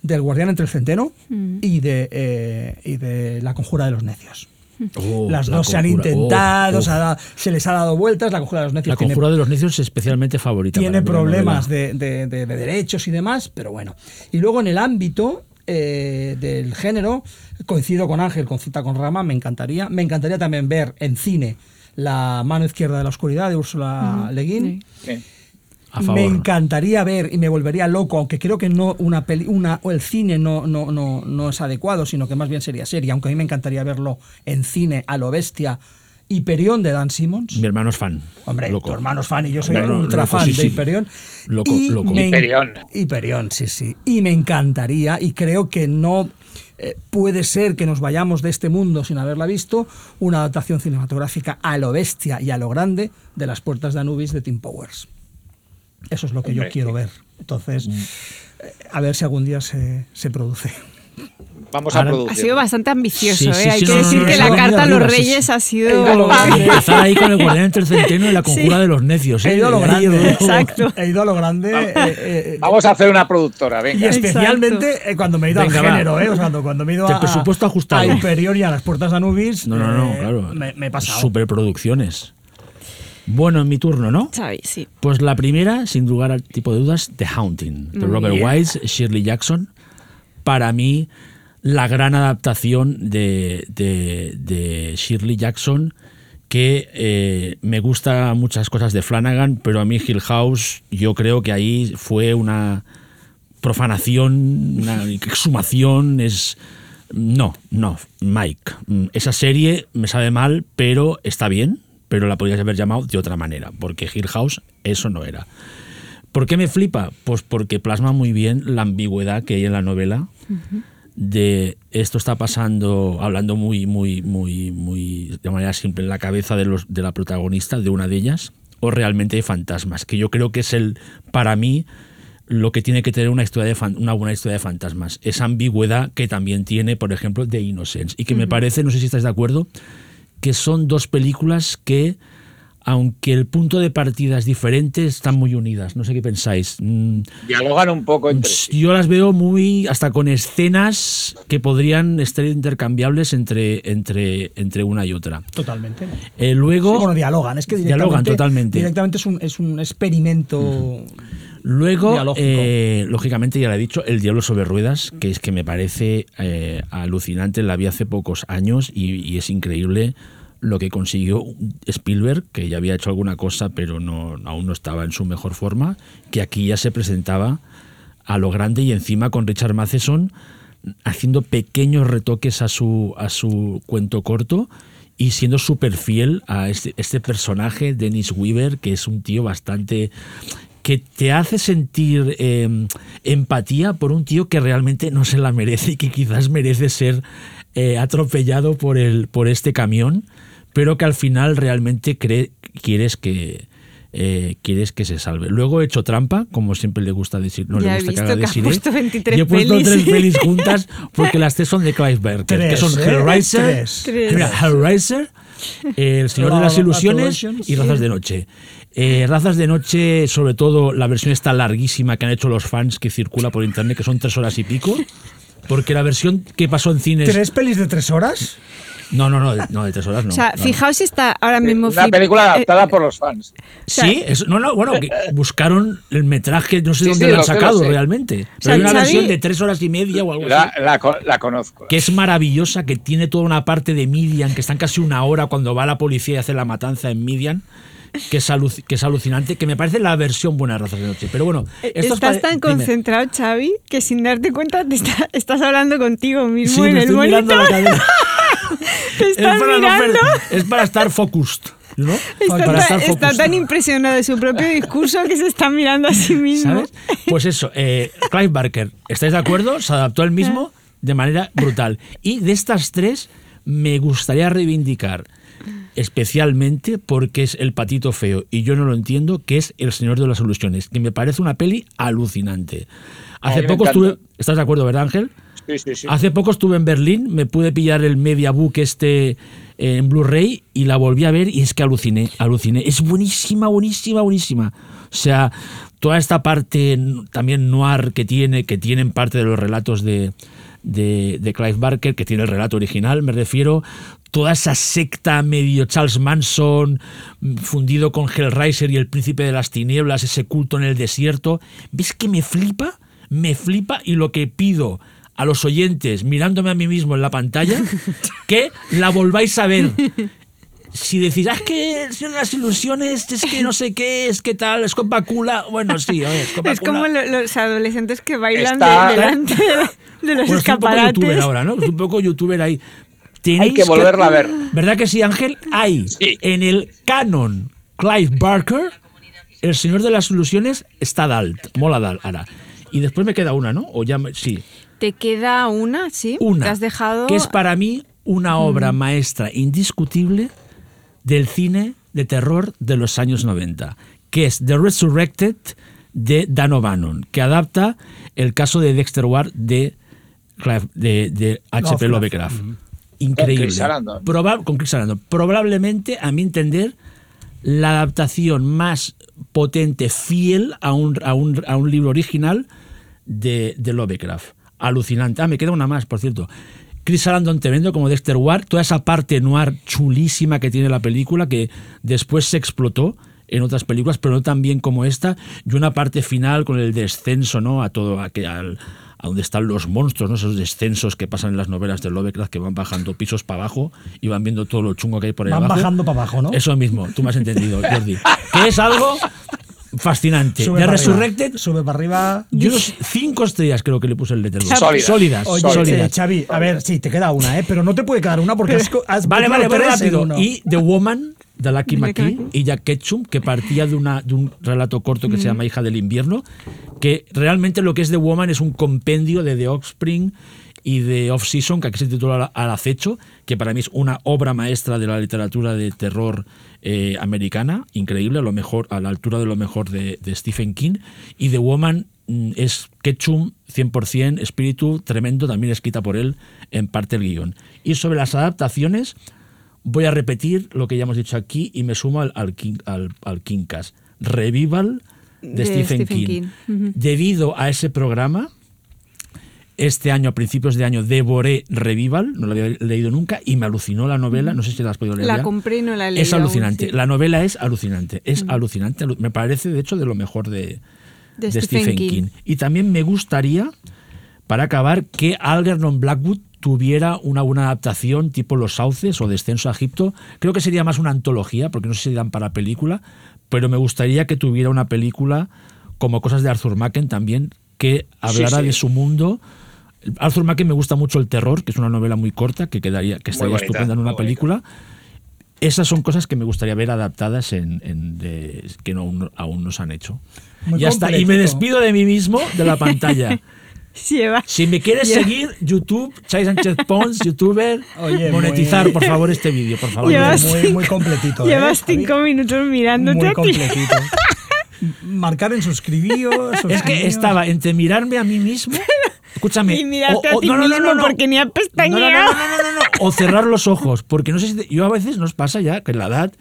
del Guardián entre el Centeno y, de, eh, y de La Conjura de los Necios. Oh, Las la dos se han intentado, Oh, se, ha dado- se les ha dado vueltas. La Conjura de los Necios La tiene conjura de los necios es especialmente favorita. tiene problemas de, de- de- de derechos y demás, pero bueno. Y luego en el ámbito eh, del género, coincido con Ángel, con Cita con Rama, me encantaría. Me encantaría también ver en cine La mano izquierda de la oscuridad de Úrsula Le Guin. Sí. A favor. Me encantaría ver y me volvería loco, aunque creo que no una peli, una o el cine no, no, no, no es adecuado, sino que más bien sería serie, aunque a mí me encantaría verlo en cine a lo bestia. Hyperion de Dan Simmons. Mi hermano es fan. Hombre, Loco. tu hermano es fan y yo soy Hombre, ultra loco, fan sí, de sí. Hyperion. Loco, Y loco. me Hyperion. Hyperion, sí, sí. Y me encantaría, y creo que no eh, puede ser que nos vayamos de este mundo sin haberla visto, una adaptación cinematográfica a lo bestia y a lo grande de Las Puertas de Anubis de Tim Powers. Eso es lo que yo Hombre, quiero sí. ver. Entonces, eh, a ver si algún día se, se produce. Vamos a Ahora- Ha producir. sido bastante ambicioso, Sí, ¿eh? sí, Hay sí, que no, decir no, que no, la no, carta a los reyes sí. ha He sido... ido a lo grande. Empezar ahí con el guardián entre el centeno y la conjura de los necios. ¿eh? He ido a lo grande. Exacto. He ido a lo grande. eh, eh, eh, Vamos a hacer una productora, Y venga. especialmente eh, cuando me he ido Venga, al va. género, ¿eh? O sea, cuando, me he ido a, presupuesto ajustado. a Hyperion y a las puertas de Anubis, No, no, no, eh, claro. me, me he pasado. Superproducciones. Bueno, en mi turno, ¿no? Xavi, sí. Pues la primera, sin lugar al tipo de dudas, The Haunting, de Robert. Wise, Shirley Jackson. Para mí, la gran adaptación de, de- de Shirley Jackson, que eh, me gusta muchas cosas de Flanagan, pero a mí Hill House, yo creo que ahí fue una profanación, una exhumación, es... No, no, Mike. mm, Esa serie me sabe mal, pero está bien, pero la podrías haber llamado de otra manera, porque Hill House eso no era. ¿Por qué me flipa? Pues porque plasma muy bien la ambigüedad que hay en la novela. de esto está pasando, hablando muy, muy, muy, muy de manera simple en la cabeza de, los, de la protagonista, de una de ellas, o realmente hay fantasmas, que yo creo que es el, para mí, lo que tiene que tener una, historia de una buena historia de fantasmas. Esa ambigüedad que también tiene, por ejemplo, The Innocence. Y que me parece, no sé si estáis de acuerdo, que son dos películas que aunque el punto de partida es diferente, están muy unidas. No sé qué pensáis. Mm, Dialogan un poco entre sí. Yo las veo muy, hasta con escenas que podrían estar intercambiables entre, entre, entre una y otra. Totalmente. Eh, luego, bueno, dialogan, es que dialogan totalmente. Directamente es un, es un experimento. Luego, eh, lógicamente, ya lo he dicho, El Diablo sobre Ruedas, que es que me parece eh, alucinante, la vi hace pocos años y, y es increíble lo que consiguió Spielberg, que ya había hecho alguna cosa, pero no, aún no estaba en su mejor forma, que aquí ya se presentaba a lo grande y encima con Richard Matheson haciendo pequeños retoques a su, a su cuento corto y siendo súper fiel a este, este, personaje, Dennis Weaver, que es un tío bastante que te hace sentir eh, empatía por un tío que realmente no se la merece y que quizás merece ser eh, atropellado por, el, por este camión pero que al final realmente cree, quieres que eh, quieres que se salve. Luego he hecho trampa, como siempre le gusta decir, no ya le gusta he que haga visto que decir. has puesto 23 y he puesto pelis. tres pelis juntas porque las tres son de Clive Barker, que son ¿eh? Hellraiser, Tres. Tres. mira, Hellraiser, El Señor de las Ilusiones y Razas de Noche. Eh, Razas de Noche, sobre todo la versión está larguísima que han hecho los fans que circula por internet, que son tres horas y pico. Porque la versión que pasó en cines. ¿Tres pelis de tres horas? No, no, no, de, no, de tres horas no. O sea, no, no. fijaos si está ahora mismo. Una flip- película eh, adaptada por los fans. Sí, es- no, no, bueno, que buscaron el metraje, no sé Sí, dónde sí, lo han lo lo sacado sé. realmente. Pero sea, hay una Xavi- versión de tres horas y media o algo La, así. la la conozco. Que es maravillosa, que tiene toda una parte de Midian, que están casi una hora cuando va la policía y hace la matanza en Midian, que es, aluc- que es alucinante, que me parece la versión buena de Razas de Noche. Pero bueno, esto es Estás tan dime. concentrado, Xavi, que sin darte cuenta te está- estás hablando contigo mismo Sí, en me el estoy mirando la es, para no mirando. per- es para estar focused. ¿no? Está, para tan- estar está focused. tan impresionado de su propio discurso que se está mirando a sí mismo. ¿Sabes? Pues eso, eh, Clive Barker, ¿estáis de acuerdo? Se adaptó él mismo de manera brutal. Y de estas tres, me gustaría reivindicar especialmente porque es el patito feo y yo no lo entiendo, que es El Señor de las Soluciones, que me parece una peli alucinante. Hace poco estuve, ¿estás de acuerdo, verdad, Ángel? Sí, sí, sí. Hace poco estuve en Berlín, me pude pillar el Mediabook este eh, en Blu-ray y la volví a ver y es que aluciné, aluciné. Es buenísima, buenísima, buenísima. O sea, toda esta parte también noir que tiene, que tienen parte de los relatos de, de, de Clive Barker, que tiene el relato original, me refiero, toda esa secta medio Charles Manson, mm, fundido con Hellraiser y el príncipe de las tinieblas, ese culto en el desierto. ¿Ves que me flipa? Me flipa y lo que pido a los oyentes, mirándome a mí mismo en la pantalla, que la volváis a ver. Si decís, ah, es que de las ilusiones, es que no sé qué, es que tal, es con Bakula. Bueno, sí, a ver, es con Es como lo- los adolescentes que bailan Está- de- delante de, de los Bueno, es un poco escaparates. youtuber ahora, ¿no? Es un poco youtuber ahí. Hay Tenéis que volverla a ver. ¿Verdad que sí, Ángel? Hay Sí. en el canon Clive Barker, el Señor de las Ilusiones está Dalt, mola Dalt ahora. Y después me queda una, ¿no? O ya me- sí, Te queda una, ¿sí? una. Te has dejado. Que es para mí una obra maestra indiscutible del cine de terror de los años 90, que es The Resurrected de Dan O'Bannon, que adapta el caso de Dexter Ward de, Clive- de, de H.P. Lovecraft. Lovecraft. Increíble. Chris Sarandon. Proba- con Chris Sarandon. Probablemente, a mi entender, la adaptación más potente, fiel a un, a un, a un libro original de, de Lovecraft. Alucinante. Ah, me queda una más, por cierto. Chris Sarandon te vendo como Dexter Ward, toda esa parte noir chulísima que tiene la película, que después se explotó en otras películas, pero no tan bien como esta, y una parte final con el descenso, ¿no? A todo, a, que al, a donde están los monstruos, ¿no? Esos descensos que pasan en las novelas de Lovecraft, que van bajando pisos para abajo y van viendo todo lo chungo que hay por ahí Van abajo. bajando para abajo, ¿no? Eso mismo, tú me has entendido, Jordi. Que es algo fascinante. Sube arriba. Resurrected, Sube para arriba. yo unos cinco estrellas creo que le puse el Letterboxd. Sólidas. Sólidas. Oye, sólidas. Xavi, a ver, sí, te queda una, ¿eh? Pero no te puede quedar una porque has, has Vale, vale, voy rápido. Y The Woman, McKee Lucky y Jack Ketchum, que partía de, una, de un relato corto que se llama Hija del Invierno, que realmente lo que es The Woman es un compendio de The Offspring y de Off Season, que aquí se titula Al acecho, que para mí es una obra maestra de la literatura de terror eh, americana, increíble, a, lo mejor, a la altura de lo mejor de, de Stephen King. Y The Woman mm, es Ketchum 100%, espíritu tremendo, también escrita por él en parte el guion. Y sobre las adaptaciones, voy a repetir lo que ya hemos dicho aquí y me sumo al, al, King, al, al Kingcast. Revival de, De Stephen, Stephen King. Debido a ese programa, este año, a principios de año, devoré Revival, no lo había leído nunca, y me alucinó la novela, no sé si la has podido leer. La ya. compré y no la he leído. Es alucinante. aún, sí. La novela es alucinante. Es alucinante. alu- Me parece, de hecho, de lo mejor de, De de Stephen Stephen King. King. Y también me gustaría, para acabar, que Algernon Blackwood tuviera una buena adaptación tipo Los Sauces o Descenso a Egipto. Creo que sería más una antología, porque no sé si dan para película, pero me gustaría que tuviera una película como Cosas de Arthur Machen también, que hablara sí. de su mundo. Arthur Machen me gusta mucho El Terror, que es una novela muy corta, que quedaría, que estaría bonita, estupenda en una bonita. película. Esas son cosas que me gustaría ver adaptadas en, en de- que no, aún, no se han hecho. Muy ya está. Y me despido de mí mismo de la pantalla. Lleva- Si me quieres Ya. seguir, YouTube, Chai Sánchez Pons, youtuber, Oye, monetizar, muy- por favor, este vídeo, por favor. Llevas- Muy, muy completito. ¿eh, Llevas Javi? cinco minutos mirándote Muy completito. Marcar en suscribíos. Es que estaba entre mirarme a mí mismo. Escúchame. Y mirarte o- o- a ti no, mismo no, no. porque ni has No, no, no, pestañeado. no, no, no, no, no. O cerrar los ojos. Porque no sé si. te- yo a veces nos pasa ya que en la edad.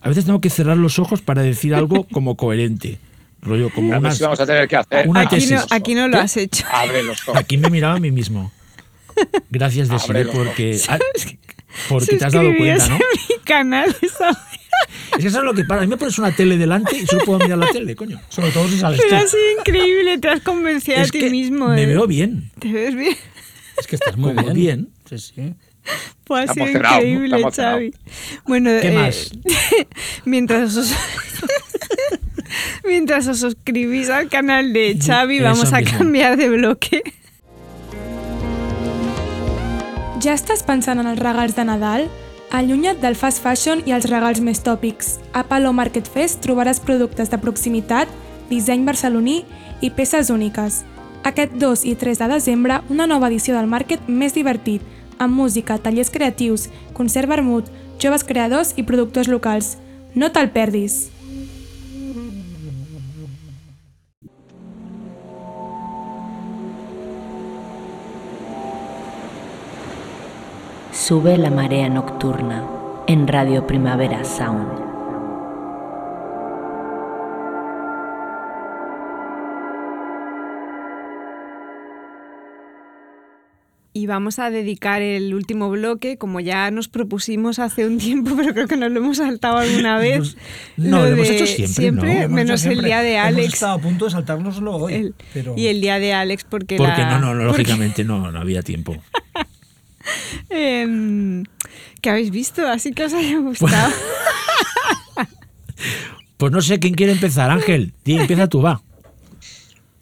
A veces tengo que cerrar los ojos para decir algo como coherente. Rollo, como unas- vamos a tener que hacer. una Aquí no, aquí no lo has hecho. Abre los ojos. Aquí me miraba a mí mismo. Gracias, Desiree, porque, porque te has dado cuenta, ¿no? Mi canal. ¿sabes? Es que eso es lo que pasa. A mí me pones una tele delante y solo puedo mirar la tele, coño. Sobre todo si sales Pero tú. ha sido increíble, te has convencido Es a ti que mismo. me ¿eh? veo bien. Te ves bien. Es que estás muy bien. bien. Sí, sí. Pues ha sido increíble. Xavi. Bueno, ¿Qué eh, más? mientras os mientras os suscribís al canal de Xavi, Eso vamos a mismo. cambiar de bloque. Ja estàs pensant en els regals de Nadal? Allunya't del fast fashion i els regals més tòpics. A Palo Market Fest trobaràs productes de proximitat, disseny barceloní i peces úniques. Aquest 2 i 3 de desembre, una nova edició del Market més divertit, amb música, tallers creatius, concert vermut, joves creadors i productors locals. No te'l perdis! Sube la marea nocturna en Radio Primavera Sound. Y vamos a dedicar el último bloque, como ya nos propusimos hace un tiempo, pero creo que nos lo hemos saltado alguna vez. No, lo hemos de hecho siempre, ¿no? Hemos menos hecho el siempre- día de Hemos Alex. estado a punto de saltárnoslo hoy. el- pero... Y el día de Alex, porque, Porque la- no, no, porque, lógicamente no, no había tiempo. em, ¿Qué habéis visto? Así que os haya gustado. Pues no sé quién quiere empezar, Ángel. Empieza tú, va.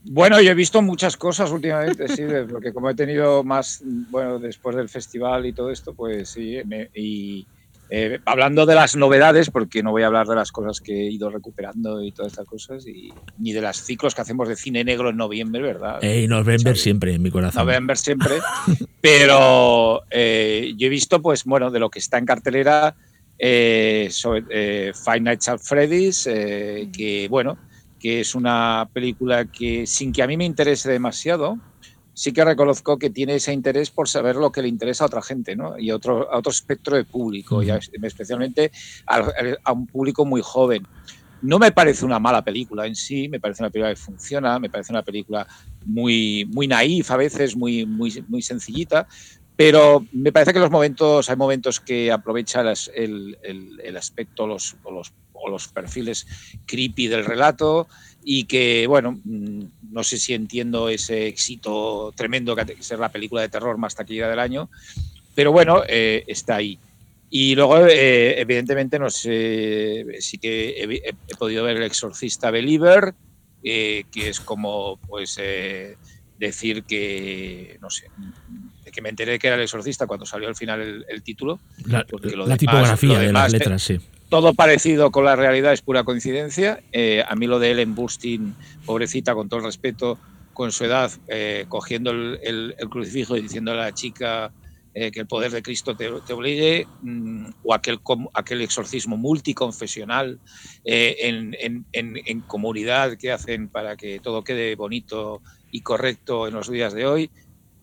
Bueno, yo he visto muchas cosas últimamente, sí, porque como he tenido más, bueno, después del festival y todo esto, pues sí, me- y eh, hablando de las novedades, porque no voy a hablar de las cosas que he ido recuperando y todas estas cosas, y, ni de los ciclos que hacemos de cine negro en noviembre, ¿verdad? Ey, November Xavi. siempre en mi corazón. November siempre, pero eh, yo he visto, pues bueno, de lo que está en cartelera, eh, sobre, eh, Five Nights at Freddy's, eh, que bueno, que es una película que sin que a mí me interese demasiado, sí que reconozco que tiene ese interés por saber lo que le interesa a otra gente, ¿no? Y a otro, a otro espectro de público, y a- especialmente al- a un público muy joven. No me parece una mala película en sí, me parece una película que funciona, me parece una película muy, muy naif a veces, muy, muy, muy sencillita, pero me parece que los momentos, hay momentos que aprovecha las- el, el- el aspecto los, o, los, o los perfiles creepy del relato y que, bueno, mm, no sé si entiendo ese éxito tremendo que ha que ser la película de terror más taquillera del año, pero bueno, eh, está ahí. Y luego, eh, evidentemente, no sé, sí que he, podido ver El Exorcista Believer, eh, que es como, pues, decir que, no sé, que me enteré que era El Exorcista cuando salió al final el, el título. La, porque lo la demás- tipografía lo de demás, las eh, letras, sí. todo parecido con la realidad es pura coincidencia. Eh, a mí lo de Ellen Bustin, pobrecita, con todo el respeto, con su edad, eh, cogiendo el, crucifijo y diciendo a la chica eh, que el poder de Cristo te, obligue, mm, o aquel, aquel exorcismo multiconfesional eh, en, comunidad que hacen para que todo quede bonito y correcto en los días de hoy,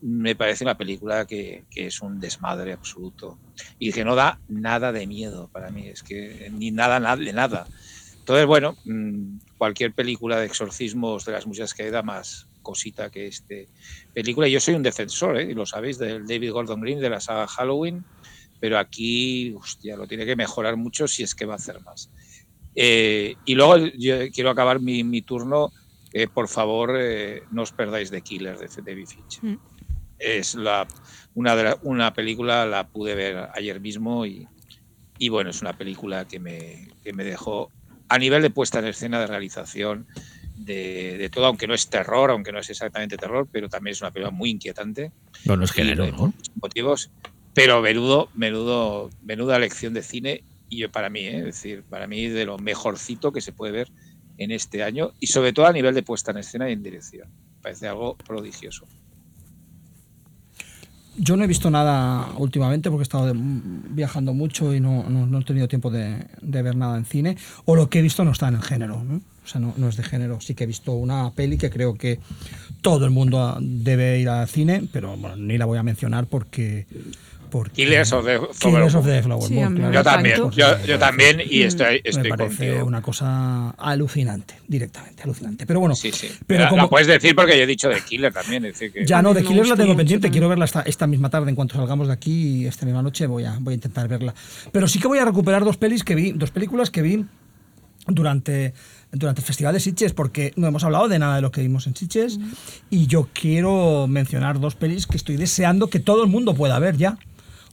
me parece una película que, es un desmadre absoluto y que no da nada de miedo para mí, es que ni nada, nada de nada. Entonces, bueno, mm, cualquier película de exorcismos de las muchas que da más cosita que este película. Yo soy un defensor, ¿eh? y lo sabéis, del David Gordon Green de la saga Halloween, pero aquí, hostia, lo tiene que mejorar mucho si es que va a hacer más. Eh, y luego yo quiero acabar mi, turno. Eh, por favor, no os perdáis de Killer de David Fincher. Mm. Es la, una, de una película, la pude ver ayer mismo y, y bueno, es una película que me, que me dejó a nivel de puesta en escena, de realización, de, todo, aunque no es terror, aunque no es exactamente terror, pero también es una película muy inquietante. No, no es género, ¿no? Motivos, pero menudo, menudo, menuda lección de cine y yo para mí, ¿eh? es decir, para mí de lo mejorcito que se puede ver en este año y sobre todo a nivel de puesta en escena y en dirección. Parece algo prodigioso. Yo no he visto nada últimamente porque he estado viajando mucho y no, no, he tenido tiempo de, de, ver nada en cine. O lo que he visto no está en el género. ¿no? O sea, no, no, es de género. Sí que he visto una peli que creo que todo el mundo debe ir al cine, pero bueno, ni la voy a mencionar porque Killers of the, Flower Moon. Yo también, yo, también y estoy, estoy Me parece una cosa alucinante, directamente, alucinante. Pero bueno, sí, sí. Pero como, puedes decir porque yo he dicho de Killer también. decir que ya no, de Killer la tengo pendiente, quiero verla esta, esta, misma tarde, en cuanto salgamos de aquí, esta misma noche voy a, voy a intentar verla. Pero sí que voy a recuperar dos pelis que vi, dos películas que vi durante durante el Festival de Sitges, porque no hemos hablado de nada de lo que vimos en Sitges, mm. y yo quiero mencionar dos pelis que estoy deseando que todo el mundo pueda ver ya.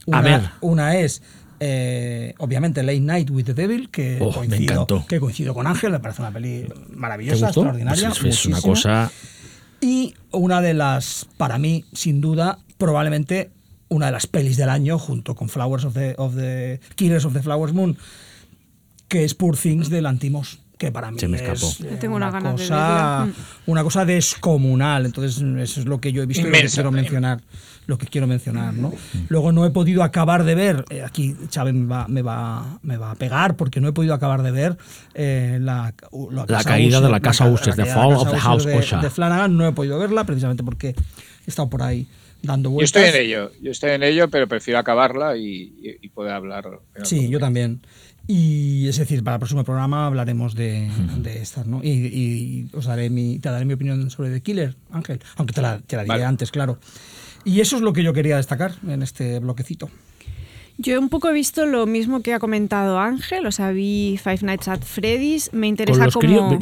Una, a ver. Una es, eh, obviamente, Late Night with the Devil, que, oh, coincido, que coincido con Ángel, me parece una peli maravillosa, extraordinaria. Pues es, una cosa. Y una de las, para mí, sin duda, probablemente una de las pelis del año, junto con Flowers of the, of the Killers of the Flowers Moon, que es Poor Things de Lantimos que para mí es tengo una, cosa, una cosa descomunal. Entonces, eso es lo que yo he visto y lo que quiero mencionar. Lo que quiero mencionar, ¿no? Luego no he podido acabar de ver, eh, aquí Chávez me va, me, va, me va a pegar, porque no he podido acabar de ver eh, la, la, caída de la casa Usher, The Fall of the House de, de, Flanagan. No he podido verla precisamente porque he estado por ahí dando vueltas. Yo estoy en ello, yo estoy en ello, pero prefiero acabarla y, y poder hablar. Sí, yo también. Y es decir, para el próximo programa hablaremos de, de estas, ¿no? Y, os daré mi, te daré mi opinión sobre The Killer, Ángel, aunque te la, te la diré antes, claro. Y eso es lo que yo quería destacar en este bloquecito. Yo un poco he visto lo mismo que ha comentado Ángel, o sea, vi Five Nights at Freddy's, me interesa como...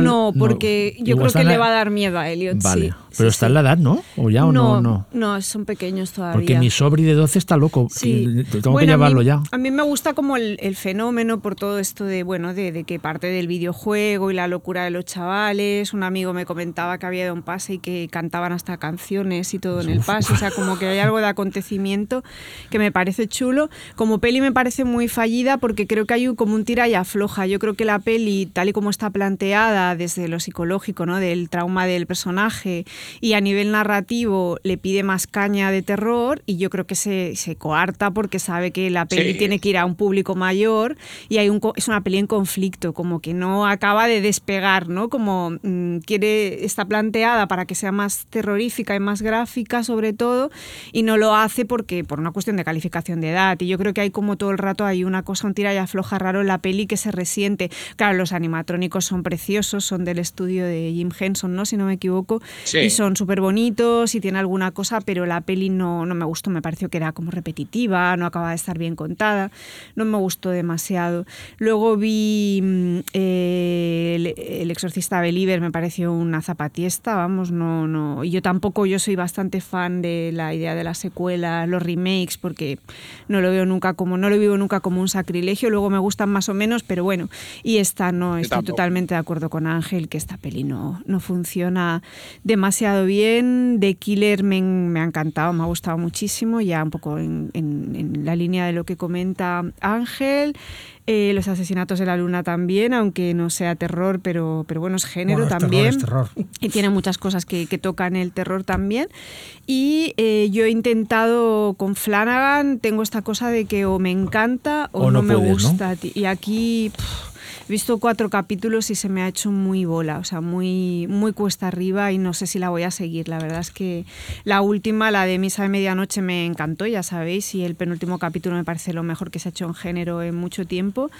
No, porque yo creo que le va a dar miedo a Elliot, vale. Pero está en la edad, ¿no? ¿O ya o no? No, no son pequeños todavía. Porque mi sobri de 12 está loco, sí. tengo que llevarlo ya. A mí me gusta como el, fenómeno por todo esto de, bueno, de, de, que parte del videojuego y la locura de los chavales. Un amigo me comentaba que había de un pase y que cantaban hasta canciones y todo en el pase, o sea, como que hay algo de acontecimiento que me parece chulo como peli me parece muy fallida porque creo que hay como un tira y afloja. Yo creo que la peli, tal y como está planteada desde lo psicológico, ¿no? del trauma del personaje y a nivel narrativo le pide más caña de terror y yo creo que se, se coarta porque sabe que la peli tiene que ir a un público mayor y hay un, es una peli en conflicto, como que no acaba de despegar, ¿no? Como mm, quiere, está planteada para que sea más terrorífica y más gráfica sobre todo y no lo hace porque por una cuestión de calificación de edad y yo creo que hay como todo el rato hay una cosa, un tira y afloja raro en la peli que se resiente. Claro, los animatrónicos son preciosos, son del estudio de Jim Henson, ¿no? Si no me equivoco. Y son súper bonitos y tiene alguna cosa, pero la peli no, no me gustó, me pareció que era como repetitiva, no acaba de estar bien contada, no me gustó demasiado. Luego vi mm, eh, el, exorcista Believer, me pareció una zapatiesta, vamos, no, no. Y yo tampoco, yo soy bastante fan de la idea de la secuela, los remakes, porque no no lo veo nunca como, no lo vivo nunca como un sacrilegio, luego me gustan más o menos, pero bueno, y esta no, estoy totalmente de acuerdo con Ángel, que esta peli no, no funciona demasiado bien, The Killer me, me, ha encantado, me ha gustado muchísimo, ya un poco en, en, la línea de lo que comenta Ángel. Eh, los asesinatos de la luna también, aunque no sea terror, pero, pero bueno, es género Bueno, es también. es terror. Y tiene muchas cosas que, que tocan el terror también. Y eh, yo he intentado con Flanagan, tengo esta cosa de que o me encanta o, O no no, me gusta. Y aquí pff, he visto cuatro capítulos y se me ha hecho muy bola, o sea, muy, muy cuesta arriba y no sé si la voy a seguir. La verdad es que la última, la de Misa de Medianoche, me encantó, ya sabéis, y el penúltimo capítulo me parece lo mejor que se ha hecho en género en mucho tiempo.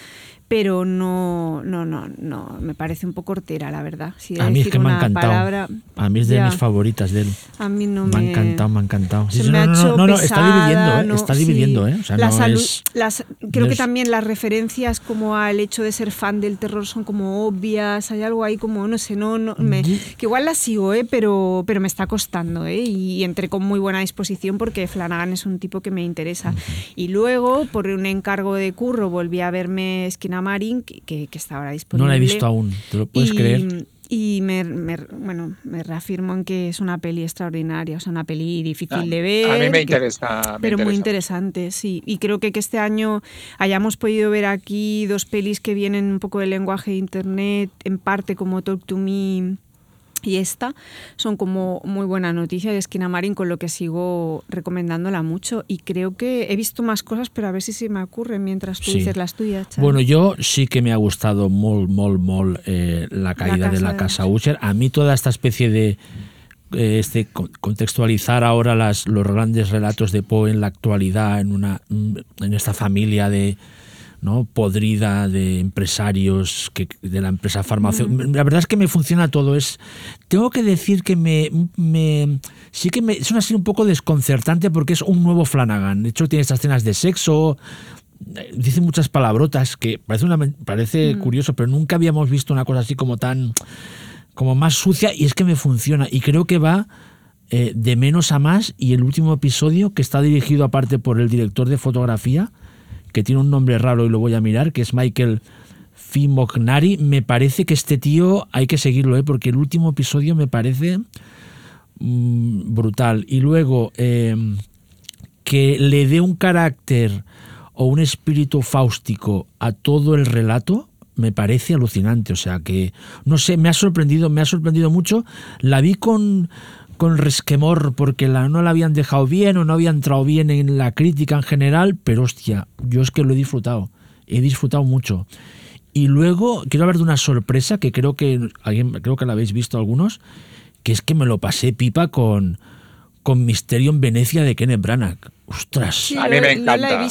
Pero no, no, no, no, me parece un poco hortera, la verdad. Si A mí es que me ha encantado. palabra, a mí es de ya. mis favoritas de él. A mí no me ha me... encantado, me ha encantado. Sí, se sí, me no, ha hecho no, no, no, está pesada, dividiendo, ¿eh? no, está sí. dividiendo, ¿eh? O sea, La salud- es... las- creo que también las referencias como al hecho de ser fan del terror son como obvias, hay algo ahí como, no sé, no, no me- que igual las sigo, ¿eh? pero, pero me está costando, ¿eh? y entré con muy buena disposición porque Flanagan es un tipo que me interesa. Y luego, por un encargo de curro, volví a verme Esquina Marín, que, que- que está ahora disponible. No la he visto aún, ¿te lo puedes y, creer? Y me, me- bueno, me reafirmo en que es una peli extraordinaria, o sea, una peli difícil A- de ver. a mí me que- interesa, me pero muy interesa. interesante, sí. Y creo que, que este año hayamos podido ver aquí dos pelis que vienen un poco del lenguaje de Internet, en parte como Talk to Me y esta, son como muy buena noticia de Esquina Marín, con lo que sigo recomendándola mucho. Y creo que he visto más cosas, pero a ver si se me ocurren mientras tú Sí. dices las tuyas. Xavi. Bueno, yo sí que me ha gustado molt, molt, molt eh, la caída de la de casa Usher. A mí toda esta especie de eh, este con- contextualizar ahora las, los grandes relatos de Poe en la actualidad, en una en esta familia de ¿no? podrida de empresarios que, de la empresa farmacéutica. La verdad es que me funciona todo. Es, tengo que decir que me, me sí que me, es una serie un poco desconcertante porque es un nuevo Flanagan. De hecho, tiene estas escenas de sexo, eh, dice muchas palabrotas que parece, una, parece curioso, pero nunca habíamos visto una cosa así como tan como más sucia y es que me funciona y creo que va eh, de menos a más y el último episodio que está dirigido aparte por el director de fotografía que tiene un nombre raro y lo voy a mirar que es Michael Fimognari me parece que este tío hay que seguirlo ¿eh? porque el último episodio me parece mm, brutal y luego eh, que le dé un carácter o un espíritu fáustico a todo el relato me parece alucinante. O sea que, no sé, me ha sorprendido, me ha sorprendido mucho. La vi con, con resquemor porque la, no la habían dejado bien o no había entrado bien en la crítica en general, pero hostia, yo es que lo he disfrutado. He disfrutado mucho. Y luego quiero hablar de una sorpresa que creo que alguien, creo que la habéis visto algunos, que es que me lo pasé pipa con, con Misterio en Venecia de Kenneth Branagh. Ostras. Sí, A mí me encanta.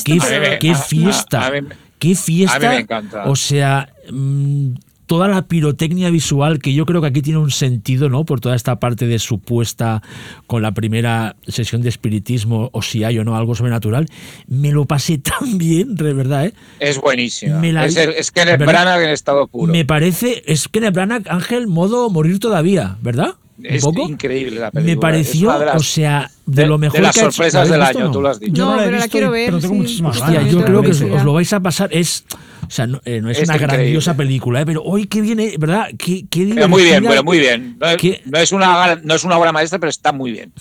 Qué, a- fiesta. a mí me- qué fiesta. a mí me encanta. O sea, mm, toda la pirotecnia visual que yo creo que aquí tiene un sentido, ¿no? Por toda esta parte de supuesta con la primera sesión de espiritismo o si hay o no algo sobrenatural, me lo pasé tan bien, de verdad, ¿eh? Es la es, el- es ¿verdad? Branagh en estado puro. Me parece, es que Branagh, Ángel, modo morir todavía, ¿verdad? Es poco. increíble la película. Me pareció, las- o sea, de, lo mejor de las que ha hecho- sorpresas ¿la del año, no? tú lo has dicho. Yo No, no, la he pero la quiero ver, pero tengo sí. muchísimas Hostia, ganas. yo creo que os, lo vais a pasar. Es, o sea, no, eh, no es, Es una increíble. grandiosa película, ¿eh? pero hoy que viene, ¿verdad? Qué, qué Pero muy bien, pero muy bien. No es, que- no es una, no es una obra maestra, pero está muy bien.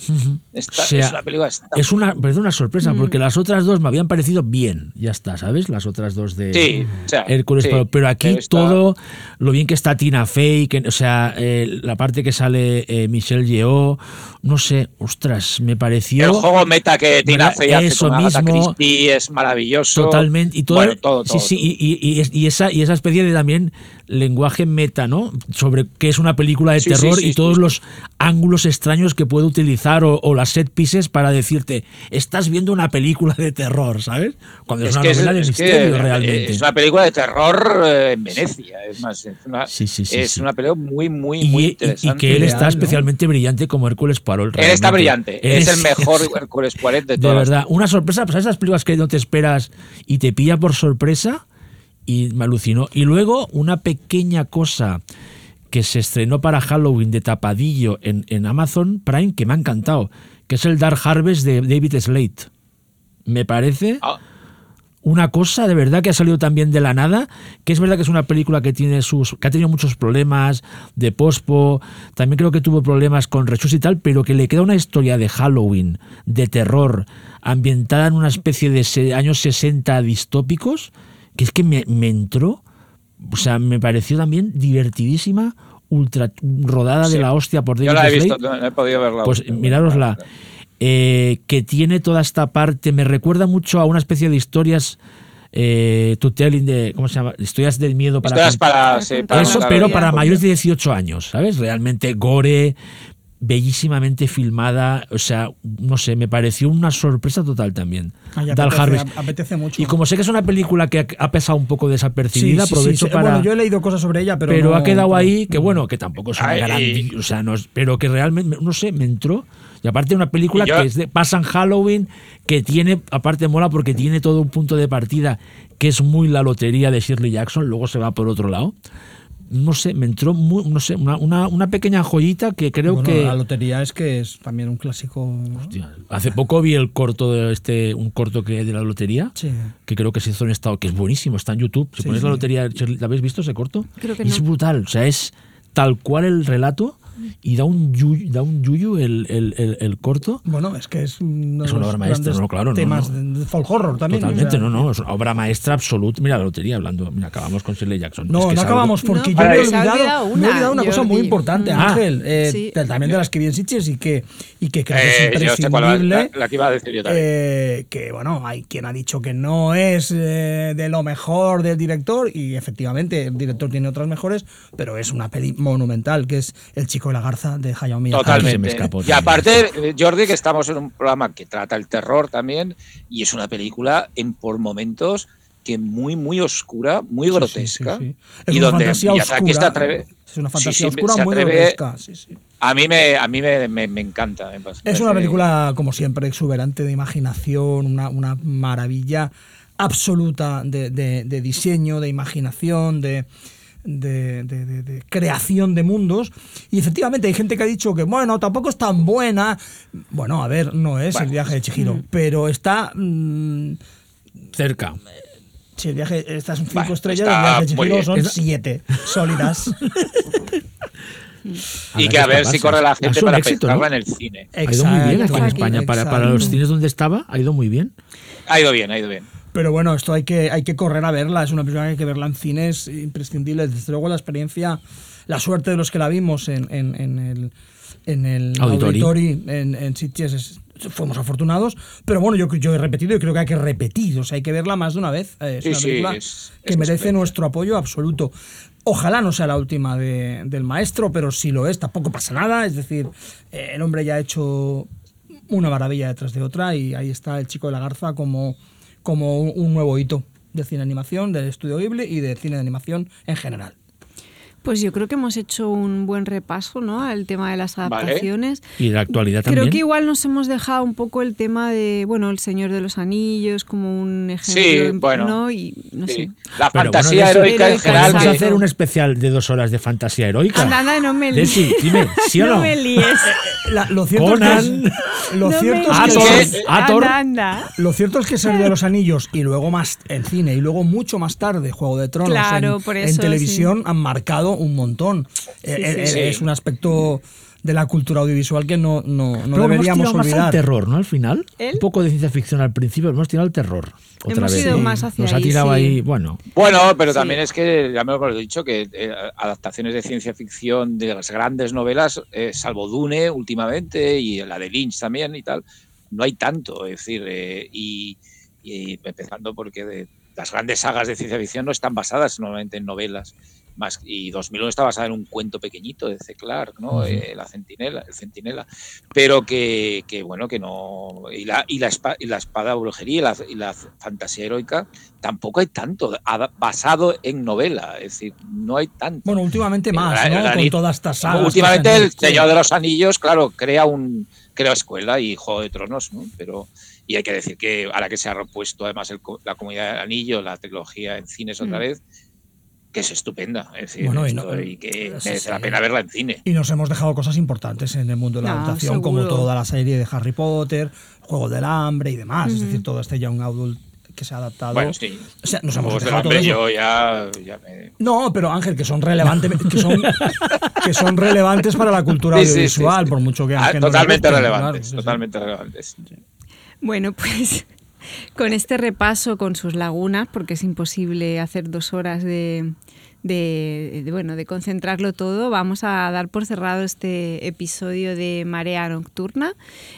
Está- O sea, es una película. está- Es una, parece una sorpresa, Mm. porque las otras dos me habían parecido bien. Ya está, ¿sabes? Las otras dos de Sí, o sea, Hércules. sí, pero, pero aquí está- todo, lo bien que está Tina Fey, que, o sea, eh, la parte que sale eh, Michelle Yeoh, no sé, ostras, me pareció. El juego meta que. Fey hace Eso con mismo. Christie es maravilloso. Totalmente. Y todo, Bueno, todo, todo, sí, sí, y, y- y es- y esa, y esa especie de también lenguaje meta, ¿no? Sobre qué es una película de Sí, terror sí, y todos los ángulos extraños que puede utilizar o, o las set pieces para decirte, estás viendo una película de terror, ¿sabes? Cuando es, Es una es, novela de es misterio realmente. es una película de terror eh, en Venecia. Es más, es una, Sí, sí, sí, es una película muy, muy, muy y- que él está especialmente brillante como Hércules Poirot. Él está brillante. Él Es el mejor Hércules Poirot de De todas. las- verdad, una sorpresa, pues esas películas que no te esperas y te pilla por sorpresa y me alucinó. Y luego una pequeña cosa que se estrenó para Halloween de tapadillo en, en Amazon Prime que me ha encantado, que es el Dark Harvest de David Slate. Me parece Ah, una cosa de verdad que ha salido también de la nada, que es verdad que es una película que tiene sus que ha tenido muchos problemas de pospo, también creo que tuvo problemas con rechus y tal, pero que le queda una historia de Halloween, de terror, ambientada en una especie de se- años 60 distópicos que es que me, me entró, o sea, me pareció también divertidísima, ultra rodada de la hostia por Yo David la he visto, no, no he podido verla. Pues mirárosla. Eh, que tiene toda esta parte, me recuerda mucho a una especie de historias eh, to telling de, ¿cómo se llama? Historias del miedo para Historias para, sí, para eso, pero para mayores de 18 años, ¿sabes? Realmente gore, bellísimamente filmada, o sea, no sé, me pareció una sorpresa total también. Ay, Dal apetece, Harris. apetece mucho. Y como sé que es una película que ha- pesado un poco desapercibida, sí, sí, aprovecho sí. para... Bueno, yo he leído cosas sobre ella, pero. pero no- ha quedado ahí, que bueno, que tampoco es una Ay. gran... O sea, no es- pero que realmente, no sé, me entró. Y aparte una película yo- que es de, pasa en Halloween, que tiene, aparte mola porque tiene todo un punto de partida que es muy la lotería de Shirley Jackson, luego se va por otro lado. No sé, me entró muy, no sé, una, una, una pequeña joyita que creo Bueno, que... La lotería es que es también un clásico. Hostia, Hace poco vi el corto de este, un corto que de la lotería, Sí. que creo que se hizo en estado, que es buenísimo, está en YouTube. Si Sí, pones sí. la lotería, ¿la habéis visto ese corto? Creo que Y Es no. brutal, o sea, es tal cual el relato y da un yuyu, da un yuyu el, el, el, el corto. Bueno, es que es, uno Es una obra maestra, no, claro, no, temas no. de folk horror también. o Totalmente, sea, no, no, es una obra maestra absoluta. Mira la lotería hablando, mira, acabamos con Shirley Jackson. No, Es que no es algo- acabamos porque No, yo me he olvidado, olvidado me he una, olvidado una cosa muy importante, Ah. Ángel, eh, Sí. también de las que vi en Sitges y que, y que creo que Eh, es imprescindible. la, la que iba a decir yo también. eh, que bueno, hay quien ha dicho que no es eh, de lo mejor del director y efectivamente el director tiene otras mejores, pero es una peli monumental que es El chico y la garza de Hayao Miyazaki. se me Totalmente. escapó y aparte, eh, Jordi, que estamos en un programa que trata el terror también, y es una película en por momentos que muy, muy oscura, muy Sí, grotesca, sí, sí. Es y una donde fantasía oscura. se atreve. Es una Sí, fantasía sí, oscura muy atreve- grotesca. sí, sí. A mí me, a mí me, me- me encanta. Es una película, como siempre, exuberante de imaginación, una, una maravilla absoluta de, de- de diseño, de imaginación, de, de- de- de- de creación de mundos. Y efectivamente hay gente que ha dicho que, bueno, tampoco es tan buena. Bueno, a ver, no es el viaje de Chihiro, pero está... mm, Cerca. si el viaje, estas son cinco Bueno, estrellas, está el viaje de Chihiro son siete sólidas. Y Habrá que a ver si corre la gente para éxito, ¿no? en el cine. Ha ido muy bien aquí en Exacto, España. Para, para los exacto. cines donde estaba, ha ido muy bien. Ha ido bien, ha ido bien. Pero bueno, esto hay que, hay que correr a verla. Es una película que hay que verla en cines, imprescindible. Desde luego la experiencia, la suerte de los que la vimos en, en- en el, en el Auditori. Auditori, en, en Sitges, es- fuimos afortunados. Pero bueno, yo, yo he repetido y creo que hay que repetir. O sea, hay que verla más de una vez. Eh, Es Sí, una sí, película es- que es merece nuestro apoyo absoluto. Ojalá no sea la última de- del maestro, pero si lo es, tampoco pasa nada. Es decir, eh, el hombre ya ha hecho una maravilla detrás de otra y ahí está el chico de la garza como, como un, nuevo hito de cine animación, del estudio Ghibli y de cine de animación en general. Pues yo creo que hemos hecho un buen repaso ¿no? al tema de las Vale. adaptaciones. Y de la actualidad Creo también. que igual nos hemos dejado un poco el tema de, bueno, El Señor de los Anillos como un ejemplo. Sí, bueno. ¿no? Y no Sí. sé. La Pero fantasía bueno, heroica en general. Vamos a hacer un especial de dos horas de fantasía heroica. Anda, anda, no me líes. Desi, dime, ¿sí o no? No me líes. La- lo cierto Conan. es que, lo No cierto me es que, líes. Ator. Anda, anda. lo cierto es que Señor de los Anillos y luego más en cine y luego mucho más tarde Juego de Tronos Claro, en, por en eso, televisión han marcado un montón. Eh, Sí, eh, sí, eh, sí. Es un aspecto de la cultura audiovisual que no, no, no Pero hemos deberíamos tirado más al olvidar. terror, ¿no? Al final. ¿El? Un poco de ciencia ficción al principio, hemos tirado al terror. Otra Hemos vez. ido Sí. más hacia Nos ha ahí, tirado sí. ahí, bueno. Bueno, pero Sí. también es que, ya me lo he dicho, que eh, adaptaciones de ciencia ficción de las grandes novelas, eh, salvo Dune últimamente y la de Lynch también y tal, no hay tanto. Es decir, eh, y, y empezando porque de- las grandes sagas de ciencia ficción no están basadas normalmente en novelas. Más, y 2001 está basada en un cuento pequeñito de C. Clarke, ¿no? Eh, la centinela, el centinela. Pero que, que, bueno, que no. Y la, y la, espa- y la espada de brujería y la, y la fantasía heroica tampoco hay tanto basado en novela. Es decir, no hay tanto. Bueno, últimamente más, ¿no? Con todas estas sagas. Últimamente el. Señor de los Anillos, claro, crea un crea escuela y Juego de Tronos, ¿no? Pero y hay que decir que ahora que se ha repuesto además el la comunidad del anillo, la trilogía en cines otra Mm. Que es estupenda, es decir, Bueno, y esto, no- y que sí, merece sí. la pena verla en cine. Y nos hemos dejado cosas importantes en el mundo de la No, adaptación, como toda la serie de Harry Potter, Juego del Hambre y demás. Es decir, todo este Young Adult que se ha adaptado. Bueno, sí. O sea, nos hemos Juegos del dejado todo Hambre, eso. yo ya, ya me- No, pero Ángel, que son relevantes, que son, que son relevantes para la cultura Sí, audiovisual, sí. por mucho que Ah, Ángel no le totalmente relevantes, claro, sí, sí. totalmente relevantes. Bueno, pues con este repaso con sus lagunas, porque es imposible hacer dos horas de, de, de, bueno, de concentrarlo todo, vamos a dar por cerrado este episodio de Marea Nocturna.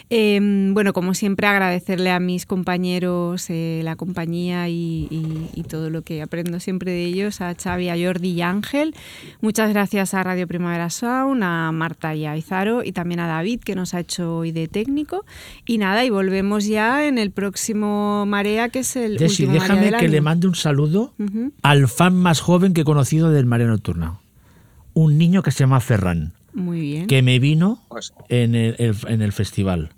Eh, bueno, como siempre, agradecerle a mis compañeros eh, la compañía y, y, y, todo lo que aprendo siempre de ellos, a Xavi, a Jordi y a Ángel. Muchas gracias a Radio Primavera Sound, a Marta y a Izaro y también a David, que nos ha hecho hoy de técnico. Y nada, y volvemos ya en el próximo Marea, que es el Desi, último déjame Marea del que año. le mande un saludo Uh -huh. al fan más joven que he conocido del Marea Nocturna. Un niño que se llama Ferran, Muy bien. que me vino Pues, en el, el- en el festival,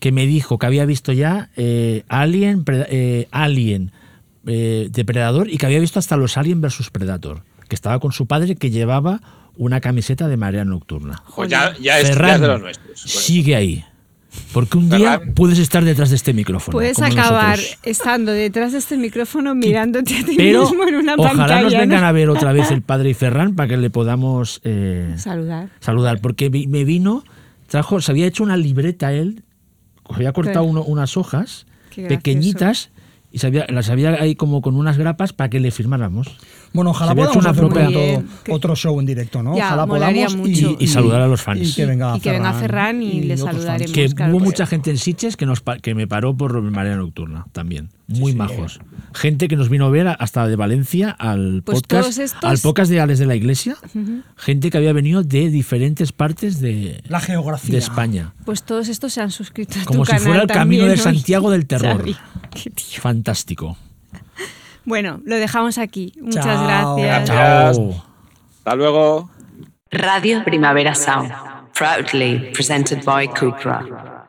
que me dijo que había visto ya eh, Alien, eh, Alien eh, Depredador y que había visto hasta los Alien versus Predator, que estaba con su padre que llevaba una camiseta de Marea Nocturna. pues ya, ya es, ya Ferran, es de los nuestros. Pues, sigue ahí. Porque un día Ferran. puedes estar detrás de este micrófono. Puedes acabar nosotros. estando detrás de este micrófono mirándote a ti Pero mismo en una ojalá pantalla. nos ¿no? vengan a ver otra vez el padre y Ferran para que le podamos eh, Saludar. saludar. Porque me vino, trajo, se había hecho una libreta él, había cortado uno- unas hojas pequeñitas y se había- las había ahí como con unas grapas para que le firmáramos. Bueno, ojalá podamos una hacer propia- otro show en directo, ¿no? Ya, ojalá podamos mucho. Y- y saludar a los fans. Y que venga, Y que venga Ferran y le otros fans. saludaremos. Que claro, hubo porque- mucha gente en Sitges que, nos, pa- que me paró por Marea Nocturna también. Muy majos. Gente que nos vino a ver hasta de Valencia al Pues podcast estos- al podcast de Ales de la Iglesia. Gente que había venido de diferentes partes de, La geografía. de España. Pues todos estos se han suscrito a Como tu si canal fuera el camino también de. Santiago del terror. Xavi, qué tío. Fantástico. Bueno, lo dejamos aquí. Muchas Chao. gracias. Chao. Chao. hasta luego. Radio Primavera Sound, proudly presented by Cupra.